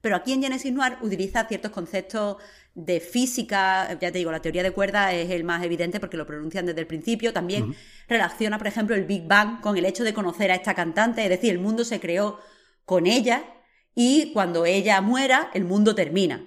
Speaker 2: Pero aquí en Genesis Noir utiliza ciertos conceptos de física, ya te digo, la teoría de cuerdas es el más evidente porque lo pronuncian desde el principio. También relaciona, por ejemplo, el Big Bang con el hecho de conocer a esta cantante, es decir, el mundo se creó con ella y cuando ella muera, el mundo termina.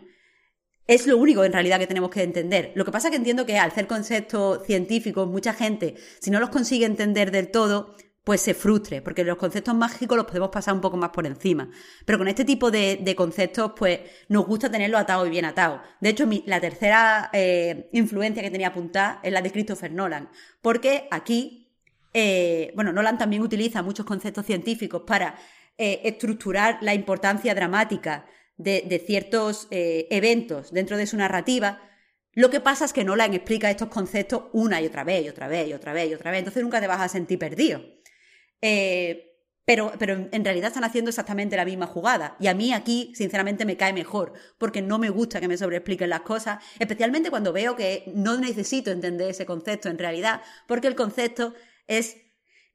Speaker 2: Es lo único en realidad que tenemos que entender. Lo que pasa es que entiendo que al ser conceptos científicos, mucha gente, si no los consigue entender del todo, pues se frustre, porque los conceptos mágicos los podemos pasar un poco más por encima. Pero con este tipo de, conceptos, pues nos gusta tenerlo atado y bien atado. De hecho, la tercera eh, influencia que tenía apuntada es la de Christopher Nolan, porque aquí, eh, bueno, Nolan también utiliza muchos conceptos científicos para eh, estructurar la importancia dramática de, ciertos eventos dentro de su narrativa. Lo que pasa es que Nolan explica estos conceptos una y otra vez, y otra vez, y otra vez, y otra vez. Entonces nunca te vas a sentir perdido. Eh, pero, pero en realidad están haciendo exactamente la misma jugada. Y a mí aquí, sinceramente, me cae mejor, porque no me gusta que me sobreexpliquen las cosas, especialmente cuando veo que no necesito entender ese concepto en realidad, porque el concepto es,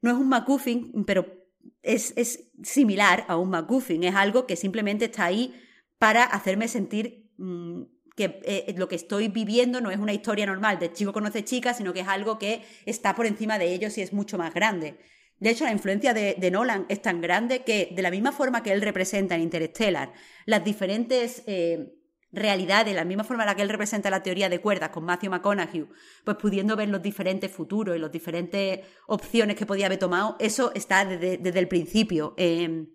Speaker 2: no es un MacGuffin, pero es, es similar a un MacGuffin, es algo que simplemente está ahí para hacerme sentir mm, que eh, lo que estoy viviendo no es una historia normal de chico conoce chica, sino que es algo que está por encima de ellos y es mucho más grande. De hecho, la influencia de, Nolan es tan grande que, de la misma forma que él representa en Interstellar las diferentes eh, realidades, la misma forma en la que él representa la teoría de cuerdas con Matthew McConaughey, pues pudiendo ver los diferentes futuros y las diferentes opciones que podía haber tomado, eso está desde, el principio en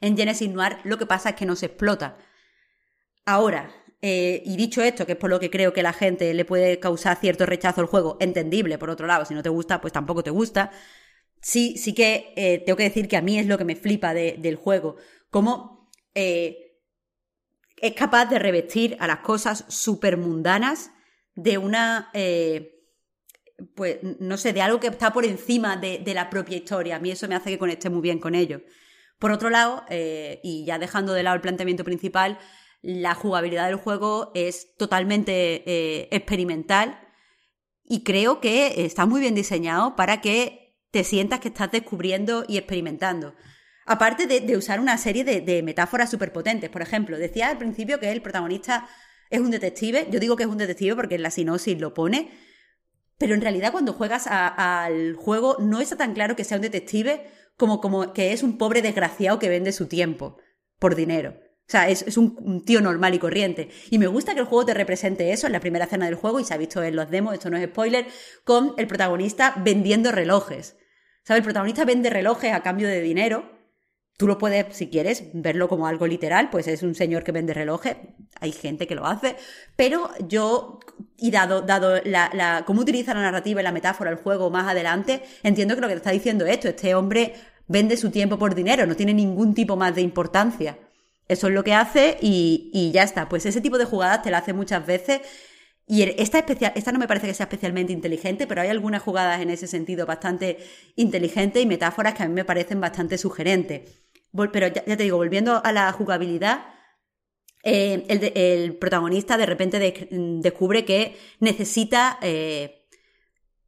Speaker 2: Genesis Noir. Lo que pasa es que no se explota. Ahora, eh, y dicho esto, que es por lo que creo que la gente le puede causar cierto rechazo al juego, entendible, por otro lado, si no te gusta, pues tampoco te gusta sí, sí que eh, tengo que decir que a mí es lo que me flipa del juego. Cómo eh, es capaz de revestir a las cosas súper mundanas de una. Eh, pues no sé, de algo que está por encima de, la propia historia. A mí eso me hace que conecte muy bien con ello. Por otro lado, y ya dejando de lado el planteamiento principal, la jugabilidad del juego es totalmente experimental y creo que está muy bien diseñado para que te sientas que estás descubriendo y experimentando. Aparte de, usar una serie de, metáforas súper potentes. Por ejemplo, decía al principio que el protagonista es un detective. Yo digo que es un detective porque en la sinopsis lo pone. Pero en realidad cuando juegas al juego no está tan claro que sea un detective como, como que es un pobre desgraciado que vende su tiempo por dinero. O sea, es, un, tío normal y corriente. Y me gusta que el juego te represente eso en la primera escena del juego, y se ha visto en los demos, esto no es spoiler, con el protagonista vendiendo relojes. ¿Sabes? El protagonista vende relojes a cambio de dinero. Tú lo puedes, si quieres, verlo como algo literal, pues es un señor que vende relojes. Hay gente que lo hace. Pero yo, y dado, dado la, cómo utiliza la narrativa y la metáfora el juego más adelante, entiendo que lo que te está diciendo esto, este hombre vende su tiempo por dinero, no tiene ningún tipo más de importancia. Eso es lo que hace y, y ya está. Pues ese tipo de jugadas te la hace muchas veces y esta, especial, esta no me parece que sea especialmente inteligente, pero hay algunas jugadas en ese sentido bastante inteligentes y metáforas que a mí me parecen bastante sugerentes. Pero ya, te digo, volviendo a la jugabilidad, eh, el, protagonista de repente descubre que necesita eh,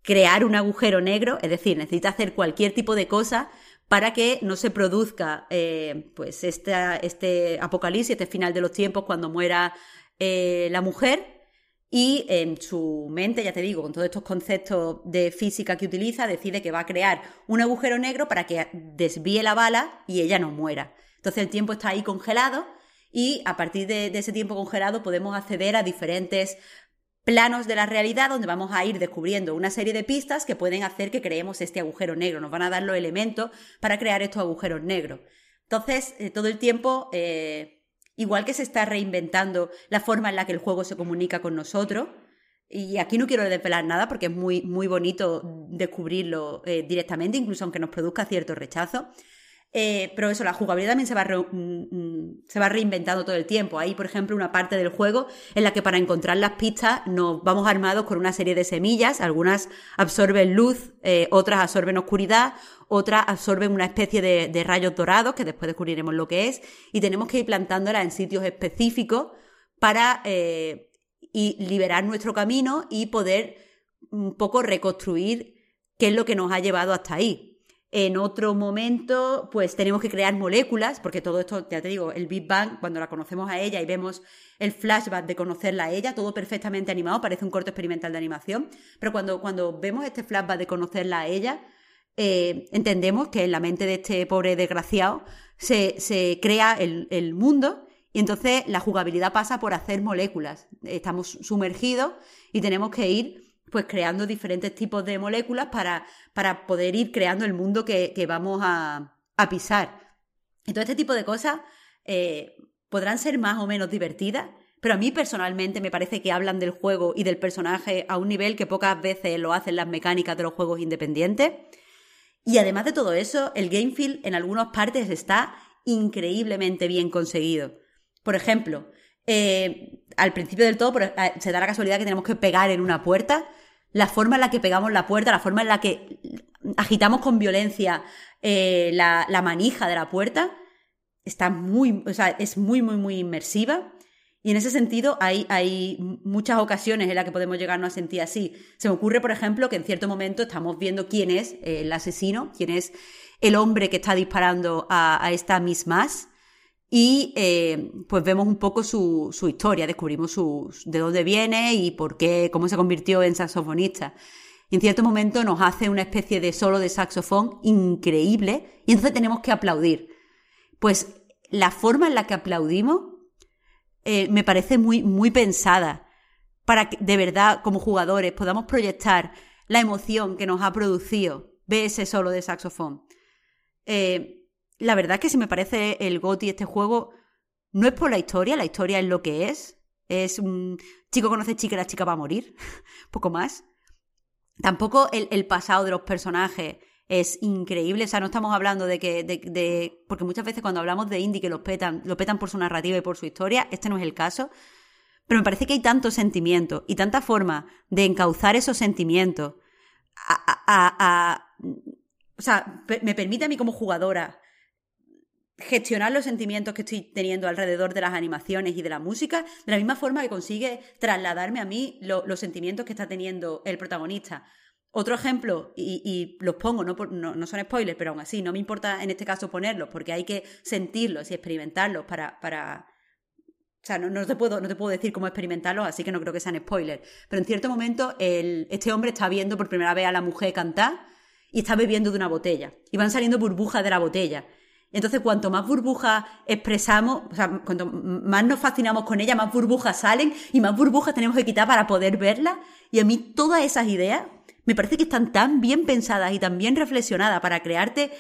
Speaker 2: crear un agujero negro, es decir, necesita hacer cualquier tipo de cosa para que no se produzca eh, pues este apocalipsis, este final de los tiempos cuando muera la mujer y en su mente, ya te digo, con todos estos conceptos de física que utiliza, decide que va a crear un agujero negro para que desvíe la bala y ella no muera. Entonces el tiempo está ahí congelado y a partir de, ese tiempo congelado podemos acceder a diferentes planos de la realidad donde vamos a ir descubriendo una serie de pistas que pueden hacer que creemos este agujero negro. Nos van a dar los elementos para crear estos agujeros negros. Entonces, eh, todo el tiempo eh, igual que se está reinventando la forma en la que el juego se comunica con nosotros. Y aquí no quiero desvelar nada porque es muy, muy bonito descubrirlo eh, directamente, incluso aunque nos produzca cierto rechazo. Eh, pero eso, la jugabilidad también se va, mm, mm, se va reinventando todo el tiempo. Hay, por ejemplo, una parte del juego en la que para encontrar las pistas nos vamos armados con una serie de semillas. Algunas absorben luz, eh, otras absorben oscuridad, otras absorben una especie de, rayos dorados, que después descubriremos lo que es, y tenemos que ir plantándolas en sitios específicos para eh, y liberar nuestro camino y poder un poco reconstruir qué es lo que nos ha llevado hasta ahí. En otro momento, pues tenemos que crear moléculas, porque todo esto, ya te digo, el Big Bang, cuando la conocemos a ella y vemos el flashback de conocerla a ella, todo perfectamente animado, parece un corto experimental de animación, pero cuando, cuando vemos este flashback de conocerla a ella, eh, entendemos que en la mente de este pobre desgraciado se, se crea el, el mundo y entonces la jugabilidad pasa por hacer moléculas. Estamos sumergidos y tenemos que ir pues creando diferentes tipos de moléculas para, para poder ir creando el mundo que, vamos a, pisar. Y todo este tipo de cosas eh, podrán ser más o menos divertidas, pero a mí personalmente me parece que hablan del juego y del personaje a un nivel que pocas veces lo hacen las mecánicas de los juegos independientes. Y además de todo eso, el game feel en algunas partes está increíblemente bien conseguido. Por ejemplo, eh, al principio del todo eh, se da la casualidad que tenemos que pegar en una puerta. La forma en la que pegamos la puerta, la forma en la que agitamos con violencia eh, la, manija de la puerta, está muy, o sea, es muy, muy, muy inmersiva. Y en ese sentido hay, hay muchas ocasiones en las que podemos llegarnos a sentir así. Se me ocurre, por ejemplo, que en cierto momento estamos viendo quién es el asesino, quién es el hombre que está disparando a, a esta Miss Mass y eh, pues vemos un poco su, su historia, descubrimos su, de dónde viene y por qué, cómo se convirtió en saxofonista. Y en cierto momento nos hace una especie de solo de saxofón increíble y entonces tenemos que aplaudir. Pues la forma en la que aplaudimos eh, me parece muy, muy pensada para que de verdad como jugadores podamos proyectar la emoción que nos ha producido ver ese solo de saxofón. Eh, la verdad es que si me parece el GOTI este juego, no es por la historia, la historia es lo que es. Es un chico conoce chica y la chica va a morir. Poco más. Tampoco el, pasado de los personajes es increíble. O sea, no estamos hablando de que. De, porque muchas veces cuando hablamos de indie que los petan, lo petan por su narrativa y por su historia. Este no es el caso. Pero me parece que hay tanto sentimiento y tanta forma de encauzar esos sentimientos a, o sea, me permite a mí como jugadora gestionar los sentimientos que estoy teniendo alrededor de las animaciones y de la música, de la misma forma que consigue trasladarme a mí los sentimientos que está teniendo el protagonista. Otro ejemplo, y, los pongo, no, no, son spoilers, pero aún así, no me importa en este caso ponerlos, porque hay que sentirlos y experimentarlos para... para... O sea, no, te puedo, no te puedo decir cómo experimentarlos, así que no creo que sean spoilers. Pero en cierto momento, el, este hombre está viendo por primera vez a la mujer cantar y está bebiendo de una botella. Y van saliendo burbujas de la botella. Entonces, cuanto más burbujas expresamos, o sea, cuanto más nos fascinamos con ella, más burbujas salen y más burbujas tenemos que quitar para poder verlas. Y a mí todas esas ideas me parece que están tan bien pensadas y tan bien reflexionadas para crearte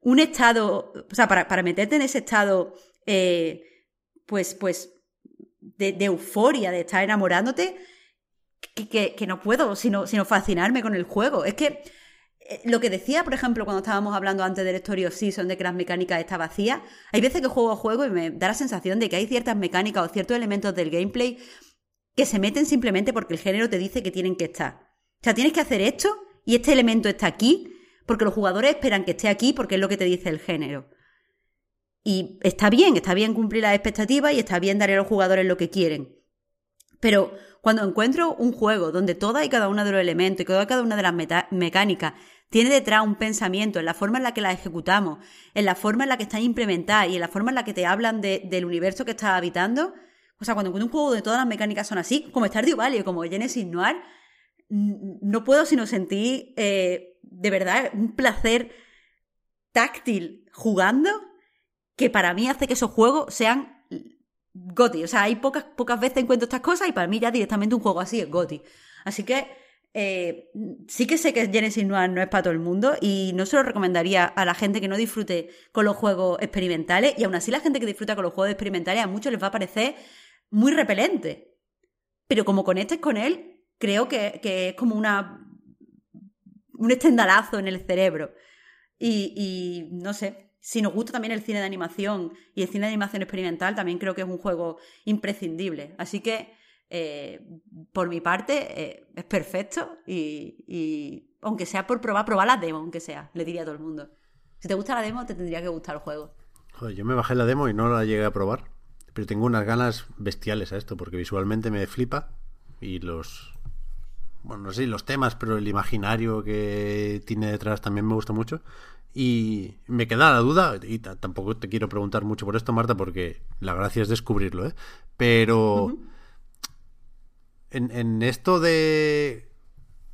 Speaker 2: un estado, o sea, para, meterte en ese estado, eh, pues, pues, de, euforia, de estar enamorándote, que, que, no puedo sino, sino fascinarme con el juego. Es que lo que decía, por ejemplo, cuando estábamos hablando antes del Story of Season de que las mecánicas está vacía, hay veces que juego a juego y me da la sensación de que hay ciertas mecánicas o ciertos elementos del gameplay que se meten simplemente porque el género te dice que tienen que estar. O sea, tienes que hacer esto y este elemento está aquí porque los jugadores esperan que esté aquí porque es lo que te dice el género. Y está bien, está bien cumplir las expectativas y está bien darle a los jugadores lo que quieren. Pero cuando encuentro un juego donde toda y cada uno de los elementos y toda y cada una de las mecánicas tiene detrás un pensamiento en la forma en la que la ejecutamos, en la forma en la que están implementadas y en la forma en la que te hablan del universo que estás habitando. O sea, cuando encuentro un juego donde todas las mecánicas son así, como Stardew Valley o como Genesis Noir, no puedo sino sentir eh, de verdad un placer táctil jugando que para mí hace que esos juegos sean Goti. O sea, hay pocas, pocas veces encuentro estas cosas y para mí ya directamente un juego así es Goti. Así que eh, sí que sé que Genesis Noir no es para todo el mundo y no se lo recomendaría a la gente que no disfrute con los juegos experimentales y aún así la gente que disfruta con los juegos experimentales a muchos les va a parecer muy repelente. Pero como conectes con él, creo que, es como una un estendalazo en el cerebro. Y, y no sé, si nos gusta también el cine de animación y el cine de animación experimental, también creo que es un juego imprescindible. Así que eh, por mi parte, eh, es perfecto y, aunque sea por probar, probar la demo, aunque sea, le diría a todo el mundo. Si te gusta la demo, te tendría que gustar el juego.
Speaker 1: Joder, yo me bajé la demo y no la llegué a probar, pero tengo unas ganas bestiales a esto, porque visualmente me flipa y los bueno, no sé los temas, pero el imaginario que tiene detrás también me gusta mucho. Y me queda la duda, y tampoco te quiero preguntar mucho por esto, Marta, porque la gracia es descubrirlo, ¿eh? Pero en, en esto de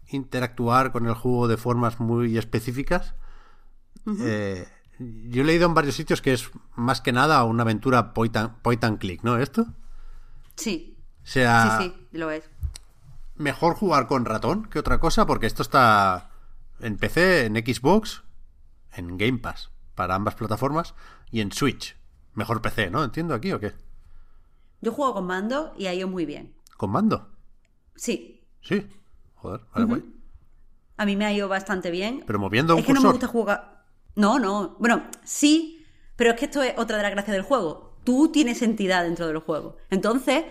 Speaker 1: interactuar con el juego de formas muy específicas, eh, yo he leído en varios sitios que es más que nada una aventura point and, click, ¿no? ¿Esto?
Speaker 2: Sí.
Speaker 1: sea,
Speaker 2: sí, sí, lo es.
Speaker 1: Mejor jugar con ratón que otra cosa, porque esto está en PC, en Xbox, en Game Pass, para ambas plataformas, y en Switch. Mejor PC, ¿no? ¿Entiendo aquí o qué?
Speaker 2: Yo juego con mando y ha ido muy bien.
Speaker 1: ¿Con mando?
Speaker 2: Sí.
Speaker 1: Sí. Joder, vale,
Speaker 2: A mí me ha ido bastante bien.
Speaker 1: Pero moviendo un
Speaker 2: Es que no me gusta jugar. No, no. Bueno, sí, pero es que esto es otra de las gracias del juego. Tú tienes entidad dentro del juego. Entonces,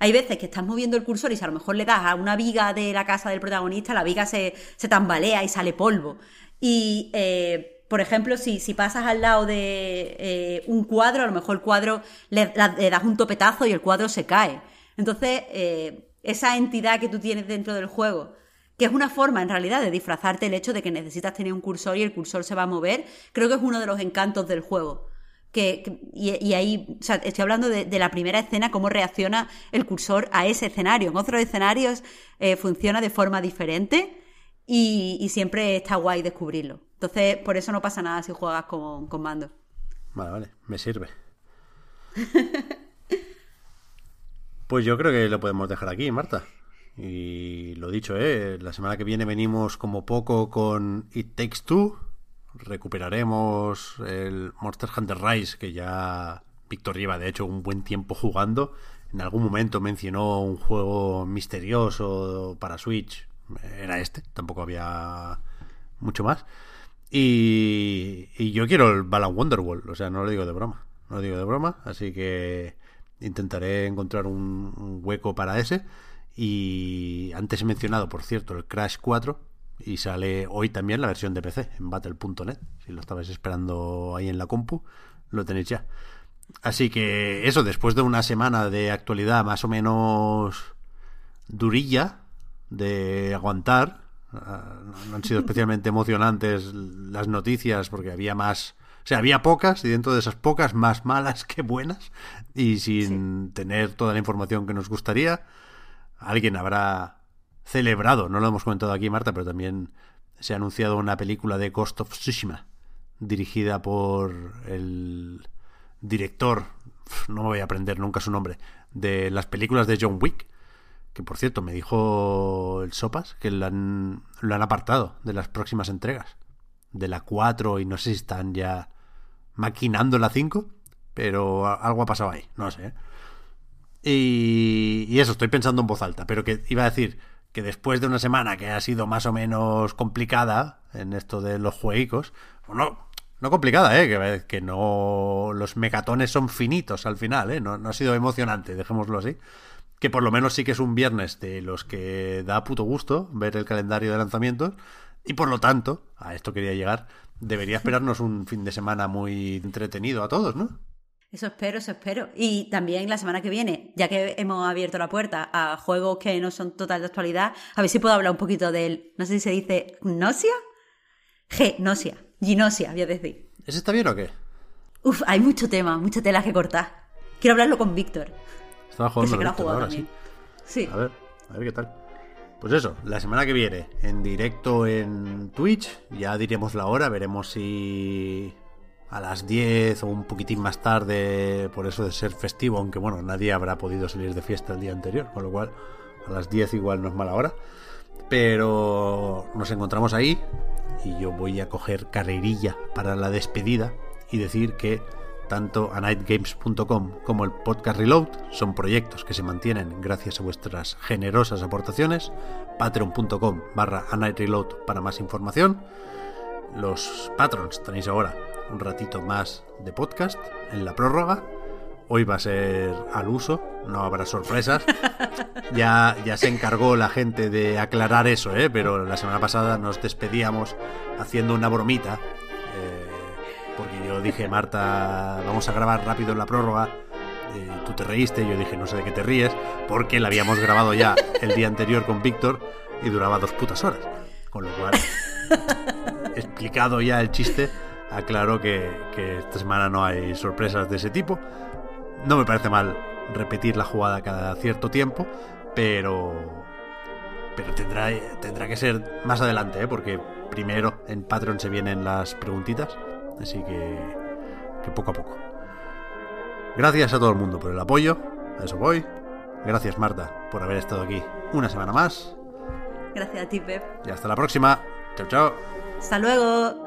Speaker 2: hay veces que estás moviendo el cursor y si a lo mejor le das a una viga de la casa del protagonista, la viga se, tambalea y sale polvo. Y, eh, por ejemplo, si, si, pasas al lado de eh, un cuadro, a lo mejor el cuadro le, das un topetazo y el cuadro se cae. Entonces, eh, esa entidad que tú tienes dentro del juego, que es una forma en realidad de disfrazarte el hecho de que necesitas tener un cursor y el cursor se va a mover, creo que es uno de los encantos del juego. Que, y, ahí, o sea, estoy hablando de, la primera escena, cómo reacciona el cursor a ese escenario. En otros escenarios eh, funciona de forma diferente y, siempre está guay descubrirlo. Entonces, por eso no pasa nada si juegas con, con mando.
Speaker 1: Vale, vale, me sirve. Pues yo creo que lo podemos dejar aquí, Marta. Y lo dicho, ¿eh? la semana que viene venimos como poco con It Takes Two. Recuperaremos el Monster Hunter Rise, que ya Víctor lleva de hecho un buen tiempo jugando. En algún momento mencionó un juego misterioso para Switch. Era este, tampoco había mucho más. Y, yo quiero el Balan Wonderworld, o sea, no lo digo de broma. No lo digo de broma, así que Intentaré encontrar un, hueco para ese. Y antes he mencionado, por cierto, el Crash 4. Y sale hoy también la versión de PC en battle.net. Si lo estabais esperando ahí en la compu, lo tenéis ya. Así que eso, después de una semana de actualidad más o menos durilla de aguantar, ah, no han sido especialmente emocionantes las noticias porque había más sea, había pocas y dentro de esas pocas más malas que buenas y sin tener toda la información que nos gustaría, alguien habrá celebrado, no lo hemos comentado aquí Marta, pero también se ha anunciado una película de Ghost of Tsushima dirigida por el director, no me voy a aprender nunca su nombre, de las películas de John Wick, que por cierto me dijo el Sopas que lo han, lo han apartado de las próximas entregas, de la 4 y no sé si están ya maquinando la 5, pero algo ha pasado ahí, no sé. Y, y, eso, estoy pensando en voz alta, pero que iba a decir que después de una semana que ha sido más o menos complicada en esto de los juegos, no, no complicada, ¿eh? Que, que, no. Los megatones son finitos al final, ¿eh? No, no ha sido emocionante, dejémoslo así. Que por lo menos sí que es un viernes de los que da puto gusto ver el calendario de lanzamientos. Y por lo tanto, a esto quería llegar, debería esperarnos un fin de semana muy entretenido a todos, ¿no?
Speaker 2: Eso espero, eso espero. Y también la semana que viene, ya que hemos abierto la puerta a juegos que no son total de actualidad, a ver si puedo hablar un poquito del, no sé si se dice gnosia. G, ginosia, voy a decir.
Speaker 1: ¿Ese está bien o qué?
Speaker 2: Uf, hay mucho tema, mucha tela que cortar. Quiero hablarlo con Víctor.
Speaker 1: Estaba jugando
Speaker 2: que
Speaker 1: sé ahora, sí.
Speaker 2: Sí.
Speaker 1: A ver, a ver qué tal. Pues eso, la semana que viene, en directo en Twitch, ya diremos la hora, veremos si a las 10 o un poquitín más tarde, por eso de ser festivo, aunque bueno, nadie habrá podido salir de fiesta el día anterior, con lo cual a las 10 igual no es mala hora. Pero nos encontramos ahí y yo voy a coger carrerilla para la despedida y decir que tanto a nightgames.com como el podcast Reload son proyectos que se mantienen gracias a vuestras generosas aportaciones. Patreon.com barra a Reload para más información. Los patrons tenéis ahora un ratito más de podcast en la prórroga. Hoy va a ser al uso, no habrá sorpresas. Ya, ya se encargó la gente de aclarar eso, ¿eh? pero la semana pasada nos despedíamos haciendo una bromita porque yo dije, Marta, vamos a grabar rápido la prórroga Eh, tú te reíste, yo dije, no sé de qué te ríes, porque la habíamos grabado ya el día anterior con Víctor y duraba dos putas horas. Con lo cual, explicado ya el chiste, aclaro que, que esta semana no hay sorpresas de ese tipo. No me parece mal repetir la jugada cada cierto tiempo, pero pero tendrá, tendrá que ser más adelante, ¿eh? porque primero en Patreon se vienen las preguntitas, así que, que poco a poco. Gracias a todo el mundo por el apoyo, a eso voy. Gracias Marta por haber estado aquí una semana más.
Speaker 3: Gracias a ti, Pep.
Speaker 1: Y hasta la próxima. Chao, chao.
Speaker 3: Hasta luego.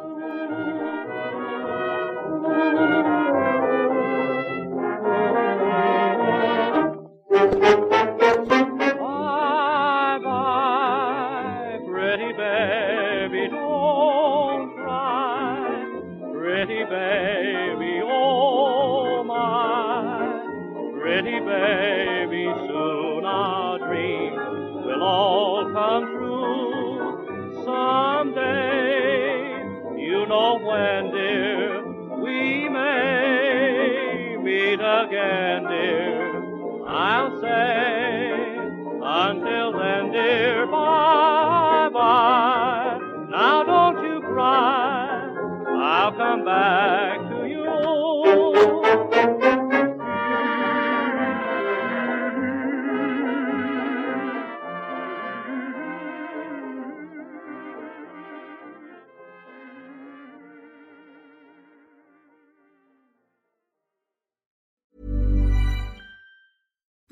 Speaker 4: Back